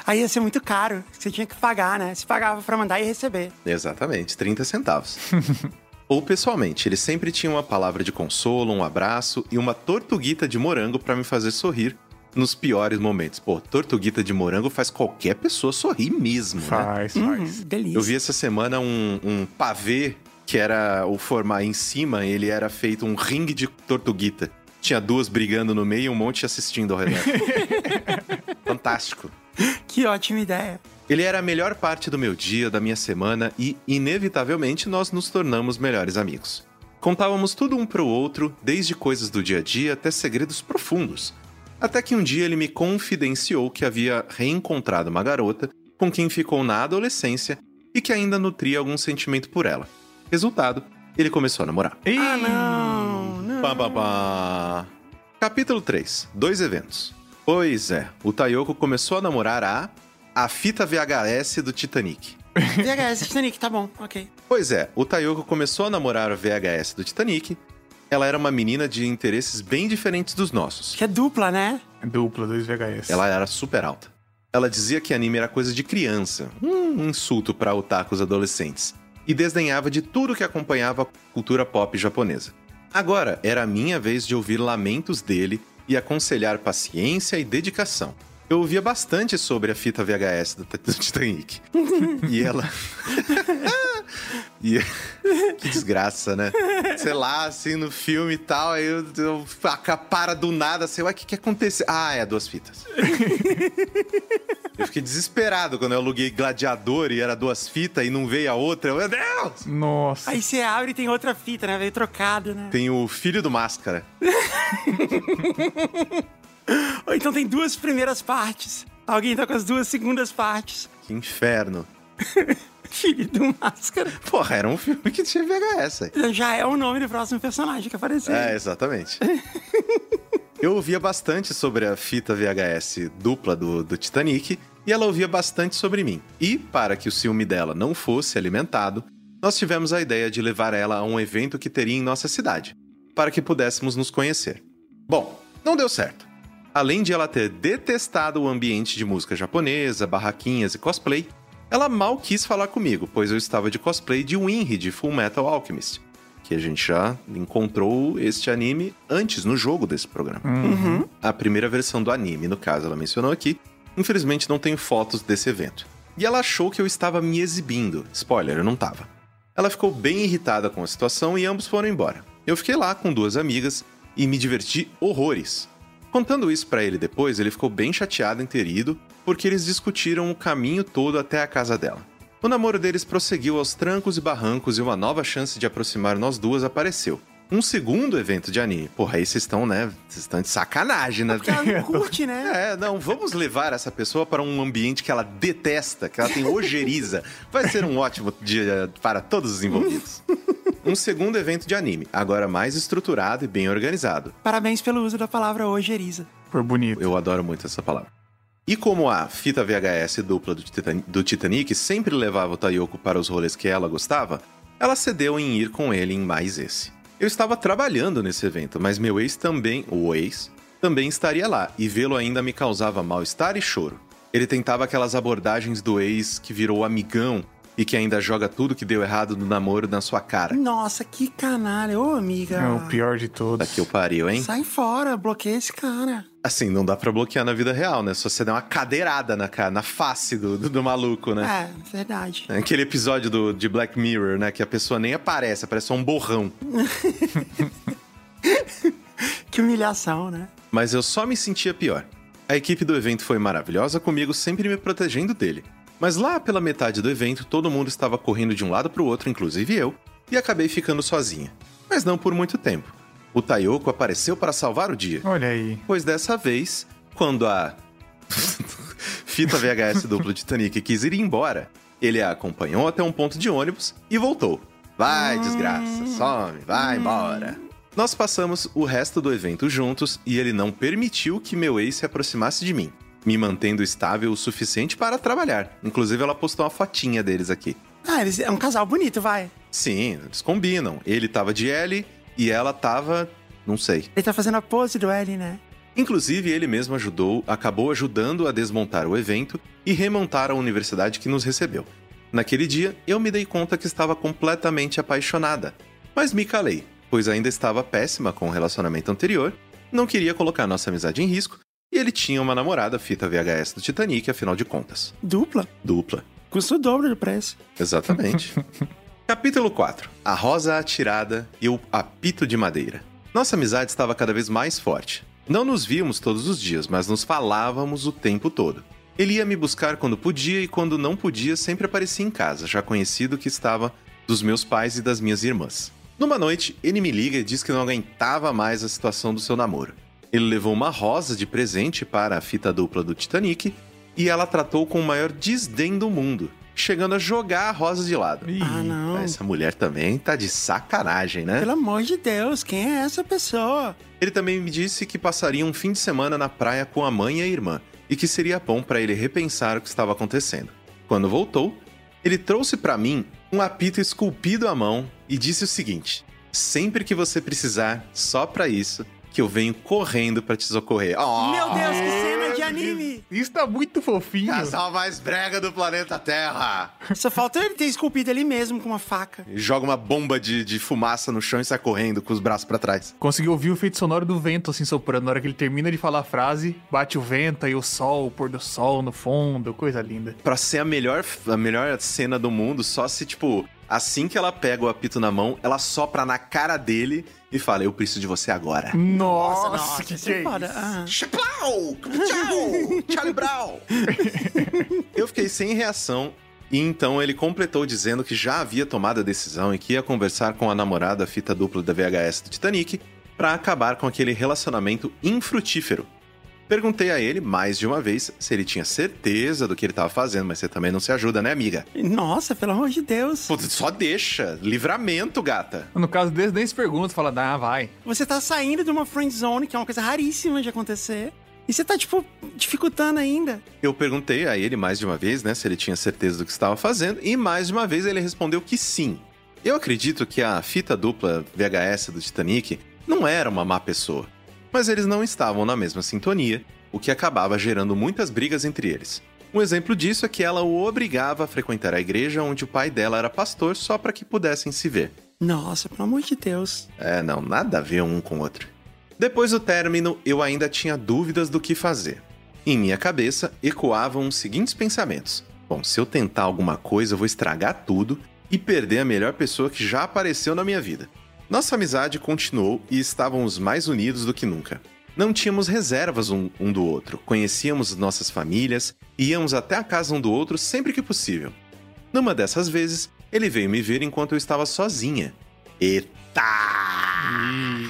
aí ia ser muito caro. Você tinha que pagar, né? Se pagava pra mandar e receber. Exatamente, 30 centavos. Ou pessoalmente, ele sempre tinha uma palavra de consolo, um abraço e uma tortuguita de morango pra me fazer sorrir nos piores momentos. Pô, tortuguita de morango faz qualquer pessoa sorrir mesmo, né? Faz, Hum, faz. delícia. Eu vi essa semana um, um pavê que era o formar em cima, ele era feito um ringue de tortuguita. Tinha duas brigando no meio e um monte assistindo ao redor. Fantástico. Que ótima ideia. Ele era a melhor parte do meu dia, da minha semana e, inevitavelmente, nós nos tornamos melhores amigos. Contávamos tudo um pro outro, desde coisas do dia a dia até segredos profundos. Até que um dia ele me confidenciou que havia reencontrado uma garota com quem ficou na adolescência e que ainda nutria algum sentimento por ela. Resultado, ele começou a namorar. Ah, não, não. Pá, pá, pá. Capítulo 3. Dois eventos. Pois é, o Tayoko começou a namorar a... A fita VHS do Titanic. VHS Titanic, tá bom, ok. Pois é, o Tayoko começou a namorar a VHS do Titanic. Ela era uma menina de interesses bem diferentes dos nossos. Que é dupla, né? Dupla, dois VHS. Ela era super alta. Ela dizia que anime era coisa de criança, um insulto para otakus adolescentes, e desdenhava de tudo que acompanhava a cultura pop japonesa. Agora era a minha vez de ouvir lamentos dele e aconselhar paciência e dedicação. Eu ouvia bastante sobre a fita VHS do, do Titanic. e ela. e... que desgraça, né? Sei lá, assim, no filme e tal, aí eu, eu para do nada, sei lá, o que, que aconteceu? Ah, é duas fitas. eu fiquei desesperado quando eu aluguei Gladiador e era duas fitas e não veio a outra. Eu, Meu Deus! Nossa. Aí você abre e tem outra fita, né? Veio trocado, né? Tem o filho do Máscara. Ou então tem duas primeiras partes. Alguém tá com as duas segundas partes. Que inferno. Filho do Máscara. Porra, era um filme que tinha VHS. Já é o nome do próximo personagem que apareceu. É, exatamente. Eu ouvia bastante sobre a fita VHS dupla do, do Titanic e ela ouvia bastante sobre mim. E, para que o ciúme dela não fosse alimentado, nós tivemos a ideia de levar ela a um evento que teria em nossa cidade, para que pudéssemos nos conhecer. Bom, não deu certo. Além de ela ter detestado o ambiente de música japonesa, barraquinhas e cosplay, ela mal quis falar comigo, pois eu estava de cosplay de Winry de Full Metal Alchemist, que a gente já encontrou este anime antes no jogo desse programa. Uhum. A primeira versão do anime, no caso, ela mencionou aqui. Infelizmente não tenho fotos desse evento. E ela achou que eu estava me exibindo. Spoiler, eu não tava. Ela ficou bem irritada com a situação e ambos foram embora. Eu fiquei lá com duas amigas e me diverti horrores. Contando isso pra ele depois, ele ficou bem chateado em ter ido, porque eles discutiram o caminho todo até a casa dela. O namoro deles prosseguiu aos trancos e barrancos e uma nova chance de aproximar nós duas apareceu. Um segundo evento de anime. Porra, aí vocês estão, né? Vocês estão de sacanagem, né? Porque ela não curte, né? É, não, vamos levar essa pessoa para um ambiente que ela detesta, que ela tem ojeriza. Vai ser um ótimo dia para todos os envolvidos. Um segundo evento de anime, agora mais estruturado e bem organizado. Parabéns pelo uso da palavra ojeriza. Foi bonito. Eu adoro muito essa palavra. E como a fita VHS dupla do, Titan- do Titanic sempre levava o Tayoko para os rolês que ela gostava, ela cedeu em ir com ele em mais esse. Eu estava trabalhando nesse evento, mas meu ex também, o ex, também estaria lá, e vê-lo ainda me causava mal-estar e choro. Ele tentava aquelas abordagens do ex que virou amigão e que ainda joga tudo que deu errado no namoro na sua cara. Nossa, que canalha. Ô, amiga. É o pior de todos. Daqui eu pariu, hein? Sai fora, bloqueia esse cara. Assim, não dá pra bloquear na vida real, né? Só você der uma cadeirada na cara, na face do, do, do maluco, né? É, verdade. É Aquele episódio do, de Black Mirror, né? Que a pessoa nem aparece, aparece só um borrão. Que humilhação, né? Mas eu só me sentia pior. A equipe do evento foi maravilhosa comigo, sempre me protegendo dele. Mas lá pela metade do evento, todo mundo estava correndo de um lado pro outro, inclusive eu, e acabei ficando sozinha. Mas não por muito tempo. O Tayoko apareceu para salvar o dia. Olha aí. Pois dessa vez, quando a fita VHS duplo Titanic quis ir embora, ele a acompanhou até um ponto de ônibus e voltou. Vai, desgraça, some, vai embora. Nós passamos o resto do evento juntos e ele não permitiu que meu ex se aproximasse de mim, me mantendo estável o suficiente para trabalhar. Inclusive, ela postou uma fotinha deles aqui. Ah, eles, é um casal bonito, vai. Sim, eles combinam. Ele tava de L e ela tava. não sei. Ele tá fazendo a pose do L, né? Inclusive, ele mesmo ajudou, acabou ajudando a desmontar o evento e remontar a universidade que nos recebeu. Naquele dia, eu me dei conta que estava completamente apaixonada, mas me calei, pois ainda estava péssima com o relacionamento anterior, não queria colocar nossa amizade em risco e ele tinha uma namorada fita VHS do Titanic, afinal de contas. Dupla. Dupla. Custa o dobro do preço. Exatamente. Capítulo 4. A rosa atirada e o apito de madeira. Nossa amizade estava cada vez mais forte. Não nos víamos todos os dias, mas nos falávamos o tempo todo. Ele ia me buscar quando podia e quando não podia sempre aparecia em casa, já conhecido que estava dos meus pais e das minhas irmãs. Numa noite, ele me liga e diz que não aguentava mais a situação do seu namoro. Ele levou uma rosa de presente para a fita dupla do Titanic e ela tratou com o maior desdém do mundo, chegando a jogar a rosa de lado. Ih, Ah, não. Essa mulher também tá de sacanagem, né? Pelo amor de Deus, quem é essa pessoa? Ele também me disse que passaria um fim de semana na praia com a mãe e a irmã e que seria bom para ele repensar o que estava acontecendo. Quando voltou, ele trouxe para mim um apito esculpido à mão e disse o seguinte: Sempre que você precisar, só para isso, que eu venho correndo para te socorrer. Oh, Meu Deus, que cena de anime! Isso tá muito fofinho. Casal mais brega do planeta Terra! Só falta ele ter esculpido ali mesmo com uma faca. E joga uma bomba de, de fumaça no chão e sai correndo com os braços para trás. Consegui ouvir o efeito sonoro do vento assim soprando. Na hora que ele termina de falar a frase, bate o vento e o sol, o pôr do sol no fundo, coisa linda. Pra ser a melhor, a melhor cena do mundo, só se, tipo, assim que ela pega o apito na mão, ela sopra na cara dele e fala: Eu preciso de você agora. Nossa, que isso que é é isso? Chaplau! Tchau! Charlie Brown! Eu fiquei sem reação. E então ele completou dizendo que já havia tomado a decisão e que ia conversar com a namorada fita dupla da VHS do Titanic para acabar com aquele relacionamento infrutífero. Perguntei a ele mais de uma vez se ele tinha certeza do que ele estava fazendo, mas você também não se ajuda, né, amiga? Nossa, pelo amor de Deus. Pô, só deixa. Livramento, gata. No caso deles, nem se pergunta, fala, ah, vai. Você tá saindo de uma friend zone, que é uma coisa raríssima de acontecer. E você tá, tipo, dificultando ainda. Eu perguntei a ele mais de uma vez, né, se ele tinha certeza do que estava fazendo, e mais de uma vez ele respondeu que sim. Eu acredito que a fita dupla VHS do Titanic não era uma má pessoa, mas eles não estavam na mesma sintonia, o que acabava gerando muitas brigas entre eles. Um exemplo disso é que ela o obrigava a frequentar a igreja onde o pai dela era pastor só para que pudessem se ver. Nossa, pelo amor de Deus. É, não, nada a ver um com o outro. Depois do término, eu ainda tinha dúvidas do que fazer. Em minha cabeça ecoavam os seguintes pensamentos: Bom, se eu tentar alguma coisa, eu vou estragar tudo e perder a melhor pessoa que já apareceu na minha vida. Nossa amizade continuou e estávamos mais unidos do que nunca. Não tínhamos reservas um, um do outro, conhecíamos nossas famílias e íamos até a casa um do outro sempre que possível. Numa dessas vezes, ele veio me ver enquanto eu estava sozinha. Eita!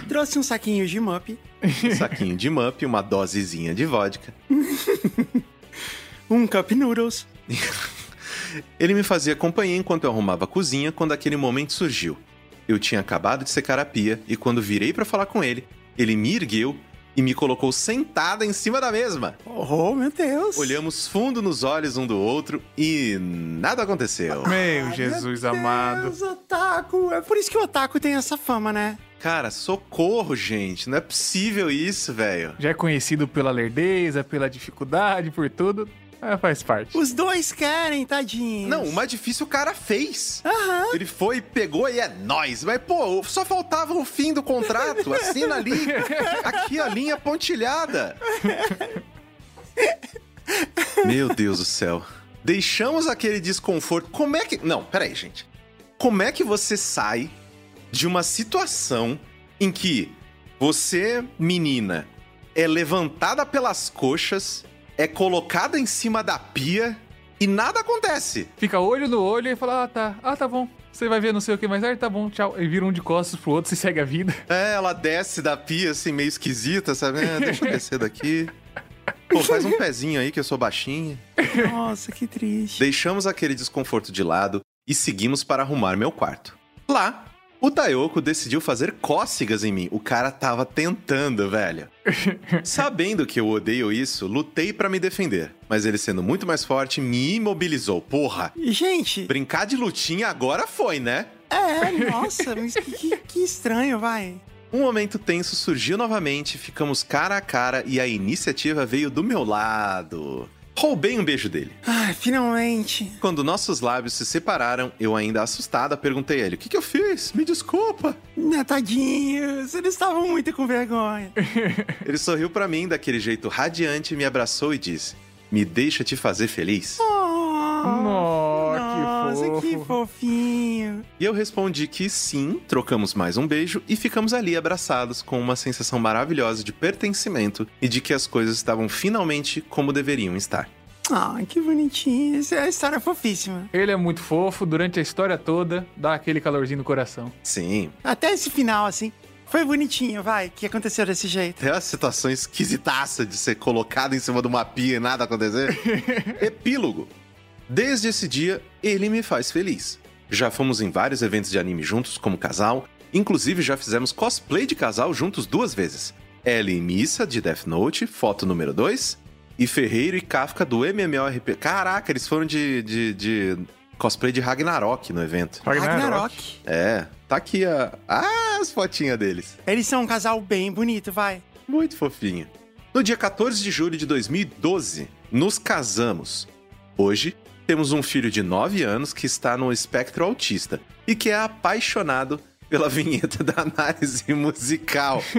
Trouxe um saquinho de mup, Um saquinho de mup, uma dosezinha de vodka. um cup noodles. Ele me fazia companhia enquanto eu arrumava a cozinha quando aquele momento surgiu. Eu tinha acabado de secar a pia e quando virei para falar com ele, ele me ergueu, e me colocou sentada em cima da mesma. Oh, meu Deus. Olhamos fundo nos olhos um do outro e nada aconteceu. Meu Jesus amado. Deus, otaku. É por isso que o otaku tem essa fama, né? Cara, socorro, gente. Não é possível isso, velho. Já é conhecido pela lerdeza, pela dificuldade, por tudo. É, faz parte. Os dois querem, tadinho. Não, o mais difícil o cara fez. Aham. Ele foi, pegou e é nóis. Mas, pô, só faltava o fim do contrato. Assina ali. Aqui a linha pontilhada. Meu Deus do céu. Deixamos aquele desconforto. Como é que. Não, peraí, gente. Como é que você sai de uma situação em que você, menina, é levantada pelas coxas, é colocada em cima da pia e nada acontece? Fica olho no olho e fala: Ah, tá. Ah, tá bom. Você vai ver não sei o que mais tarde, tá bom, tchau. E vira um de costas pro outro, se segue a vida. É, ela desce da pia assim, meio esquisita, sabe? É, deixa eu descer daqui. Pô, faz um pezinho aí que eu sou baixinha. Nossa, que triste. Deixamos aquele desconforto de lado e seguimos para arrumar meu quarto. Lá, o Tayoko decidiu fazer cócegas em mim. O cara tava tentando, velho. Sabendo que eu odeio isso, lutei pra me defender. Mas ele, sendo muito mais forte, me imobilizou. Porra! E, Gente, Brincar de lutinha agora foi, né? é, nossa, mas que, que- que estranho, vai. Um momento tenso surgiu novamente, ficamos cara a cara e a iniciativa veio do meu lado. Roubei um beijo dele. Ai, finalmente. Quando nossos lábios se separaram, eu ainda assustada perguntei a ele: O que, que eu fiz? Me desculpa. Né, tadinhos, eles estavam muito com vergonha. Ele sorriu pra mim daquele jeito radiante, me abraçou e disse: Me deixa te fazer feliz. Oh, Que nossa, que fofo. fofinho. E eu respondi que sim, trocamos mais um beijo e ficamos ali abraçados com uma sensação maravilhosa de pertencimento e de que as coisas estavam finalmente como deveriam estar. Ah, que bonitinho. Essa é a história fofíssima. Ele é muito fofo, durante a história toda, dá aquele calorzinho no coração. Sim, Até esse final, assim, foi bonitinho, vai, que aconteceu desse jeito. É uma situação esquisitaça de ser colocado em cima de uma pia e nada acontecer. Epílogo. Desde esse dia, ele me faz feliz. Já fomos em vários eventos de anime juntos como casal, inclusive já fizemos cosplay de casal juntos duas vezes. Ellie e Missa, de Death Note, foto número 2, e Ferreiro e Kafka do MMORP. Caraca, eles foram de, de, de cosplay de Ragnarok no evento. Ragnarok. É, tá aqui a, ah, as fotinhas deles. Eles são um casal bem bonito, vai. Muito fofinho. No dia 14 de julho de 2012, nos casamos. Hoje, temos um filho de 9 anos que está no espectro autista e que é apaixonado pela vinheta da análise musical.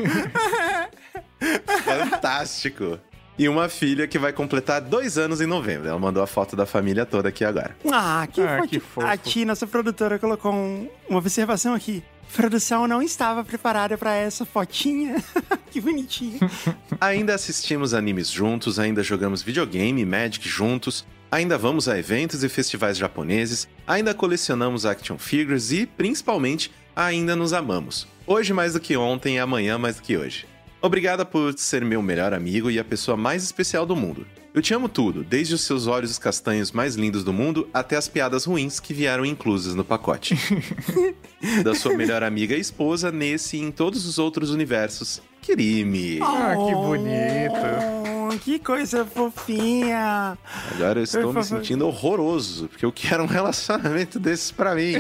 Fantástico. E uma filha que vai completar dois anos em novembro. Ela mandou a foto da família toda aqui agora. Ah, que, Ah, fofo. que fofo. A Ti, nossa produtora, colocou um- uma observação aqui. Produção não estava preparada pra essa fotinha. que bonitinho. Ainda assistimos animes juntos, ainda jogamos videogame e Magic juntos, ainda vamos a eventos e festivais japoneses, ainda colecionamos action figures e, principalmente, ainda nos amamos. Hoje mais do que ontem e amanhã mais do que hoje. Obrigada por ser meu melhor amigo e a pessoa mais especial do mundo. Eu te amo tudo, desde os seus olhos castanhos mais lindos do mundo até as piadas ruins que vieram inclusas no pacote. da sua melhor amiga e esposa nesse e em todos os outros universos. Kirimi. Ah, que bonito. Oh, que coisa fofinha. Agora eu estou Por me sentindo horroroso, porque eu quero um relacionamento desses pra mim.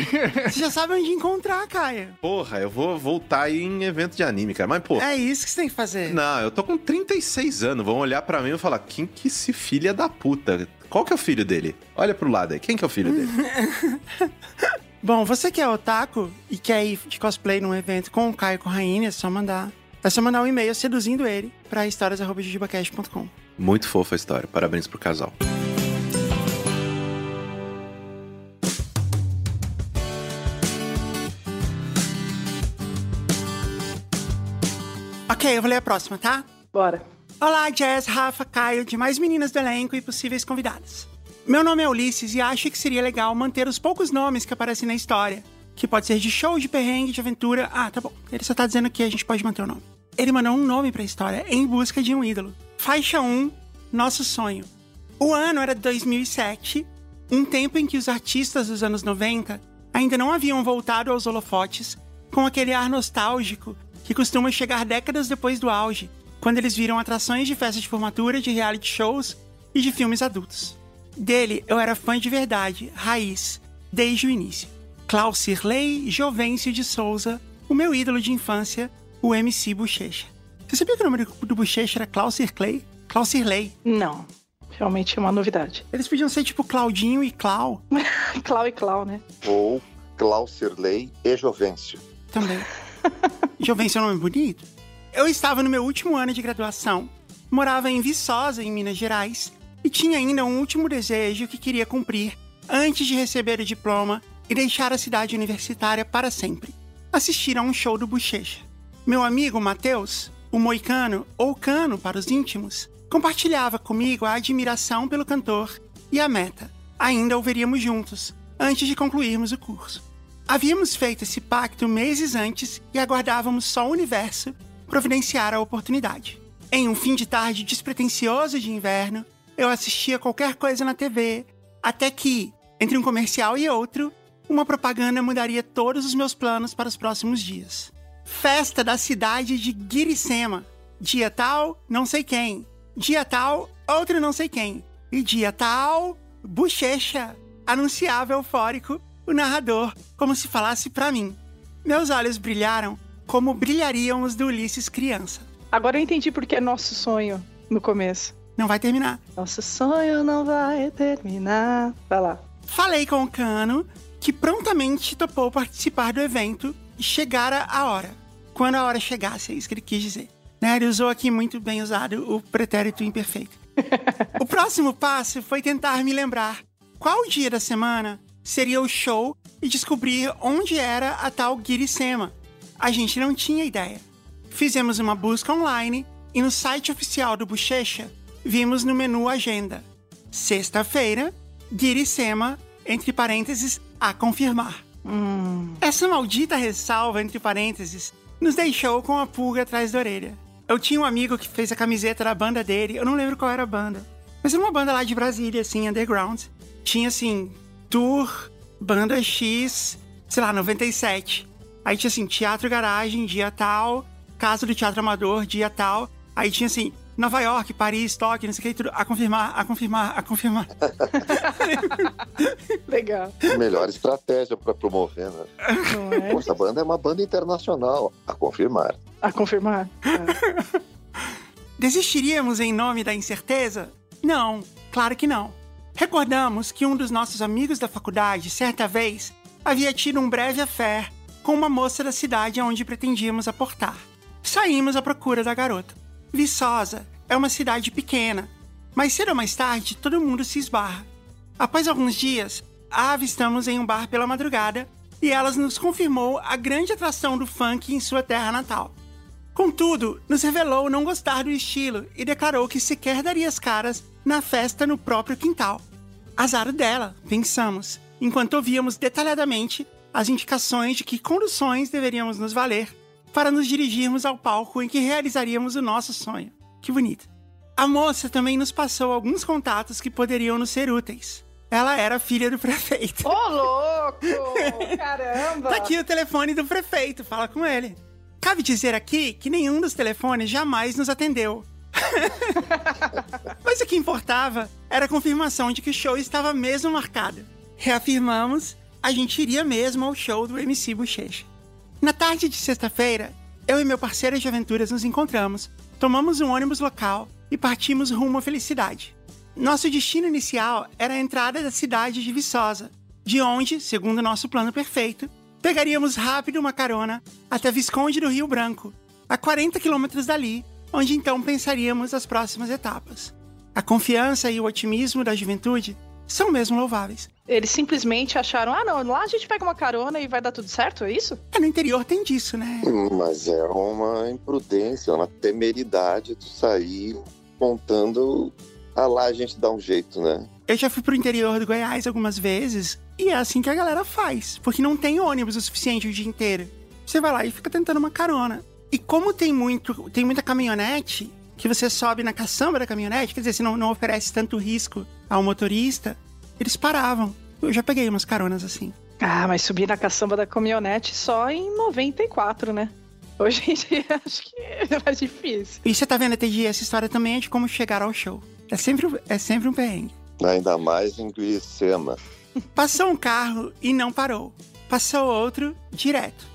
Você já sabe onde encontrar, Caia. Porra, eu vou voltar aí em evento de anime, cara. Mas, pô. É isso que você tem que fazer. Não, eu tô com 36 anos. Vão olhar pra mim e falar: quem que esse filho é da puta? Qual que é o filho dele? Olha pro lado aí. Quem que é o filho dele? Bom, você que é otaku e quer ir de cosplay num evento com o Caio e com a Rainha, é só mandar. É só mandar um e-mail seduzindo ele pra histórias.jujubacast.com. Muito fofa a história. Parabéns pro casal. Ok, eu vou ler a próxima, tá? Bora. Olá, Jess, Rafa, Caio, demais meninas do elenco e possíveis convidadas. Meu nome é Ulisses e acho que seria legal manter os poucos nomes que aparecem na história. Que pode ser de show, de perrengue, de aventura. Ah, tá bom. Ele só tá dizendo que a gente pode manter o nome. Ele mandou um nome pra história em busca de um ídolo. Faixa 1, Nosso Sonho. O ano era 2007, um tempo em que os artistas dos anos 90 ainda não haviam voltado aos holofotes com aquele ar nostálgico que costuma chegar décadas depois do auge quando eles viram atrações de festa de formatura, de reality shows e de filmes adultos. Dele, eu era fã de verdade, raiz, desde o início. Klaus Sirley Jovencio de Souza, o meu ídolo de infância, o MC Bochecha. Você sabia que o nome do Bochecha era Klaus Sirley? Klaus Sirley. Não. Realmente é uma novidade. Eles podiam ser tipo Claudinho e Clau. Clau e Clau, né? Ou Claucirley e Jovencio. Também. Jovencio é um nome bonito. Eu estava no meu último ano de graduação, morava em Viçosa, em Minas Gerais, e tinha ainda um último desejo que queria cumprir antes de receber o diploma e deixar a cidade universitária para sempre. Assistir a um show do Bochecha. Meu amigo Matheus, o Moicano, ou Cano para os íntimos, compartilhava comigo a admiração pelo cantor e a meta. Ainda o veríamos juntos, antes de concluirmos o curso. Havíamos feito esse pacto meses antes e aguardávamos só o universo providenciar a oportunidade. Em um fim de tarde despretensioso de inverno, eu assistia qualquer coisa na TV, até que, entre um comercial e outro, uma propaganda mudaria todos os meus planos para os próximos dias. Festa da cidade de Guiricema. Dia tal, não sei quem. Dia tal, outro não sei quem. E dia tal, bochecha. Anunciava eufórico o narrador, como se falasse para mim. Meus olhos brilharam como brilhariam os do Ulisses criança. Agora eu entendi porque é nosso sonho no começo. Não vai terminar. Nosso sonho não vai terminar. Vai lá. Falei com o Cano, que prontamente topou participar do evento e chegara a hora. Quando a hora chegasse, é isso que ele quis dizer. Né? Ele usou aqui muito bem usado o pretérito imperfeito. o próximo passo foi tentar me lembrar qual dia da semana seria o show e descobrir onde era a tal Guiricema. A gente não tinha ideia. Fizemos uma busca online e no site oficial do Bochecha vimos no menu Agenda. Sexta-feira, Guiricema, entre parênteses, a confirmar. Hum. Essa maldita ressalva, entre parênteses, nos deixou com a pulga atrás da orelha. Eu tinha um amigo que fez a camiseta da banda dele, eu não lembro qual era a banda. Mas era uma banda lá de Brasília, assim, underground. Tinha, assim, Tour, Banda X, sei lá, 97. Aí tinha, assim, Teatro Garagem, dia tal, Casa do Teatro Amador, dia tal. Aí tinha, assim, Nova York, Paris, Tóquio, não sei o que, tudo. A confirmar, a confirmar, a confirmar. Legal. Melhor estratégia para promover, né? Não é? Essa banda é uma banda internacional. A confirmar. A confirmar. É. Desistiríamos em nome da incerteza? Não, claro que não. Recordamos que um dos nossos amigos da faculdade, certa vez, havia tido um breve affair com uma moça da cidade aonde pretendíamos aportar. Saímos à procura da garota. Viçosa é uma cidade pequena, mas cedo ou mais tarde todo mundo se esbarra. Após alguns dias, a avistamos em um bar pela madrugada e ela nos confirmou a grande atração do funk em sua terra natal. Contudo, nos revelou não gostar do estilo e declarou que sequer daria as caras na festa no próprio quintal. Azar dela, pensamos, enquanto ouvíamos detalhadamente as indicações de que conduções deveríamos nos valer para nos dirigirmos ao palco em que realizaríamos o nosso sonho. Que bonito. A moça também nos passou alguns contatos que poderiam nos ser úteis. Ela era filha do prefeito. Ô, louco! Caramba! Tá aqui o telefone do prefeito, fala com ele. Cabe dizer aqui que nenhum dos telefones jamais nos atendeu. Mas o que importava era a confirmação de que o show estava mesmo marcado. Reafirmamos, a gente iria mesmo ao show do MC Bochecha. Na tarde de sexta-feira, eu e meu parceiro de aventuras nos encontramos, tomamos um ônibus local e partimos rumo à felicidade. Nosso destino inicial era a entrada da cidade de Viçosa, de onde, segundo nosso plano perfeito, pegaríamos rápido uma carona até Visconde do Rio Branco, a 40 quilômetros dali, onde então pensaríamos as próximas etapas. A confiança e o otimismo da juventude são mesmo louváveis. Eles simplesmente acharam, ah não, lá a gente pega uma carona e vai dar tudo certo, é isso? É, no interior tem disso, né? Mas é uma imprudência, uma temeridade de sair contando. Ah lá, a gente dá um jeito, né? Eu já fui pro interior do Goiás algumas vezes e é assim que a galera faz, porque não tem ônibus o suficiente o dia inteiro. Você vai lá e fica tentando uma carona. E como tem muito, tem muita caminhonete que você sobe na caçamba da caminhonete, quer dizer, você não, não oferece tanto risco ao motorista, eles paravam. Eu já peguei umas caronas assim. Ah, mas subir na caçamba da caminhonete só em 94, né? Hoje em dia acho que é mais difícil. E você tá vendo, TG, essa história também é de como chegar ao show. É sempre, é sempre um perrengue. Ainda mais em Glicema. Passou um carro e não parou. Passou outro direto.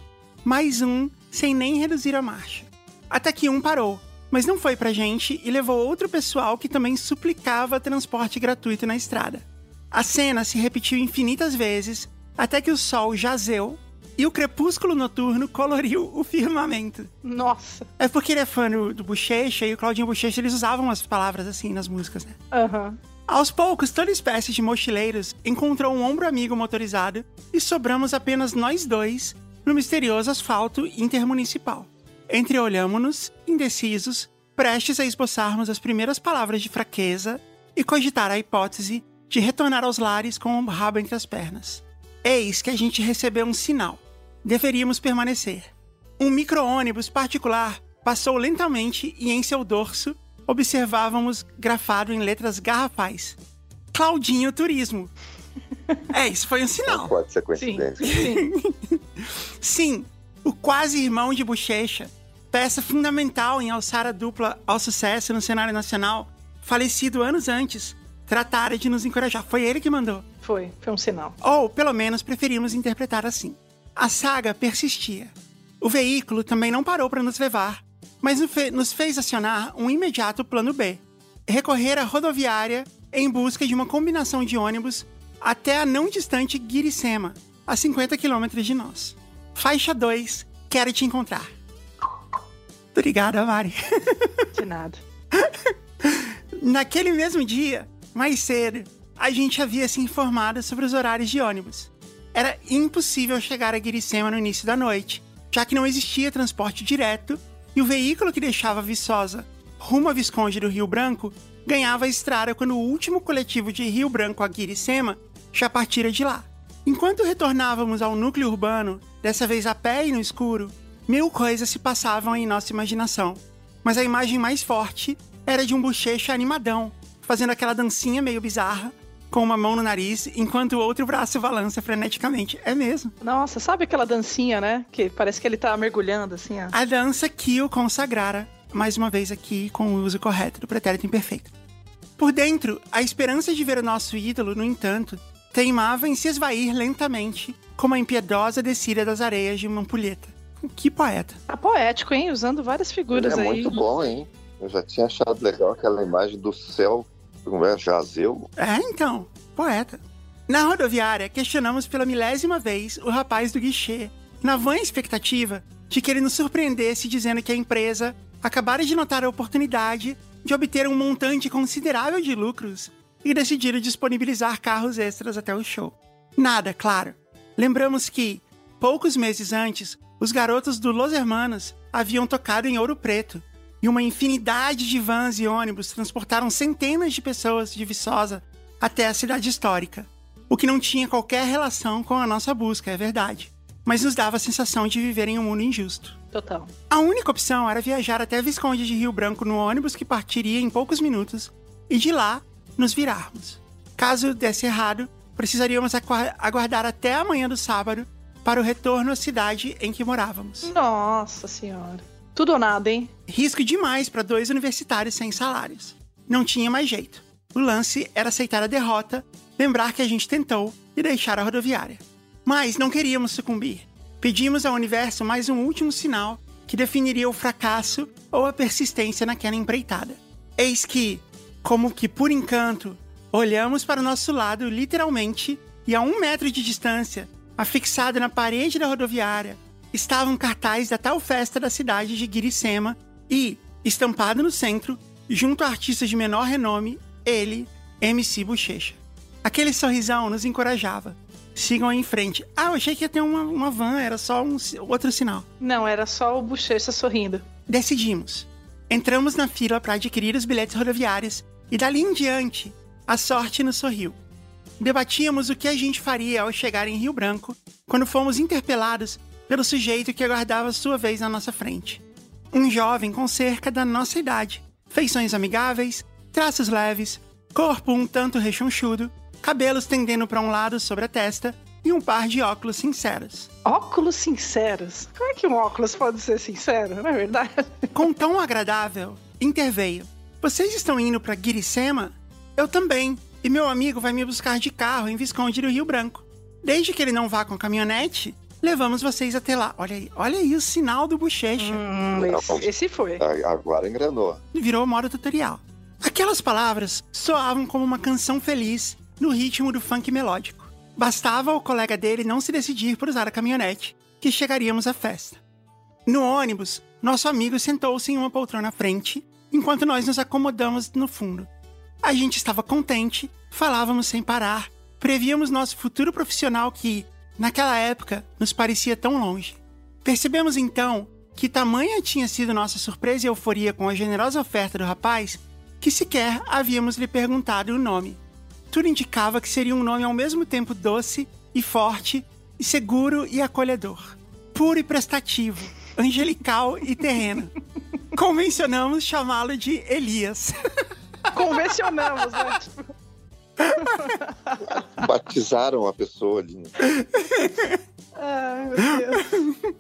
Mais um sem nem reduzir a marcha. Até que um parou, mas não foi pra gente e levou outro pessoal que também suplicava transporte gratuito na estrada. A cena se repetiu infinitas vezes até que o sol jazeu e o crepúsculo noturno coloriu o firmamento. Nossa. É porque ele é fã do, do Bochecha e o Claudinho Bochecha, eles usavam as palavras assim nas músicas, né? Aham. Aos poucos, toda espécie de mochileiros encontrou um ombro amigo motorizado e sobramos apenas nós dois no misterioso asfalto intermunicipal. Entreolhamo-nos, indecisos, prestes a esboçarmos as primeiras palavras de fraqueza e cogitar a hipótese de retornar aos lares com o rabo entre as pernas. Eis que a gente recebeu um sinal. Deveríamos permanecer. Um micro-ônibus particular passou lentamente e em seu dorso observávamos grafado em letras garrafais. Claudinho Turismo. É, isso foi um sinal. Não pode ser coincidência. Sim, o quase irmão de Bochecha, peça fundamental em alçar a dupla ao sucesso no cenário nacional, falecido anos antes, tratara de nos encorajar. Foi ele que mandou. Foi, foi um sinal. Ou, pelo menos, preferimos interpretar assim. A saga persistia. O veículo também não parou para nos levar, mas nos fez acionar um imediato plano B. Recorrer à rodoviária em busca de uma combinação de ônibus até a não distante Guiricema, a 50 quilômetros de nós. Faixa 2, quero te encontrar. Obrigada, Mari. De nada. Naquele mesmo dia, mais cedo, a gente havia se informado sobre os horários de ônibus. Era impossível chegar a Guiricema no início da noite, já que não existia transporte direto e o veículo que deixava Viçosa rumo a Visconde do Rio Branco ganhava a estrada quando o último coletivo de Rio Branco a Guiricema já partira de lá. Enquanto retornávamos ao núcleo urbano, dessa vez a pé e no escuro, mil coisas se passavam em nossa imaginação. Mas a imagem mais forte era de um bochecha animadão, fazendo aquela dancinha meio bizarra, com uma mão no nariz, enquanto o outro braço balança freneticamente. É mesmo. Nossa, sabe aquela dancinha, né? Que parece que ele tá mergulhando assim, ó. A dança que o consagrara, mais uma vez aqui com o uso correto do pretérito imperfeito. Por dentro, a esperança de ver o nosso ídolo, no entanto, teimava em se esvair lentamente, como a impiedosa descida das areias de uma ampulheta. Que poeta. Tá poético, hein? Usando várias figuras é aí. muito bom, hein? Eu já tinha achado legal aquela imagem do céu, como é, jazeu. É, então, poeta. Na rodoviária, questionamos pela milésima vez o rapaz do guichê, na vã expectativa de que ele nos surpreendesse dizendo que a empresa acabara de notar a oportunidade de obter um montante considerável de lucros e decidiram disponibilizar carros extras até o show. Nada, claro. Lembramos que, poucos meses antes, os garotos do Los Hermanos haviam tocado em Ouro Preto e uma infinidade de vans e ônibus transportaram centenas de pessoas de Viçosa até a cidade histórica, o que não tinha qualquer relação com a nossa busca, é verdade, mas nos dava a sensação de viver em um mundo injusto. Total. A única opção era viajar até Visconde de Rio Branco no ônibus que partiria em poucos minutos e de lá nos virarmos. Caso desse errado, precisaríamos aguardar até a manhã do sábado para o retorno à cidade em que morávamos. Nossa senhora. Tudo ou nada, hein? Risco demais para dois universitários sem salários. Não tinha mais jeito. O lance era aceitar a derrota, lembrar que a gente tentou e deixar a rodoviária. Mas não queríamos sucumbir. Pedimos ao universo mais um último sinal que definiria o fracasso ou a persistência naquela empreitada. Eis que, como que por encanto, olhamos para o nosso lado literalmente e a um metro de distância, afixado na parede da rodoviária, estava um cartaz da tal festa da cidade de Guiricema e, estampado no centro, junto a artistas de menor renome, ele, MC Bochecha. Aquele sorrisão nos encorajava. Sigam em frente. Ah, eu achei que ia ter uma, uma van, era só um outro sinal. Não, era só o Bochecha sorrindo. Decidimos. Entramos na fila para adquirir os bilhetes rodoviários e dali em diante, a sorte nos sorriu. Debatíamos o que a gente faria ao chegar em Rio Branco quando fomos interpelados pelo sujeito que aguardava sua vez na nossa frente. Um jovem com cerca da nossa idade, feições amigáveis, traços leves, corpo um tanto rechonchudo, cabelos tendendo para um lado sobre a testa e um par de óculos sinceros. Óculos sinceros? Como é que um óculos pode ser sincero, não é verdade? Com tom agradável, interveio. Vocês estão indo para Guiricema? Eu também. E meu amigo vai me buscar de carro em Visconde do Rio Branco. Desde que ele não vá com caminhonete, levamos vocês até lá. Olha aí, olha aí o sinal do bochecha. Hum, esse, esse foi. Ah, Agora engrenou. Virou modo tutorial. Aquelas palavras soavam como uma canção feliz no ritmo do funk melódico. Bastava o colega dele não se decidir por usar a caminhonete, que chegaríamos à festa. No ônibus, nosso amigo sentou-se em uma poltrona à frente, enquanto nós nos acomodamos no fundo. A gente estava contente, falávamos sem parar, prevíamos nosso futuro profissional que, naquela época, nos parecia tão longe. Percebemos então que tamanha tinha sido nossa surpresa e euforia com a generosa oferta do rapaz que sequer havíamos lhe perguntado o nome. Tudo indicava que seria um nome ao mesmo tempo doce e forte, e seguro e acolhedor. Puro e prestativo, angelical e terreno. Convencionamos chamá-lo de Elias. Convencionamos, né? Tipo, Batizaram a pessoa ali. né? Ai, meu Deus.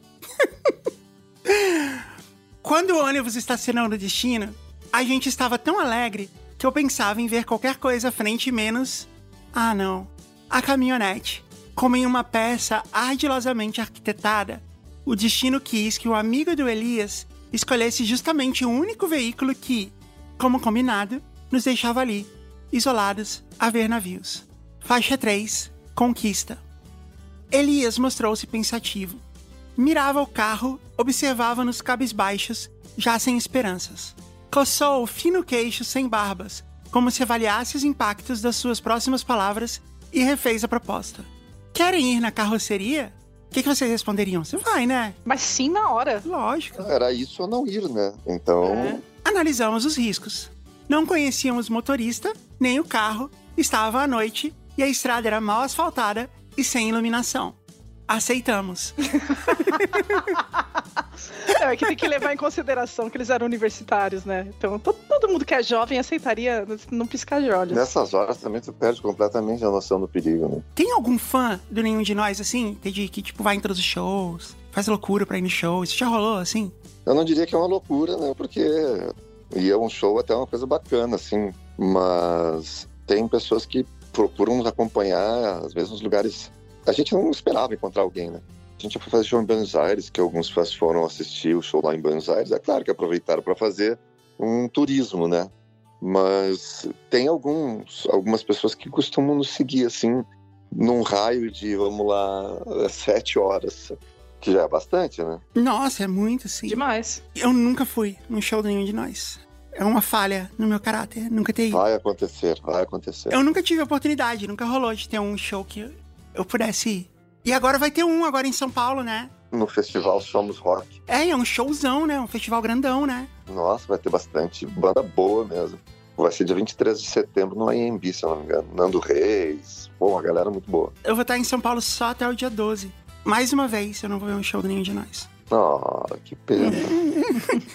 Quando o ônibus estacionou no destino, a gente estava tão alegre que eu pensava em ver qualquer coisa à frente menos. Ah, não. A caminhonete. Como em uma peça ardilosamente arquitetada, o destino quis que o amigo do Elias escolhesse justamente o único veículo que, como combinado, nos deixava ali, isolados, a ver navios. Faixa 3 Conquista. Elias mostrou-se pensativo. Mirava o carro, observava-nos cabisbaixos, já sem esperanças. Coçou o fino queixo sem barbas, como se avaliasse os impactos das suas próximas palavras e refez a proposta. Querem ir na carroceria? O que, que vocês responderiam? Você vai, né? Mas sim na hora. Lógico. Era isso ou não ir, né? Então, Analisamos os riscos. Não conhecíamos o motorista, nem o carro, estava à noite e a estrada era mal asfaltada e sem iluminação. Aceitamos. É, é que tem que levar em consideração que eles eram universitários, né? Então to- todo mundo que é jovem aceitaria num piscar de olhos. nessas horas também tu perde completamente a noção do perigo, né? Tem algum fã do nenhum de nós, assim? Entendi, que tipo vai em todos os shows, faz loucura pra ir no show. Isso já rolou, assim? Eu não diria que é uma loucura, né? Porque ia um show até uma coisa bacana, assim. Mas tem pessoas que procuram nos acompanhar, às vezes, nos lugares. A gente não esperava encontrar alguém, né? A gente foi fazer show em Buenos Aires, que alguns fãs foram assistir o show lá em Buenos Aires. É claro que aproveitaram para fazer um turismo, né? Mas tem alguns, algumas pessoas que costumam nos seguir, assim, num raio de, vamos lá, sete horas. Que já é bastante, né? Nossa, é muito, sim. Demais. Eu nunca fui num show de nenhum de nós. É uma falha no meu caráter, nunca ter ido. Vai acontecer, vai acontecer. Eu nunca tive a oportunidade, nunca rolou de ter um show que eu pudesse ir. E agora vai ter um agora em São Paulo, né? No festival Somos Rock. É, é um showzão, né? Um festival grandão, né? Nossa, vai ter bastante banda boa mesmo. Vai ser dia 23 de setembro no AMB, se eu não me engano. Nando Reis. Pô, uma galera muito boa. Eu vou estar em São Paulo só até o dia 12. Mais uma vez, eu não vou ver um show de nenhum de nós. Oh, que pena.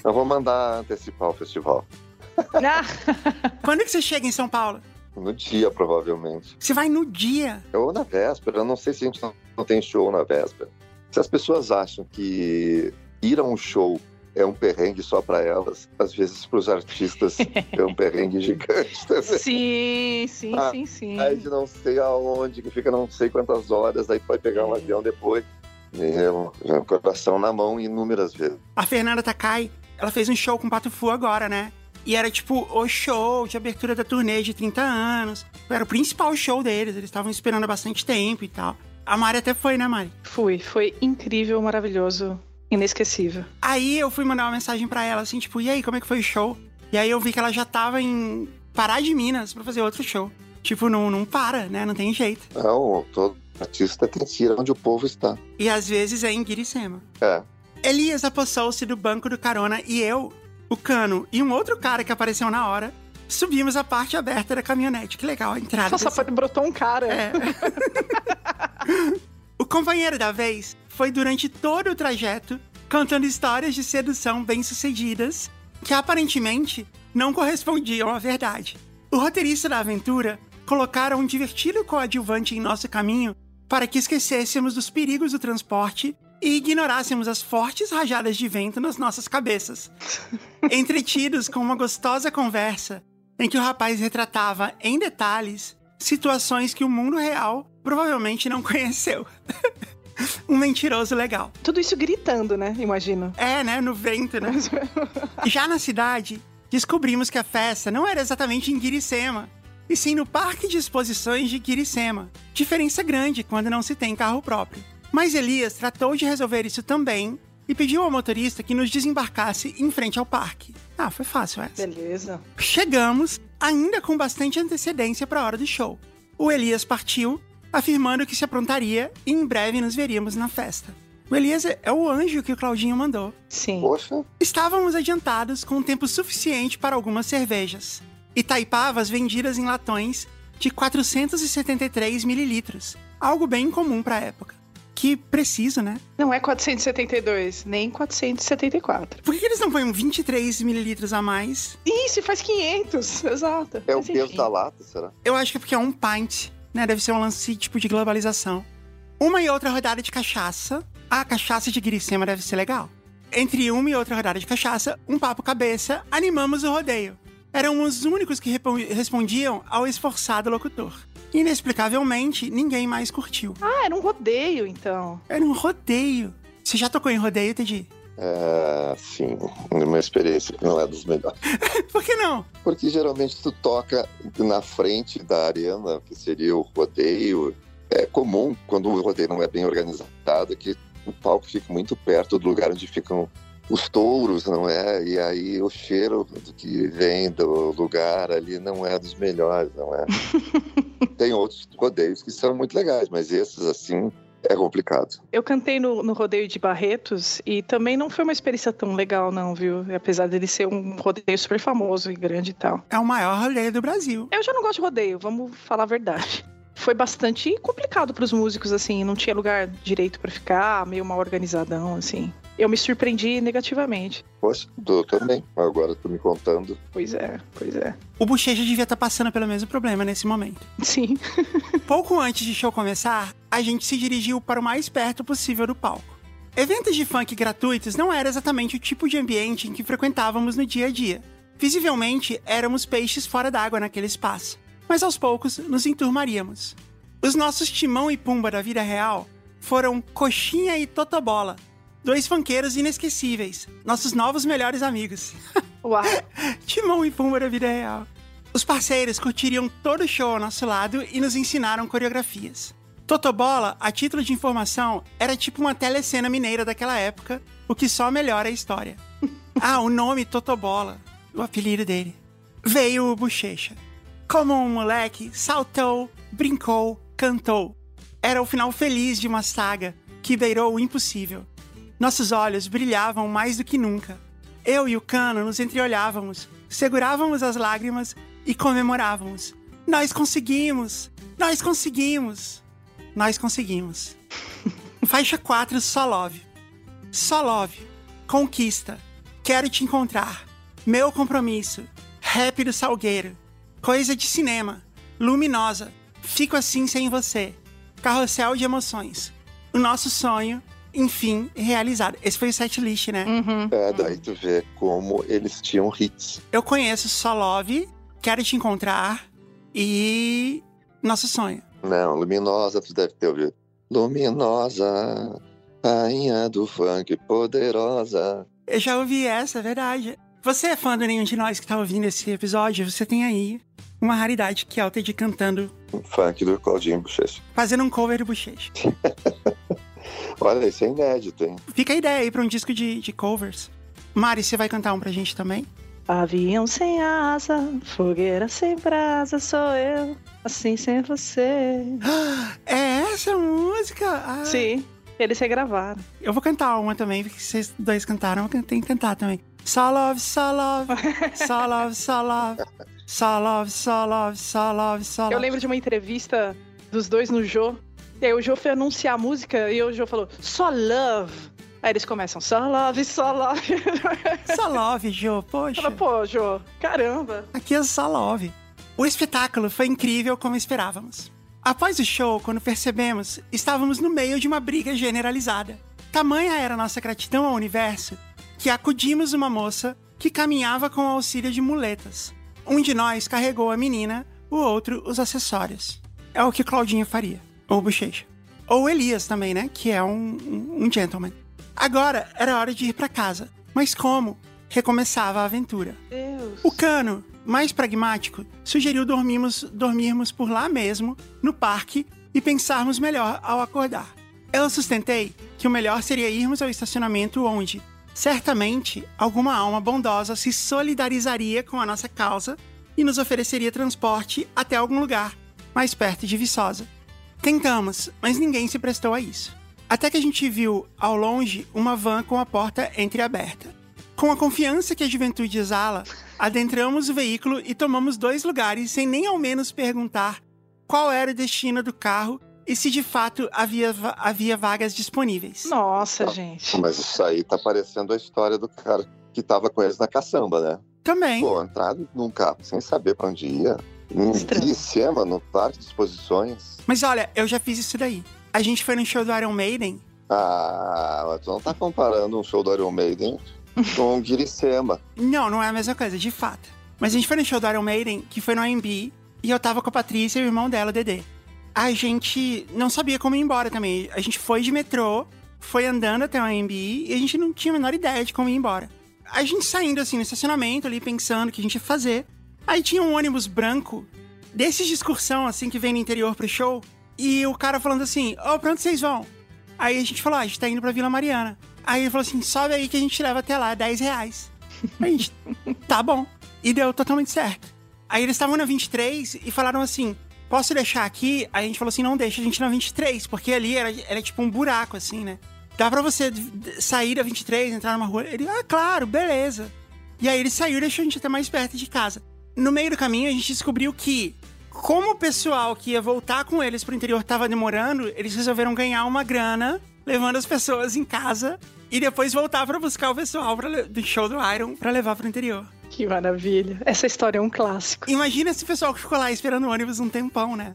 eu vou mandar antecipar o festival. Quando que você chega em São Paulo? No dia, provavelmente. Você vai no dia. Ou na véspera. Eu não sei se a gente não, tem show na véspera. Se as pessoas acham que ir a um show é um perrengue só para elas, às vezes para os artistas é um perrengue gigante. Sim, sim, Ah, sim, sim. Aí de não sei aonde, que fica não sei quantas horas, aí pode pegar um avião depois. Meu, coração na mão inúmeras vezes. A Fernanda Takai, ela fez um show com o Pato Fu agora, né? E era tipo o show de abertura da turnê de 30 anos. Era o principal show deles, eles estavam esperando há bastante tempo e tal. A Mari até foi, né, Mari? Fui, foi incrível, maravilhoso, inesquecível. Aí eu fui mandar uma mensagem pra ela, assim, tipo, e aí, como é que foi o show? E aí eu vi que ela já tava em Pará de Minas pra fazer outro show. Tipo, não, não para, né? Não tem jeito. Não, todo artista tem que ir onde o povo está. E às vezes é em Guiricema. É. Elias apossou-se do banco do carona e eu, o Cano e um outro cara que apareceu na hora, subimos a parte aberta da caminhonete. Que legal, a entrada. Nossa, desse- brotou um cara. É. o companheiro da vez foi durante todo o trajeto contando histórias de sedução bem-sucedidas que aparentemente não correspondiam à verdade. O roteirista da aventura colocara um divertido coadjuvante em nosso caminho para que esquecêssemos dos perigos do transporte e ignorássemos as fortes rajadas de vento nas nossas cabeças. Entretidos com uma gostosa conversa em que o rapaz retratava em detalhes situações que o mundo real provavelmente não conheceu. um mentiroso legal. Tudo isso gritando, né? Imagino. É, né? No vento, né? Já na cidade, descobrimos que a festa não era exatamente em Guiricema, e sim no Parque de Exposições de Guiricema. Diferença grande quando não se tem carro próprio. Mas Elias tratou de resolver isso também e pediu ao motorista que nos desembarcasse em frente ao parque. Ah, foi fácil essa. Beleza. Chegamos, ainda com bastante antecedência para a hora do show. O Elias partiu, afirmando que se aprontaria e em breve nos veríamos na festa. O Elias é o anjo que o Claudinho mandou. Sim. Poxa, Estávamos adiantados com tempo suficiente para algumas cervejas. Itaipavas vendidas em latões de 473 mililitros. Algo bem incomum para a época. Que preciso, né? Não é 472, nem 474. Por que que eles não põem 23 mililitros a mais? Isso, faz 500, exato. é o peso da lata, será? Eu acho que é porque é um pint, né? Deve ser um lance tipo de globalização. Uma e outra rodada de cachaça. A cachaça de Guiricema deve ser legal. Entre uma e outra rodada de cachaça, um papo cabeça, animamos o rodeio. Eram os únicos que respondiam ao esforçado locutor. Inexplicavelmente, ninguém mais curtiu. Ah, era um rodeio, então. Era um rodeio. Você já tocou em rodeio, Teddy? É, sim, uma experiência que não é dos melhores. Por que não? Porque geralmente tu toca na frente da arena, que seria o rodeio. É comum, quando o rodeio não é bem organizado, que o palco fica muito perto do lugar onde ficam os touros, não é? E aí o cheiro do que vem do lugar ali não é dos melhores, não é? Tem outros rodeios que são muito legais, mas esses, assim, é complicado. Eu cantei no, no rodeio de Barretos e também não foi uma experiência tão legal, não, viu? Apesar dele ser um rodeio super famoso e grande e tal. É o maior rodeio do Brasil. Eu já não gosto de rodeio, vamos falar a verdade. Foi bastante complicado pros músicos, assim, não tinha lugar direito pra ficar, meio mal organizadão, assim. Eu me surpreendi negativamente. Poxa, tô também. Agora tô me contando. Pois é, pois é. O Bochecha devia estar passando pelo mesmo problema nesse momento. Sim. Pouco antes de show começar, a gente se dirigiu para o mais perto possível do palco. Eventos de funk gratuitos não era exatamente o tipo de ambiente em que frequentávamos no dia a dia. Visivelmente, éramos peixes fora d'água naquele espaço, mas aos poucos nos enturmaríamos. Os nossos Timão e Pumba da vida real foram Coxinha e Totobola, dois funkeiros inesquecíveis, nossos novos melhores amigos. Uau. Timão e Pumba da vida real. Os parceiros curtiriam todo o show ao nosso lado e nos ensinaram coreografias. Totobola, a título de informação, era tipo uma telecena mineira daquela época, o que só melhora a história. Ah, o nome Totobola, o apelido dele. Veio o Bochecha. Como um moleque, saltou, brincou, cantou. Era o final feliz de uma saga que beirou o impossível. Nossos olhos brilhavam mais do que nunca. Eu e o Cano nos entreolhávamos, segurávamos as lágrimas e comemorávamos. Nós conseguimos! Nós conseguimos! Nós conseguimos. Faixa 4, Só Love. Só Love. Conquista. Quero te encontrar. Meu compromisso. Rap do Salgueiro. Coisa de cinema. Luminosa. Fico assim sem você. Carrossel de emoções. O nosso sonho, enfim, realizado. Esse foi o setlist, né? É, daí tu vê como eles tinham hits. Eu conheço Só Love, Quero Te Encontrar e Nosso Sonho. Não, Luminosa tu deve ter ouvido. Luminosa, rainha do funk, poderosa. Eu já ouvi essa, é verdade. Você é fã do nenhum de nós que tá ouvindo esse episódio? Você tem aí uma raridade que é o Teddy cantando, Funk do Claudinho Bochecha. fazendo um cover do Bochecha. Olha, isso é inédito, hein? Fica a ideia aí pra um disco de, de covers. Mari, você vai cantar um pra gente também? Avião sem asa, fogueira sem brasa, sou eu, assim sem você. É essa música? Ah, Sim, eles regravaram. Eu vou cantar uma também, porque vocês dois cantaram, eu tenho que cantar também. Só love, só love, só love, só love, só love, só love, só love, só love. Eu lembro de uma entrevista dos dois no Jô. E aí o Jô foi anunciar a música e o Jô falou, só love. Aí eles começam, só love, só love. Só love, Jô, poxa. Fala, pô, Jô, caramba. Aqui é só love. O espetáculo foi incrível como esperávamos. Após o show, quando percebemos, estávamos no meio de uma briga generalizada. Tamanha era nossa gratidão ao universo que acudimos uma moça que caminhava com o auxílio de muletas. Um de nós carregou a menina, o outro os acessórios. É o que Claudinha faria. Ou Bochecha. Ou Elias também, né? Que é um, um, um gentleman. Agora era hora de ir para casa. Mas como? Recomeçava a aventura. Deus. O cano, mais pragmático, sugeriu dormirmos, dormirmos por lá mesmo, no parque, e pensarmos melhor ao acordar. Eu sustentei que o melhor seria irmos ao estacionamento onde, certamente, alguma alma bondosa se solidarizaria com a nossa causa e nos ofereceria transporte até algum lugar mais perto de Viçosa. Tentamos, mas ninguém se prestou a isso. Até que a gente viu, ao longe, uma van com a porta entreaberta. Com a confiança que a juventude exala, adentramos o veículo e tomamos dois lugares sem nem ao menos perguntar qual era o destino do carro e se de fato havia, havia vagas disponíveis. Nossa, gente. Mas isso aí tá parecendo a história do cara que tava com eles na caçamba, né? Também. Pô, entrar num carro sem saber pra onde ia. Em. Quiricema, no parque de exposições. Mas olha, eu já fiz isso daí. A gente foi no show do Iron Maiden. Ah, mas tu não tá comparando um show do Iron Maiden com um Quiricema. Não, não é a mesma coisa, de fato. Mas a gente foi no show do Iron Maiden, que foi no AMB, e eu tava com a Patrícia e o irmão dela, o Dedê. A gente não sabia como ir embora também. A gente foi de metrô, foi andando até o AMB, e a gente não tinha a menor ideia de como ir embora. A gente saindo assim no estacionamento ali, pensando o que a gente ia fazer. Aí tinha um ônibus branco, desses de excursão, assim, que vem no interior pro show. E o cara falando assim, ô, pra onde vocês vão? Aí a gente falou, ah, a gente tá indo pra Vila Mariana. Aí ele falou assim, sobe aí que a gente te leva até lá, 10 reais. A gente, tá bom. E deu totalmente certo. Aí eles estavam na 23 e falaram assim, posso deixar aqui? Aí a gente falou assim, não deixa a gente na 23, porque ali era, era tipo um buraco, assim, né? Dá pra você sair da 23, entrar numa rua? Ele, ah, claro, beleza. E aí ele saiu e deixou a gente até mais perto de casa. No meio do caminho, a gente descobriu que, como o pessoal que ia voltar com eles pro interior tava demorando, eles resolveram ganhar uma grana, levando as pessoas em casa e depois voltar pra buscar o pessoal pra do show do Iron pra levar pro interior. Que maravilha. Essa história é um clássico. Imagina esse pessoal que ficou lá esperando o ônibus um tempão, né?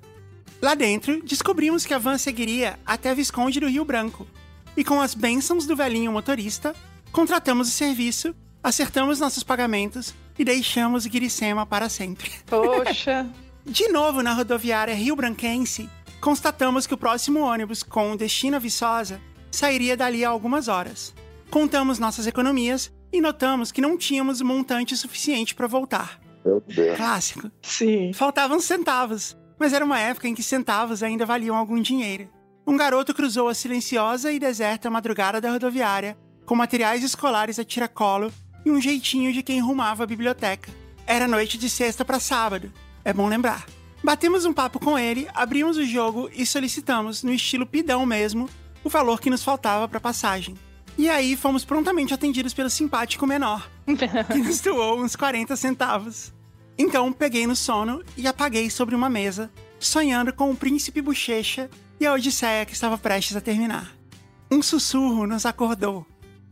Lá dentro, descobrimos que a van seguiria até Visconde do Rio Branco. E com as bênçãos do velhinho motorista, contratamos o serviço, acertamos nossos pagamentos e deixamos Guiricema para sempre. Poxa. De novo na rodoviária Rio Branquense, constatamos que o próximo ônibus com destino a Viçosa sairia dali a algumas horas. Contamos nossas economias e notamos que não tínhamos montante suficiente para voltar. Meu Deus. Clássico. Sim. Faltavam centavos, mas era uma época em que centavos ainda valiam algum dinheiro. Um garoto cruzou a silenciosa e deserta madrugada da rodoviária, com materiais escolares a tiracolo e um jeitinho de quem rumava a biblioteca. Era noite de sexta para sábado, é bom lembrar. Batemos um papo com ele, abrimos o jogo e solicitamos, no estilo pidão mesmo, o valor que nos faltava para passagem. E aí fomos prontamente atendidos pelo simpático menor, que nos doou uns 40 centavos. Então peguei no sono e apaguei sobre uma mesa, sonhando com o príncipe bochecha e a odisseia que estava prestes a terminar. Um sussurro nos acordou.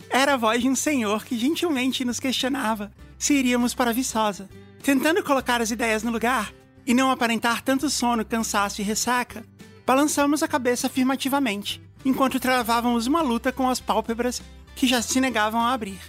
Era a voz de um senhor que gentilmente nos questionava se iríamos para Viçosa. Tentando colocar as ideias no lugar e não aparentar tanto sono, cansaço e ressaca, balançamos a cabeça afirmativamente, enquanto travávamos uma luta com as pálpebras que já se negavam a abrir.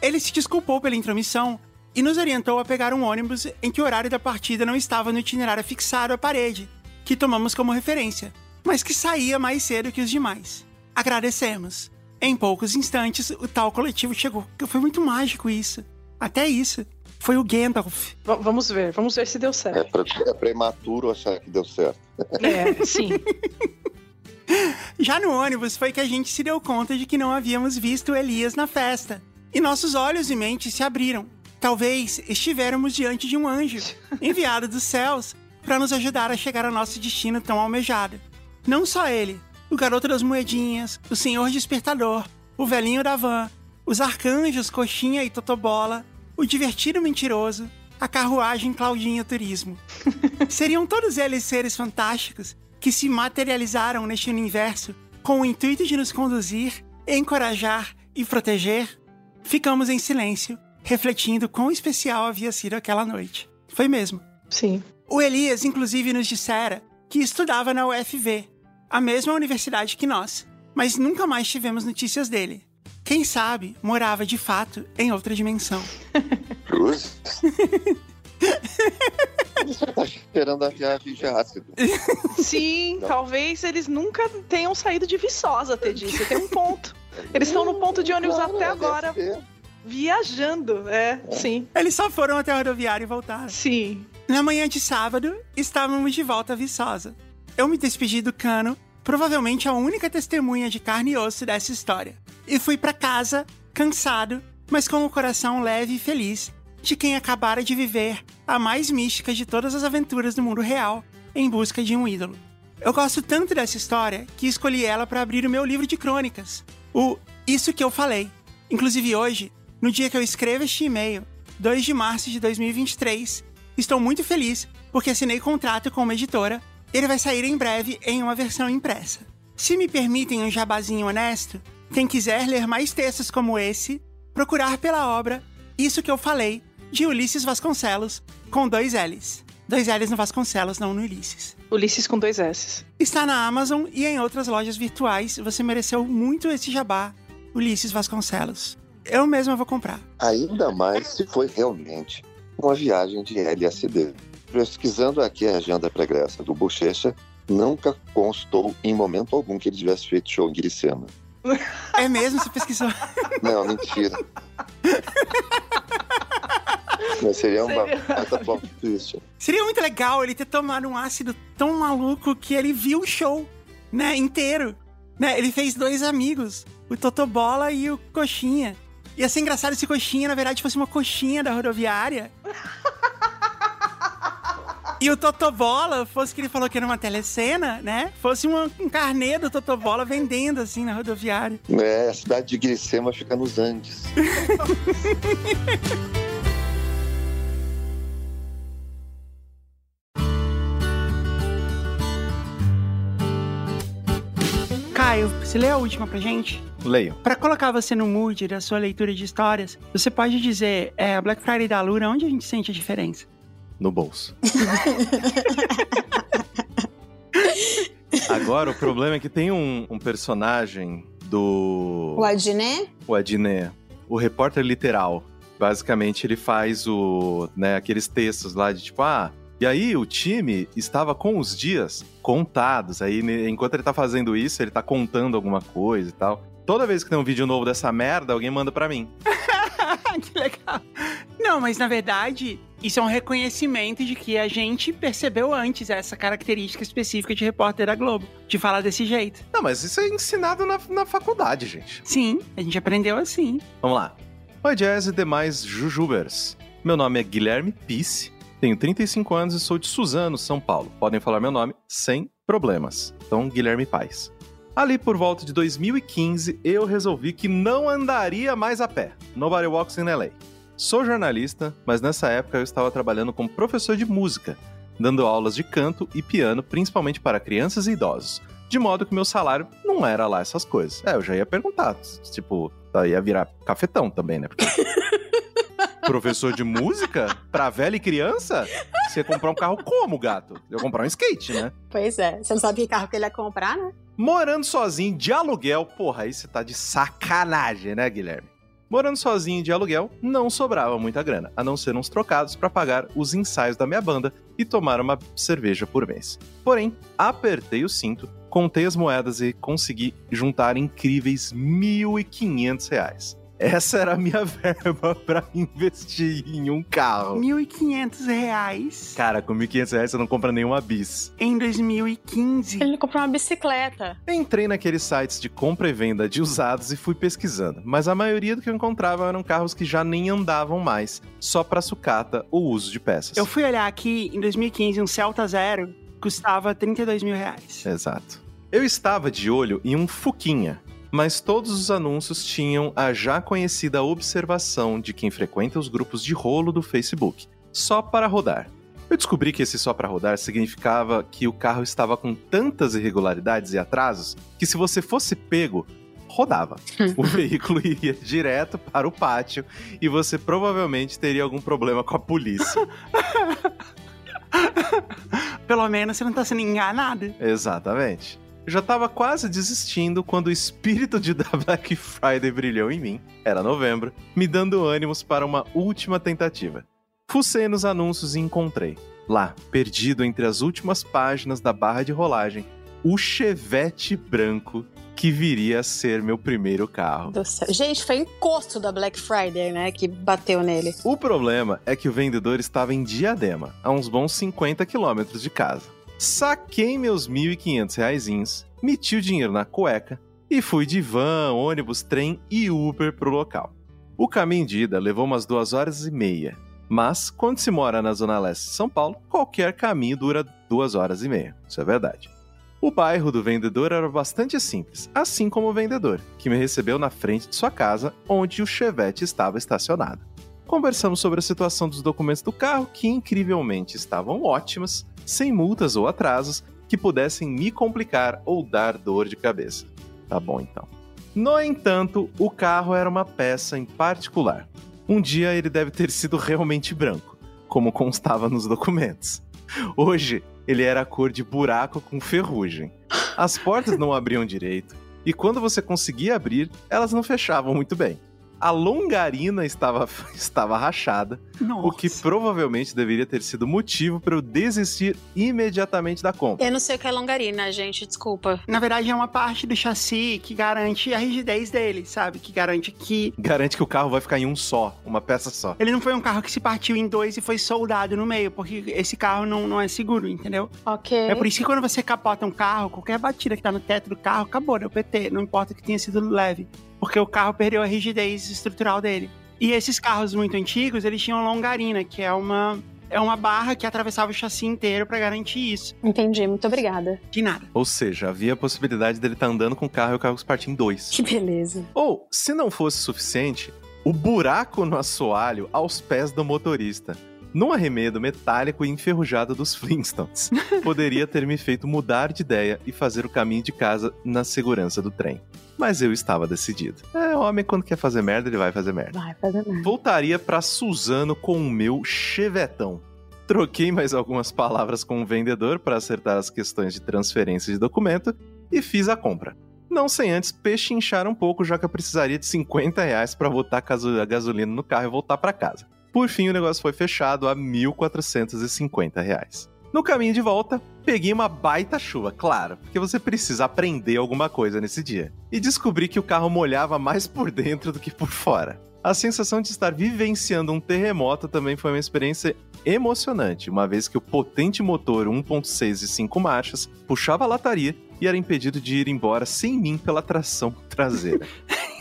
Ele se desculpou pela intromissão e nos orientou a pegar um ônibus em que o horário da partida não estava no itinerário fixado à parede, que tomamos como referência, mas que saía mais cedo que os demais. Agradecemos. Em poucos instantes, o tal coletivo chegou. Foi muito mágico isso. Até isso. Foi o Gandalf. V- vamos ver, vamos ver se deu É, certo. pre- é prematuro achar que deu certo. É, sim. Já no ônibus foi que a gente se deu conta de que não havíamos visto Elias na festa. E nossos olhos e mentes se abriram. Talvez estivéssemos diante de um anjo, enviado dos céus, para nos ajudar a chegar ao nosso destino tão almejado. Não só ele, o garoto das moedinhas, o senhor despertador, o velhinho da van, os arcanjos Coxinha e Totobola, o divertido mentiroso, a carruagem Claudinha Turismo. Seriam todos eles seres fantásticos que se materializaram neste universo com o intuito de nos conduzir, encorajar e proteger? Ficamos em silêncio, refletindo quão especial havia sido aquela noite. Foi mesmo. Sim. O Elias, inclusive, nos dissera que estudava na UFV, a mesma universidade que nós, mas nunca mais tivemos notícias dele. Quem sabe morava de fato em outra dimensão. Cruz? Você tá esperando a viagem de ácido. Sim, talvez eles nunca tenham saído de Viçosa, Teddy. Você tem um ponto. Eles estão no ponto de ônibus Claro, até é, agora, ser. viajando. É, sim. Eles só foram até a rodoviária e voltaram. Sim. Na manhã de sábado, estávamos de volta a Viçosa. Eu me despedi do cano, provavelmente a única testemunha de carne e osso dessa história. E fui pra casa, cansado, mas com o coração leve e feliz de quem acabara de viver a mais mística de todas as aventuras do mundo real em busca de um ídolo. Eu gosto tanto dessa história que escolhi ela para abrir o meu livro de crônicas, o Isso que eu falei. Inclusive hoje, no dia que eu escrevo este e-mail, 2 de março de 2023, estou muito feliz porque assinei contrato com uma editora. Ele vai sair em breve em uma versão impressa. Se me permitem um jabazinho honesto, quem quiser ler mais textos como esse, procurar pela obra Isso que eu falei, de Ulisses Vasconcelos, com dois L's. Dois L's no Vasconcelos, não no Ulisses. Ulisses com dois S. Está na Amazon e em outras lojas virtuais. Você mereceu muito esse jabá, Ulisses Vasconcelos. Eu mesma vou comprar. Ainda mais se foi realmente uma viagem de LSD. Pesquisando aqui a agenda pregressa do Bochecha, nunca constou em momento algum que ele tivesse feito show em Glicema. É mesmo? Você pesquisou? Não, mentira. Mas seria uma plot twist. Seria muito legal ele ter tomado um ácido tão maluco que ele viu o show, né, inteiro. Né? Ele fez dois amigos, o Totobola e o Coxinha. Ia ser engraçado se Coxinha, na verdade, fosse uma coxinha da rodoviária. E o Totobola, fosse que ele falou que era uma telecena, né? Fosse uma- um carnê do Totobola vendendo, assim, na rodoviária. É, a cidade de Glicema fica nos Andes. Caio, você lê a última pra gente? Leio. Pra colocar você no mood da sua leitura de histórias, você pode dizer, é, Black Friday da Lura, onde a gente sente a diferença? No bolso. Agora, o problema é que tem um, um personagem do. O Adnet? o Adnet, o repórter literal. Basicamente, ele faz o, né, aqueles textos lá de tipo, ah, e aí o time estava com os dias contados. Aí, enquanto ele tá fazendo isso, ele tá contando alguma coisa e tal. Toda vez que tem um vídeo novo dessa merda, alguém manda pra mim. que legal. Não, mas na verdade, isso é um reconhecimento de que a gente percebeu antes essa característica específica de repórter da Globo, de falar desse jeito. Não, mas isso é ensinado na, na faculdade, gente. Sim, a gente aprendeu assim. Vamos lá. Oi, Jazz e demais Jujubers. Meu nome é Guilherme Pisse, tenho 35 anos e sou de Suzano, São Paulo. Podem falar meu nome sem problemas. Então, Guilherme Paz. Ali por volta de 2015, eu resolvi que não andaria mais a pé. Nobody walks in LA. Sou jornalista, mas nessa época eu estava trabalhando como professor de música, dando aulas de canto e piano, principalmente para crianças e idosos. De modo que meu salário não era lá essas coisas. É, eu já ia perguntar. Tipo, ia virar cafetão também, né? Porque professor de música pra velha e criança? Você ia comprar um carro como, gato? Eu ia comprar um skate, né? Pois é. Você não sabe que carro que ele ia comprar, né? Morando sozinho de aluguel, porra, aí você tá de sacanagem, né, Guilherme? Morando sozinho de aluguel, não sobrava muita grana, a não ser uns trocados pra pagar os ensaios da minha banda e tomar uma cerveja por mês. Porém, apertei o cinto, contei as moedas e consegui juntar incríveis 1.500 reais. Essa era a minha verba pra investir em um carro. 1.500 reais Cara, com 1.500 reais você não compra nenhuma bis. em 2015. Ele comprou uma bicicleta. Entrei naqueles sites de compra e venda de usados e fui pesquisando, mas a maioria do que eu encontrava eram carros que já nem andavam mais, só pra sucata o uso de peças. Eu fui olhar aqui, em 2015, um Celta Zero custava 32 mil reais. Exato. Eu estava de olho em um Fuquinha, mas todos os anúncios tinham a já conhecida observação de quem frequenta os grupos de rolo do Facebook, só para rodar. Eu descobri que esse só para rodar significava que o carro estava com tantas irregularidades e atrasos que se você fosse pego, rodava. o veículo iria direto para o pátio e você provavelmente teria algum problema com a polícia. Pelo menos você não tá sendo enganado. Exatamente. Eu já tava quase desistindo quando o espírito de da Black Friday brilhou em mim. Era novembro, me dando ânimos para uma última tentativa. Fucei nos anúncios e encontrei, lá, perdido entre as últimas páginas da barra de rolagem, o Chevette branco que viria a ser meu primeiro carro. Gente, foi encosto da Black Friday, né? Que bateu nele. O problema é que o vendedor estava em Diadema, a uns bons 50 quilômetros de casa. Saquei meus 1.500 reaisinhos, meti o dinheiro na cueca e fui de van, ônibus, trem e Uber pro local. O caminho de ida levou umas duas horas e meia, mas quando se mora na zona leste de São Paulo, qualquer caminho dura duas horas e meia. Isso é verdade. O bairro do vendedor era bastante simples, assim como o vendedor, que me recebeu na frente de sua casa, onde o Chevette estava estacionado. Conversamos sobre a situação dos documentos do carro, que incrivelmente estavam ótimas, sem multas ou atrasos que pudessem me complicar ou dar dor de cabeça. Tá bom então. No entanto, o carro era uma peça em particular. Um dia ele deve ter sido realmente branco, como constava nos documentos. Hoje, ele era a cor de buraco com ferrugem. As portas não abriam direito, e quando você conseguia abrir, elas não fechavam muito bem. A longarina estava, estava rachada, o que provavelmente deveria ter sido motivo para eu desistir imediatamente da compra. Eu não sei o que é longarina, gente, desculpa. Na verdade, é uma parte do chassi que garante a rigidez dele, sabe? Que garante que. Garante que o carro vai ficar em um só, uma peça só. Ele não foi um carro que se partiu em dois e foi soldado no meio, porque esse carro não, não é seguro, entendeu? Ok. É por isso que quando você capota um carro, qualquer batida que tá no teto do carro, acabou, deu PT. Não importa que tenha sido leve. Porque o carro perdeu a rigidez estrutural dele. E esses carros muito antigos, eles tinham longarina, que é uma, é uma barra que atravessava o chassi inteiro para garantir isso. Entendi, muito obrigada. De nada. Ou seja, havia a possibilidade dele estar andando com o carro e o carro se partir em dois. Que beleza. Ou, se não fosse suficiente, o buraco no assoalho aos pés do motorista. Num arremedo metálico e enferrujado dos Flintstones. Poderia ter me feito mudar de ideia e fazer o caminho de casa na segurança do trem. Mas eu estava decidido. É, homem, quando quer fazer merda, ele vai fazer merda. Vai fazer merda. Voltaria para Suzano com o meu chevetão. Troquei mais algumas palavras com o vendedor para acertar as questões de transferência de documento e fiz a compra. Não sem antes pechinchar um pouco, já que eu precisaria de 50 reais para botar a gasolina no carro e voltar para casa. Por fim, o negócio foi fechado a 1.450 reais. No caminho de volta, peguei uma baita chuva, claro, porque você precisa aprender alguma coisa nesse dia. E descobri que o carro molhava mais por dentro do que por fora. A sensação de estar vivenciando um terremoto também foi uma experiência emocionante, uma vez que o potente motor 1.6 e 5 marchas puxava a lataria e era impedido de ir embora sem mim pela tração traseira.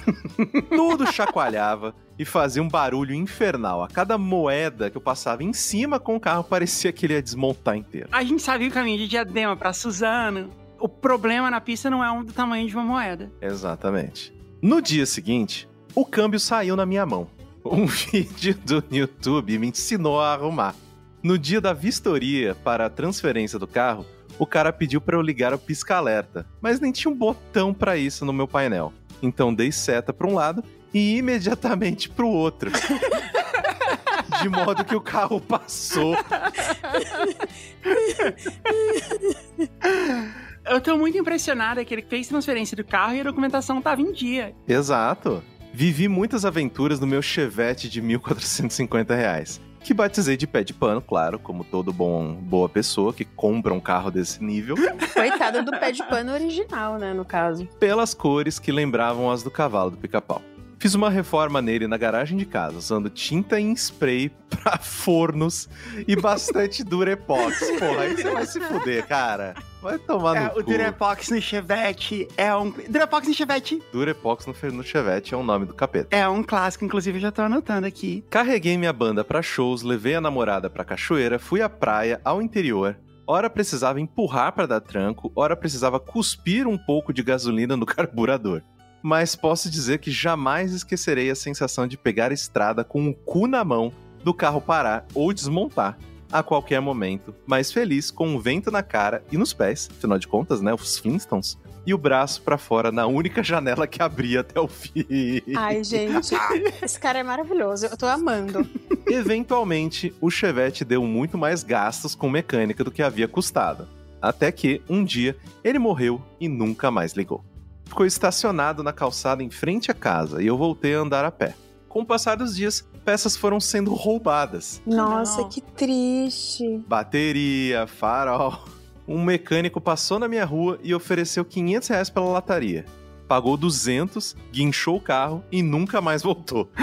Tudo chacoalhava e fazia um barulho infernal. A cada moeda que eu passava em cima com o carro parecia que ele ia desmontar inteiro. A gente sabia o caminho de Diadema para Suzano. O problema na pista não é um do tamanho de uma moeda. Exatamente. No dia seguinte, o câmbio saiu na minha mão. Um vídeo do YouTube me ensinou a arrumar. No dia da vistoria para a transferência do carro, o cara pediu para eu ligar o pisca-alerta, mas nem tinha um botão para isso no meu painel. Então dei seta para um lado e imediatamente para o outro. De modo que o carro passou. Eu tô muito impressionada que ele fez transferência do carro e a documentação tava em dia. Exato. Vivi muitas aventuras no meu Chevette de 1.450 reais. Que batizei de pé de pano, claro, como todo bom boa pessoa que compra um carro desse nível. Coitado do pé de pano original, né, no caso. Pelas cores que lembravam as do cavalo do pica-pau. Fiz uma reforma nele na garagem de casa, usando tinta em spray pra fornos e bastante Durepox. Porra, aí você vai se fuder, cara. Vai tomar no É, cu. o Durepox no Chevette é um. Durepox no Chevette Durepox no, no Chevette é o nome do capeta. é um clássico, inclusive eu já tô anotando aqui. Carreguei minha banda pra shows, levei a namorada pra cachoeira, fui à praia, ao interior. Ora precisava empurrar pra dar tranco, ora precisava cuspir um pouco de gasolina no carburador. Mas posso dizer que jamais esquecerei a sensação de pegar a estrada com o cu na mão, do carro parar ou desmontar a qualquer momento, mas feliz com o vento na cara e nos pés, afinal de contas, né, os Flintstones, e o braço pra fora na única janela que abria até o fim. Ai, gente, esse cara é maravilhoso. Eu tô amando. Eventualmente, o Chevette deu muito mais gastos com mecânica do que havia custado. Até que, um dia, ele morreu e nunca mais ligou. Ficou estacionado na calçada em frente à casa e eu voltei a andar a pé. Com o passar dos dias, peças foram sendo roubadas. Nossa, que triste. Bateria, farol. Um mecânico passou na minha rua e ofereceu 500 reais pela lataria. Pagou 200, guinchou o carro e nunca mais voltou.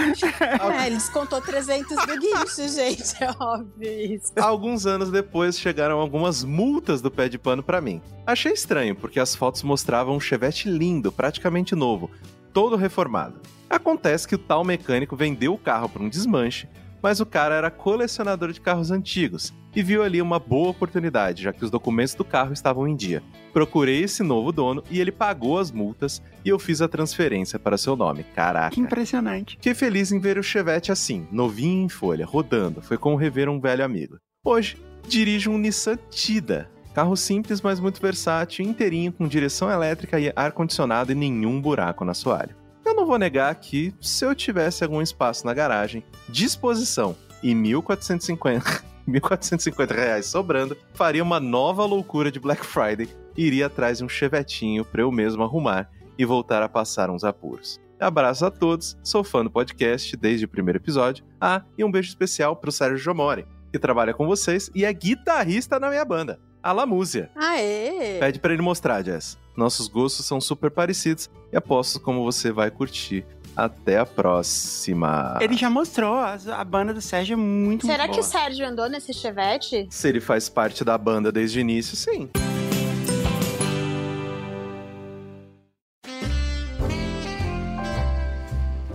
É, ele descontou 300 do guincho, gente. É óbvio isso. Alguns anos depois chegaram algumas multas do pé de pano pra mim. Achei estranho, porque as fotos mostravam um Chevette lindo, praticamente novo, todo reformado. Acontece que o tal mecânico vendeu o carro para um desmanche, mas o cara era colecionador de carros antigos e viu ali uma boa oportunidade, já que os documentos do carro estavam em dia. Procurei esse novo dono e ele pagou as multas e eu fiz a transferência para seu nome. Caraca. Que impressionante. Fiquei feliz em ver o Chevette assim, novinho em folha, rodando. Foi como rever um velho amigo. Hoje, dirijo um Nissan Tida. Carro simples, mas muito versátil, inteirinho, com direção elétrica e ar-condicionado e nenhum buraco na assoalho. Eu não vou negar que, se eu tivesse algum espaço na garagem, disposição e 1450, 1450 reais sobrando, faria uma nova loucura de Black Friday e iria atrás de um chevetinho para eu mesmo arrumar e voltar a passar uns apuros. Abraço a todos, sou fã do podcast desde o primeiro episódio. Ah, e um beijo especial pro Sérgio Jomori, que trabalha com vocês e é guitarrista na minha banda, a Lamúzia. Aê! Pede pra ele mostrar, Jess. Nossos gostos são super parecidos e aposto como você vai curtir. Até a próxima. Ele já mostrou, a, a banda do Sérgio é muito, Será muito que o. Sérgio andou nesse chevette? Se ele faz parte da banda desde o início, sim.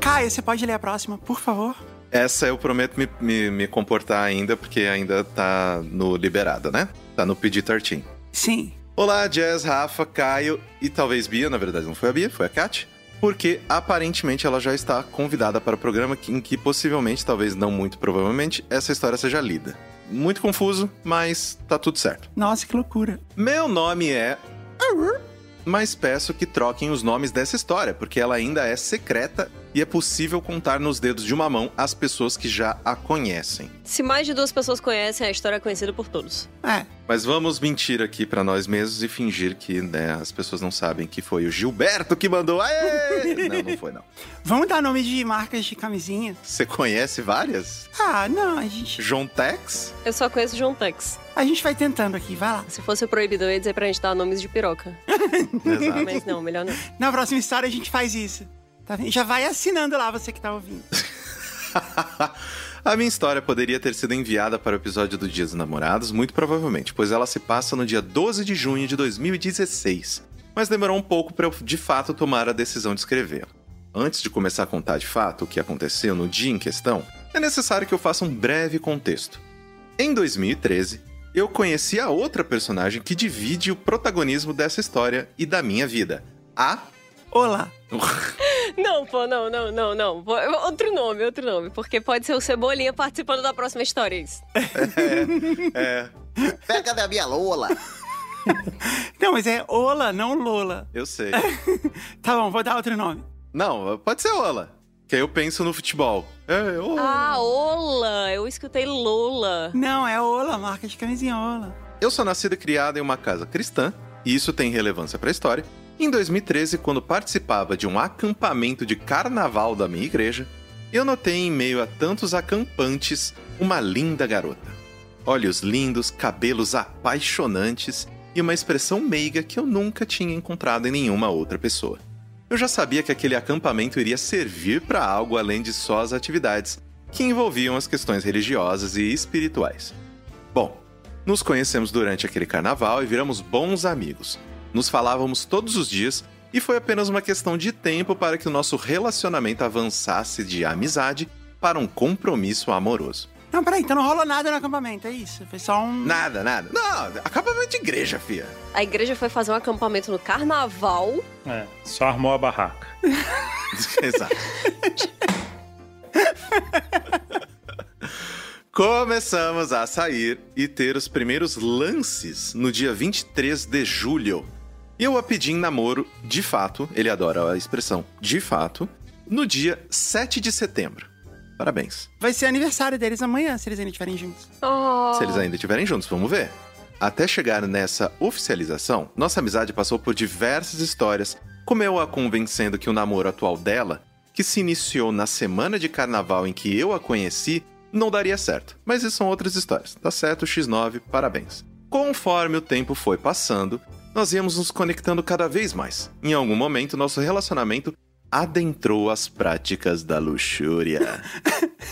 Caio, você pode ler a próxima, por favor? Essa eu prometo me, me, me comportar ainda, porque ainda tá no liberado, né? Tá no PG-13. Sim. Olá, Jazz, Rafa, Caio e talvez Bia. Na verdade, não foi a Bia, foi a Kat. Porque aparentemente ela já está convidada para o programa em que possivelmente, talvez não muito provavelmente, essa história seja lida. Muito confuso, mas tá tudo certo. Nossa, que loucura. Meu nome é. Mas peço que troquem os nomes dessa história, porque ela ainda é secreta e é possível contar nos dedos de uma mão as pessoas que já a conhecem. Se mais de duas pessoas conhecem, a história é conhecida por todos. É. Mas vamos mentir aqui pra nós mesmos e fingir que né, as pessoas não sabem que foi o Gilberto que mandou. Aê! não, não foi não. Vamos dar nome de marcas de camisinha? Você conhece várias? Ah, não, a gente. John Tex? Eu só conheço John Tex. A gente vai tentando aqui, vai lá. Se fosse proibido, eu ia dizer pra gente dar nomes de piroca. Exato. Mas não, melhor não. Na próxima história a gente faz isso. Tá vendo? Já vai assinando lá, você que tá ouvindo. A minha história poderia ter sido enviada para o episódio do Dia dos Namorados, muito provavelmente, pois ela se passa no dia 12 de junho de 2016. Mas demorou um pouco para eu, de fato, tomar a decisão de escrever. Antes de começar a contar de fato o que aconteceu no dia em questão, é necessário que eu faça um breve contexto. Em 2013, eu conheci a outra personagem que divide o protagonismo dessa história e da minha vida. A. Olá. Não, pô, não, não, não, não. Pô, Outro nome, outro nome. Porque pode ser o Cebolinha participando da próxima história, isso. É. Pega da minha Lola. Não, mas é Ola, não Lola. Eu sei. Tá bom, vou dar outro nome. Não, pode ser Ola. Que aí eu penso no futebol. É, Ola. Ah, Ola! Eu escutei Lola. Não, é Ola, marca de camisinha Ola. Eu sou nascido e criado em uma casa cristã, e isso tem relevância para a história. Em 2013, quando participava de um acampamento de carnaval da minha igreja, eu notei em meio a tantos acampantes uma linda garota. Olhos lindos, cabelos apaixonantes e uma expressão meiga que eu nunca tinha encontrado em nenhuma outra pessoa. Eu já sabia que aquele acampamento iria servir para algo além de só as atividades, que envolviam as questões religiosas e espirituais. Bom, nos conhecemos durante aquele carnaval e viramos bons amigos. Nos falávamos todos os dias e foi apenas uma questão de tempo para que o nosso relacionamento avançasse de amizade para um compromisso amoroso. Não, peraí, então não rolou nada no acampamento, é isso? Foi só um. Nada, nada. Não, acampamento de igreja, fia. A igreja foi fazer um acampamento no carnaval. É, só armou a barraca. Exato. Começamos a sair e ter os primeiros lances no dia 23 de julho. Eu a pedi em namoro, de fato, ele adora a expressão de fato, no dia 7 de setembro. Parabéns. Vai ser aniversário deles amanhã, se eles ainda estiverem juntos. Oh. Se eles ainda estiverem juntos, vamos ver. Até chegar nessa oficialização, nossa amizade passou por diversas histórias, como eu a convencendo que o namoro atual dela, que se iniciou na semana de carnaval em que eu a conheci, não daria certo. Mas isso são outras histórias. Tá certo, X9, parabéns. Conforme o tempo foi passando, nós íamos nos conectando cada vez mais. Em algum momento, nosso relacionamento adentrou as práticas da luxúria.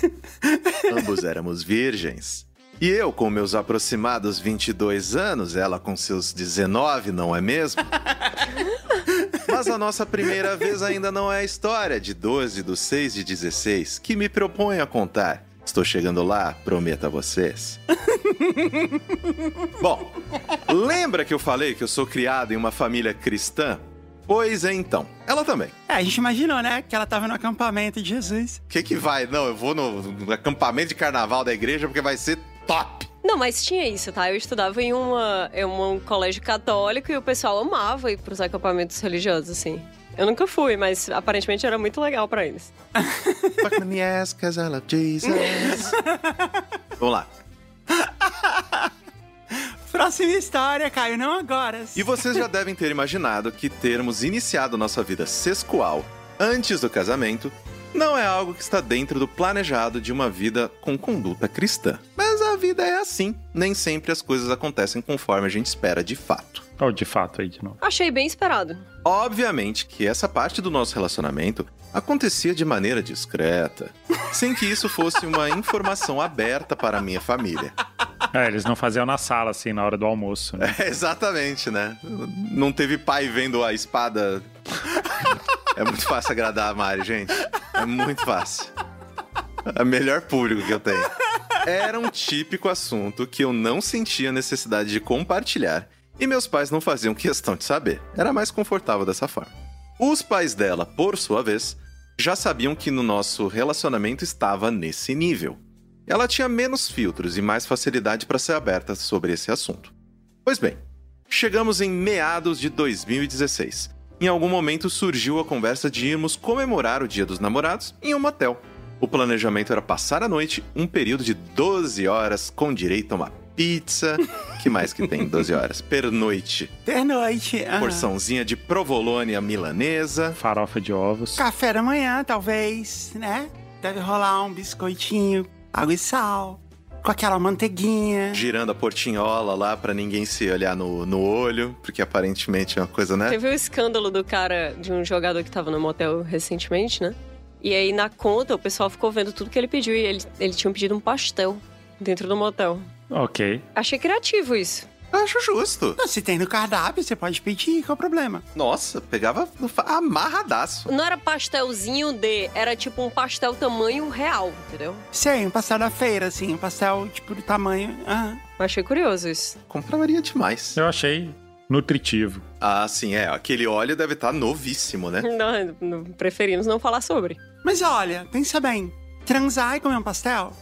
Ambos éramos virgens. E eu, com meus aproximados 22 anos, ela com seus 19, não é mesmo? Mas a nossa primeira vez ainda não é a história de 12 do 6 de 16 que me proponho a contar. Estou chegando lá, prometo a vocês. Bom, lembra que eu falei que eu sou criado em uma família cristã? Pois é, então. Ela também. É, a gente imaginou, né? Que ela tava no acampamento de Jesus. O que que vai? Não, eu vou no, no acampamento de carnaval da igreja porque vai ser top. Não, mas tinha isso, tá? Eu estudava em, uma, em um colégio católico e o pessoal amava ir pros acampamentos religiosos, assim. Eu nunca fui, mas aparentemente era muito legal pra eles. Fuck me ass, cause I love Jesus. Vamos lá. Próxima história, Caio, não agora. E vocês já devem ter imaginado que termos iniciado nossa vida sexual antes do casamento não é algo que está dentro do planejado de uma vida com conduta cristã. Mas a vida é assim. Nem sempre as coisas acontecem conforme a gente espera de fato. Oh, de fato aí de novo. Achei bem esperado. Obviamente que essa parte do nosso relacionamento acontecia de maneira discreta, sem que isso fosse uma informação aberta para a minha família. É, eles não faziam na sala, assim, na hora do almoço, né? É, exatamente, né? Não teve pai vendo a espada. É muito fácil agradar a Mari, gente. É muito fácil. É o melhor público que eu tenho. Era um típico assunto que eu não sentia necessidade de compartilhar e meus pais não faziam questão de saber. Era mais confortável dessa forma. Os pais dela, por sua vez, já sabiam que no nosso relacionamento estava nesse nível. Ela tinha menos filtros e mais facilidade para ser aberta sobre esse assunto. Pois bem, chegamos em meados de 2016. Em algum momento surgiu a conversa de irmos comemorar o Dia dos Namorados em um motel. O planejamento era passar a noite, um período de 12 horas com direito a uma pizza. que mais que tem 12 horas? Pernoite. Pernoite. Porçãozinha de provolônia milanesa. Farofa de ovos. Café da manhã, talvez, né? Deve rolar um biscoitinho, água e sal, com aquela manteiguinha. Girando a portinhola lá pra ninguém se olhar no, no olho, porque aparentemente é uma coisa, né? Teve o escândalo do cara, de um jogador que tava no motel recentemente, né? E aí na conta o pessoal ficou vendo tudo que ele pediu e ele, ele tinha pedido um pastel dentro do motel. Ok. Achei criativo isso. Acho justo. Não, se tem no cardápio, você pode pedir, qual é o problema? Nossa, pegava no fa- amarradaço. Não era pastelzinho de, era tipo um pastel tamanho real, entendeu? Sei, um pastel da feira, assim, um pastel, tipo, do tamanho... aham. Achei curioso isso. Compraria demais. Eu achei nutritivo. Ah, sim, é. Aquele óleo deve estar novíssimo, né? Não, não- preferimos não falar sobre. Mas olha, pensa bem, transar e comer um pastel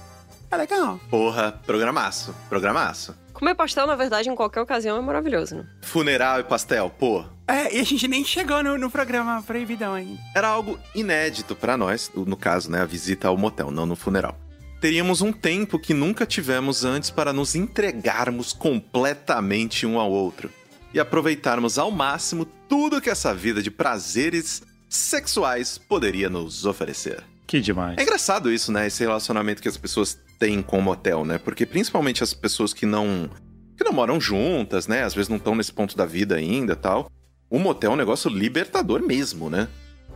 é legal. Porra, programaço. Programaço. Comer pastel, na verdade, em qualquer ocasião é maravilhoso, né? Funeral e pastel, pô. É, e a gente nem chegou no, no programa proibidão ainda. Era algo inédito pra nós, no caso, né, a visita ao motel, não no funeral. Teríamos um tempo que nunca tivemos antes para nos entregarmos completamente um ao outro e aproveitarmos ao máximo tudo que essa vida de prazeres sexuais poderia nos oferecer. Que demais. É engraçado isso, né? Esse relacionamento que as pessoas têm com o motel, né? Porque principalmente as pessoas que não que não moram juntas, né? Às vezes não estão nesse ponto da vida ainda, tal. O motel é um negócio libertador mesmo, né?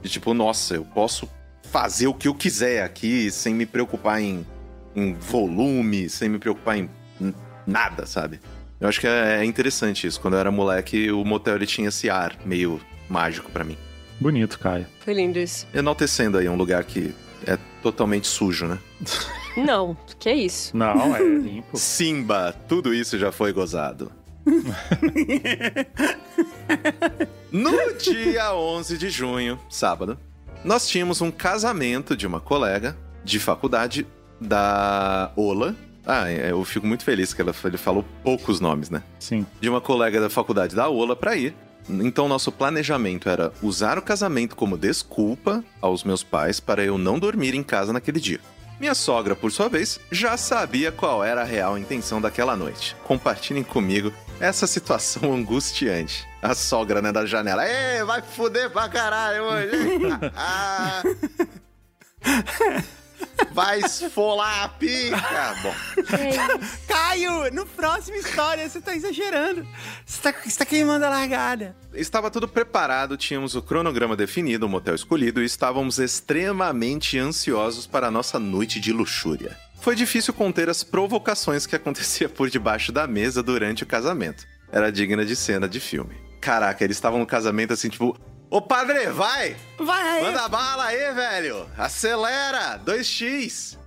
De tipo, nossa, eu posso fazer o que eu quiser aqui sem me preocupar em, em volume, sem me preocupar em nada, sabe? Eu acho que é é interessante isso. Quando eu era moleque, o motel ele tinha esse ar meio mágico pra mim. Bonito, Caio. Foi lindo isso. Enaltecendo aí um lugar que é totalmente sujo, né? Não, que isso. Não, é limpo. Simba, tudo isso já foi gozado. no dia 11 de junho, sábado, nós tínhamos um casamento de uma colega de faculdade da Ola. Ah, é, eu fico muito feliz que ela, ele falou poucos nomes, né? Sim. De uma colega da faculdade da Ola pra ir. Então, nosso planejamento era usar o casamento como desculpa aos meus pais para eu não dormir em casa naquele dia. Minha sogra, por sua vez, já sabia qual era a real intenção daquela noite. Compartilhem comigo essa situação angustiante. A sogra, né, da janela. Ê, vai fuder pra caralho hoje. vai esfolar a pica. Bom, Caio, no próximo história, você tá exagerando. Você tá, você tá queimando a largada. Estava tudo preparado, tínhamos o cronograma definido, o motel escolhido e estávamos extremamente ansiosos para a nossa noite de luxúria. Foi difícil conter as provocações que acontecia por debaixo da mesa durante o casamento. Era digna de cena de filme. Caraca, eles estavam no casamento assim, tipo, Ô padre, vai! Vai aí! Manda bala aí, velho! Acelera! 2x!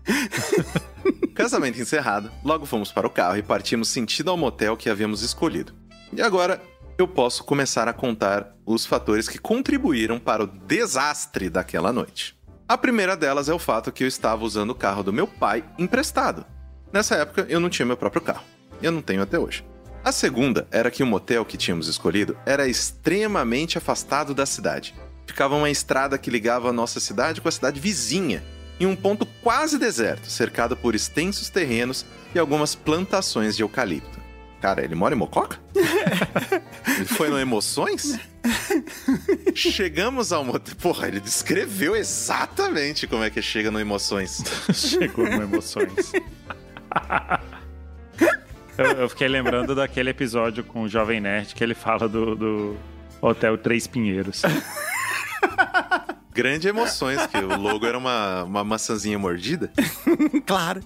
Casamento encerrado, logo fomos para o carro e partimos sentido ao motel que havíamos escolhido. E agora eu posso começar a contar os fatores que contribuíram para o desastre daquela noite. A primeira delas é o fato que eu estava usando o carro do meu pai emprestado. Nessa época eu não tinha meu próprio carro. Eu não tenho até hoje. A segunda era que o motel que tínhamos escolhido era extremamente afastado da cidade. Ficava uma estrada que ligava a nossa cidade com a cidade vizinha, em um ponto quase deserto, cercado por extensos terrenos e algumas plantações de eucalipto. Cara, ele mora em Mococa? ele foi no Emoções? Chegamos ao motel. Porra, ele descreveu exatamente como é que chega no Emoções. Chegou no Emoções. Eu, eu fiquei lembrando daquele episódio com o Jovem Nerd que ele fala do, do Hotel Três Pinheiros. Grande emoções, que o logo era uma, uma maçãzinha mordida. claro.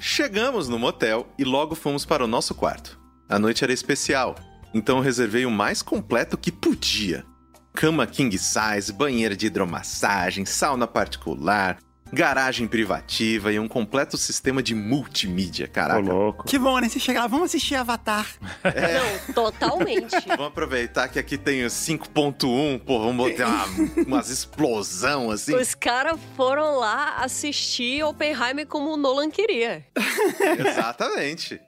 Chegamos no motel e logo fomos para o nosso quarto. A noite era especial, então eu reservei o mais completo que podia. Cama king size, banheira de hidromassagem, sauna particular, garagem privativa e um completo sistema de multimídia, caraca. louco. Que bom, né? Você chega lá, vamos assistir Avatar. Não, totalmente. Vamos aproveitar que aqui tem o 5.1, porra, vamos botar uma, umas explosão assim. Os caras foram lá assistir Oppenheimer como o Nolan queria. Exatamente.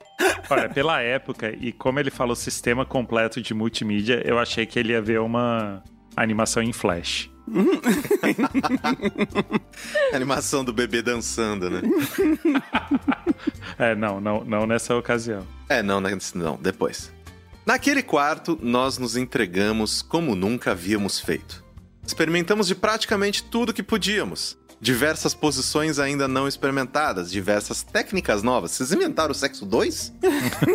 Olha, pela época e como ele falou sistema completo de multimídia, eu achei que ele ia ver uma animação em flash. Animação do bebê dançando, né? É, não, não, não nessa ocasião. É, não, não, não, depois. Naquele quarto, nós nos entregamos como nunca havíamos feito. Experimentamos de praticamente tudo que podíamos. Diversas posições ainda não experimentadas, diversas técnicas novas. Vocês inventaram o sexo 2?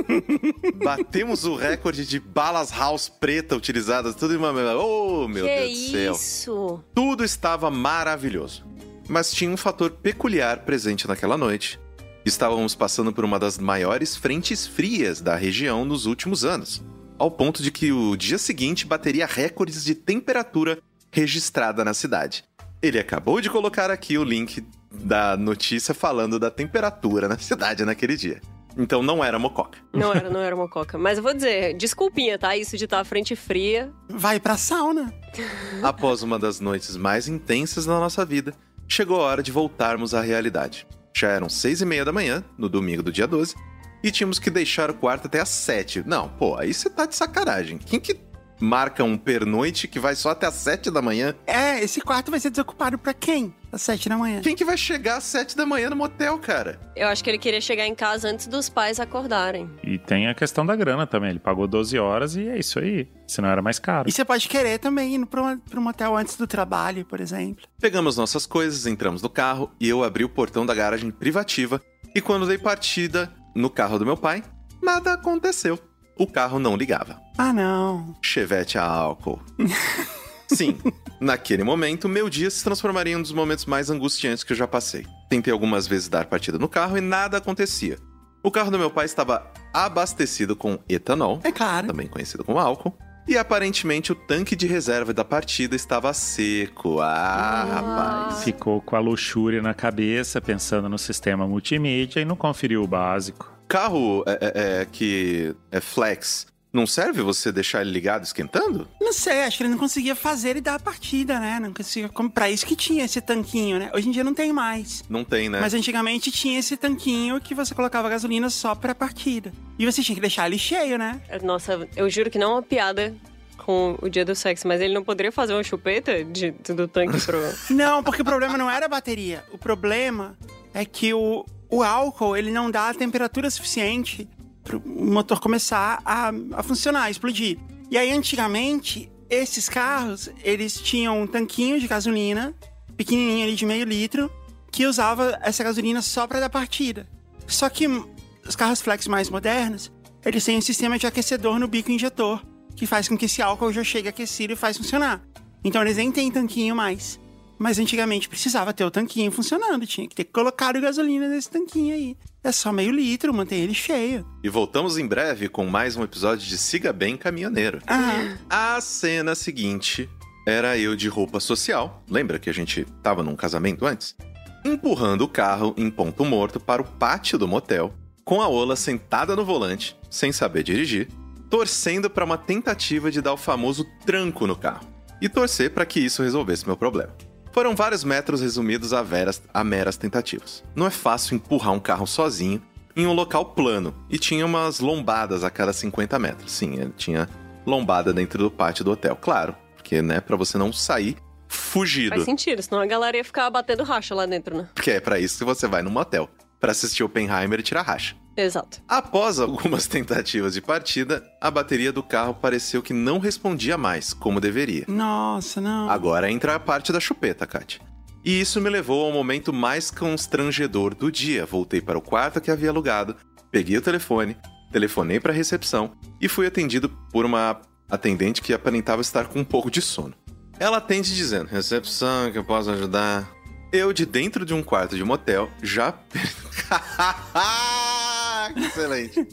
Batemos o recorde de balas house preta utilizadas, tudo em uma. Oh, meu que Deus do céu. isso? Tudo estava maravilhoso. Mas tinha um fator peculiar presente naquela noite. Estávamos passando por uma das maiores frentes frias da região nos últimos anos, ao ponto de que o dia seguinte bateria recordes de temperatura registrada na cidade. Ele acabou de colocar aqui o link da notícia falando da temperatura na cidade naquele dia. Então não era mococa. Não era, não era uma coca. Mas eu vou dizer, desculpinha, tá? Isso de estar à frente fria. Vai pra sauna. Após uma das noites mais intensas da nossa vida, chegou a hora de voltarmos à realidade. Já eram seis e meia da manhã, no domingo do dia 12, e tínhamos que deixar o quarto até às sete. Não, pô, aí você tá de sacanagem. Quem que marca um pernoite que vai só até às sete da manhã? É, esse quarto vai ser desocupado pra quem? Às sete da manhã. Quem que vai chegar às sete da manhã no motel, cara? Eu acho que ele queria chegar em casa antes dos pais acordarem. E tem a questão da grana também. Ele pagou 12 horas e é isso aí. Senão era mais caro. E você pode querer também ir pro, pro motel antes do trabalho, por exemplo. Pegamos nossas coisas, entramos no carro e eu abri o portão da garagem privativa. E quando dei partida no carro do meu pai, nada aconteceu. O carro não ligava. Ah, não. Chevette a álcool. Sim, naquele momento, meu dia se transformaria em um dos momentos mais angustiantes que eu já passei. Tentei algumas vezes dar partida no carro e nada acontecia. O carro do meu pai estava abastecido com etanol, é claro, também conhecido como álcool, e aparentemente o tanque de reserva da partida estava seco. Ah, rapaz. Ficou com a luxúria na cabeça, pensando no sistema multimídia e não conferiu o básico. Carro é, é, é, que é flex, não serve você deixar ele ligado esquentando? Não sei, acho que ele não conseguia fazer e dar a partida, né? Não conseguia. Como pra isso que tinha esse tanquinho, né? Hoje em dia não tem mais. Não tem, né? Mas antigamente tinha esse tanquinho que você colocava gasolina só pra partida. E você tinha que deixar ele cheio, né? Nossa, eu juro que não é uma piada com o dia do sexo, mas ele não poderia fazer uma chupeta de, do tanque pro. Não, porque o problema não era a bateria. O problema é que o, o álcool, ele não dá a temperatura suficiente para o motor começar a, a funcionar, a explodir. E aí, antigamente, esses carros, eles tinham um tanquinho de gasolina, pequenininho ali de meio litro, que usava essa gasolina só para dar partida. Só que os carros flex mais modernos, eles têm um sistema de aquecedor no bico injetor, que faz com que esse álcool já chegue aquecido e faz funcionar. Então eles nem têm tanquinho mais. Mas antigamente precisava ter o tanquinho funcionando, tinha que ter colocado gasolina nesse tanquinho aí. É só meio litro, mantém ele cheio. E voltamos em breve com mais um episódio de Siga Bem Caminhoneiro. Ah, A cena seguinte era eu de roupa social, lembra que a gente tava num casamento antes? Empurrando o carro em ponto morto para o pátio do motel, com a Ola sentada no volante, sem saber dirigir, torcendo para uma tentativa de dar o famoso tranco no carro e torcer para que isso resolvesse meu problema. Foram vários metros resumidos a, veras, a meras tentativas. Não é fácil empurrar um carro sozinho em um local plano e tinha umas lombadas a cada 50 metros. Sim, ele tinha lombada dentro do pátio do hotel, claro, porque né, para você não sair fugido. Faz sentido, senão a galera ia ficar batendo racha lá dentro, né? Porque é para isso que você vai no motel, para assistir Oppenheimer e tirar racha. Exato. Após algumas tentativas de partida, a bateria do carro pareceu que não respondia mais como deveria. nossa, não. Agora entra a parte da chupeta, Kátia. E isso me levou ao momento mais constrangedor do dia. Voltei para o quarto que havia alugado, peguei o telefone, telefonei para a recepção e fui atendido por uma atendente que aparentava estar com um pouco de sono. Ela atende dizendo: Recepção, que eu posso ajudar? Eu, de dentro de um quarto de motel, já. Excelente.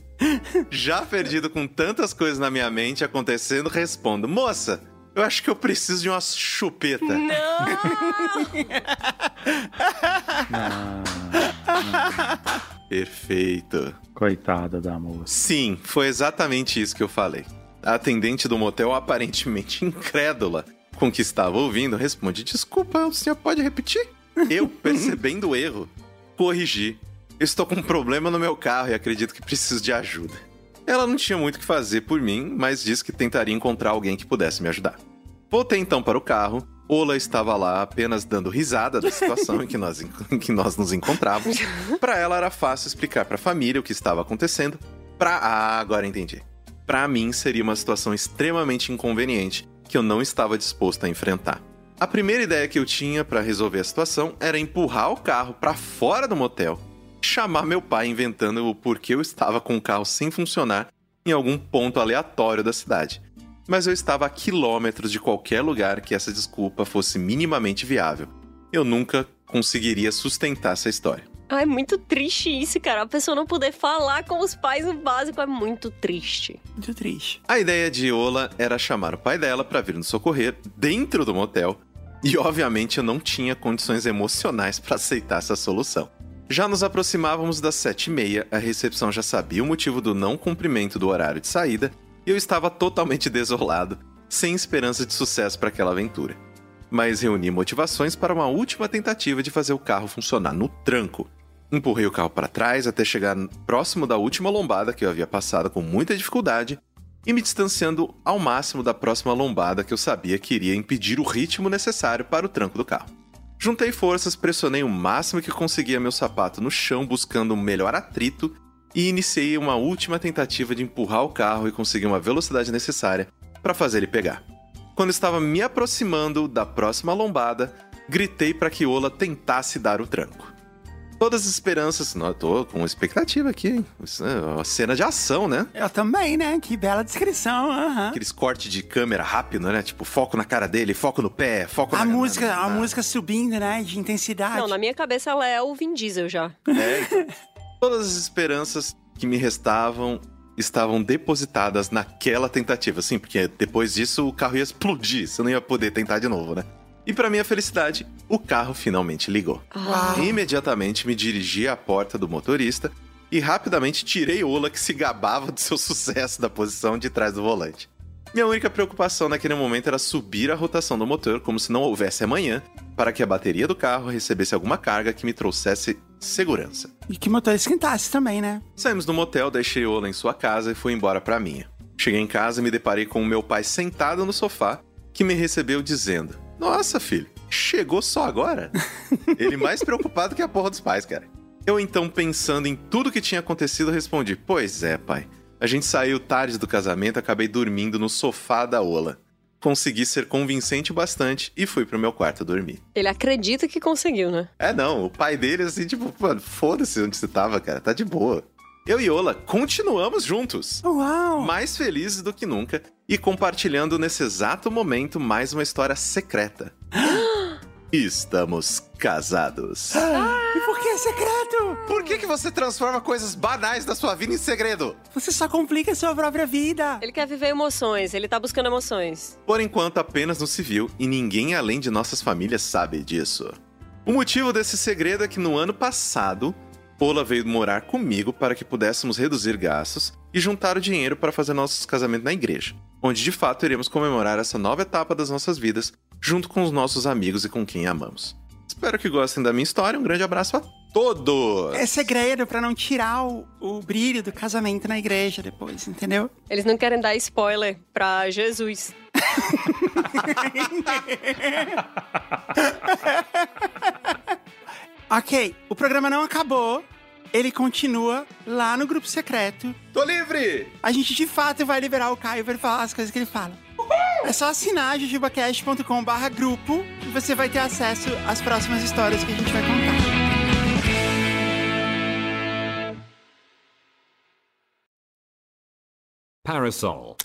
Já perdido com tantas coisas na minha mente acontecendo, respondo: Moça, eu acho que eu preciso de uma chupeta. Perfeito. Coitada da moça. Sim, foi exatamente isso que eu falei. A atendente do motel, aparentemente incrédula com o que estava ouvindo, responde: Desculpa, o senhor pode repetir? Eu, percebendo o erro, corrigi. Estou com um problema no meu carro e acredito que preciso de ajuda. Ela não tinha muito o que fazer por mim, mas disse que tentaria encontrar alguém que pudesse me ajudar. Voltei então para o carro. Ola estava lá apenas dando risada da situação em que nós, em que nós nos encontrávamos. Para ela era fácil explicar para a família o que estava acontecendo. Pra ah, agora entendi. Para mim seria uma situação extremamente inconveniente que eu não estava disposto a enfrentar. A primeira ideia que eu tinha para resolver a situação era empurrar o carro para fora do motel, chamar meu pai inventando o porquê eu estava com o carro sem funcionar em algum ponto aleatório da cidade. Mas eu estava a quilômetros de qualquer lugar que essa desculpa fosse minimamente viável. Eu nunca conseguiria sustentar essa história. Ah, é muito triste isso, cara. A pessoa não poder falar com os pais o básico é muito triste. Muito triste. A ideia de Ola era chamar o pai dela para vir nos socorrer dentro do motel, e obviamente eu não tinha condições emocionais para aceitar essa solução. Já nos aproximávamos das sete e meia, a recepção já sabia o motivo do não cumprimento do horário de saída e eu estava totalmente desolado, sem esperança de sucesso para aquela aventura. Mas reuni motivações para uma última tentativa de fazer o carro funcionar no tranco. Empurrei o carro para trás até chegar próximo da última lombada que eu havia passado com muita dificuldade e me distanciando ao máximo da próxima lombada que eu sabia que iria impedir o ritmo necessário para o tranco do carro. Juntei forças, pressionei o máximo que conseguia meu sapato no chão buscando um melhor atrito e iniciei uma última tentativa de empurrar o carro e conseguir uma velocidade necessária para fazer ele pegar. Quando estava me aproximando da próxima lombada, gritei para que Ola tentasse dar o tranco. Todas as esperanças, não, eu tô com expectativa aqui, hein? Isso é uma cena de ação, né? Eu também, né? Que bela descrição. aham. Aqueles cortes de câmera rápido, né? Tipo, foco na cara dele, foco no pé, foco A na música, na- a na- música subindo, né? De intensidade. Não, na minha cabeça ela é o Vin Diesel já. É, então. Todas as esperanças que me restavam estavam depositadas naquela tentativa, sim, porque depois disso o carro ia explodir, você não ia poder tentar de novo, né? E para minha felicidade, o carro finalmente ligou. Imediatamente me dirigi à porta do motorista e rapidamente tirei Ola que se gabava do seu sucesso da posição de trás do volante. Minha única preocupação naquele momento era subir a rotação do motor como se não houvesse amanhã, para que a bateria do carro recebesse alguma carga que me trouxesse segurança. E que o motor esquentasse também, né? Saímos do motel, deixei Ola em sua casa e fui embora pra minha. Cheguei em casa e me deparei com o meu pai sentado no sofá, que me recebeu dizendo: Nossa, filho, chegou só agora? Ele mais preocupado que a porra dos pais, cara. Eu então, pensando em tudo que tinha acontecido, respondi: Pois é, pai. A gente saiu tarde do casamento, acabei dormindo no sofá da Ola. Consegui ser convincente bastante e fui pro meu quarto dormir. Ele acredita que conseguiu, né? É, não, o pai dele, assim, tipo, mano, foda-se onde você tava, cara, tá de boa. Eu e Ola continuamos juntos. Uau! Mais felizes do que nunca e compartilhando nesse exato momento mais uma história secreta. Estamos casados. E por que é secreto? Por que, que você transforma coisas banais da sua vida em segredo? Você só complica a sua própria vida. Ele quer viver emoções, ele tá buscando emoções. Por enquanto, apenas no civil e ninguém além de nossas famílias sabe disso. O motivo desse segredo é que no ano passado, Ola veio morar comigo para que pudéssemos reduzir gastos e juntar o dinheiro para fazer nosso casamento na igreja, onde de fato iremos comemorar essa nova etapa das nossas vidas junto com os nossos amigos e com quem amamos. Espero que gostem da minha história. Um grande abraço a todos! É segredo pra não tirar o, o brilho do casamento na igreja depois, entendeu? Eles não querem dar spoiler pra Jesus. ok, o programa não acabou. Ele continua lá no grupo secreto. Tô livre! A gente de fato vai liberar o Caio pra ele falar as coisas que ele fala. É só assinar jujubacast.com barra grupo e você vai ter acesso às próximas histórias que a gente vai contar. Parasol.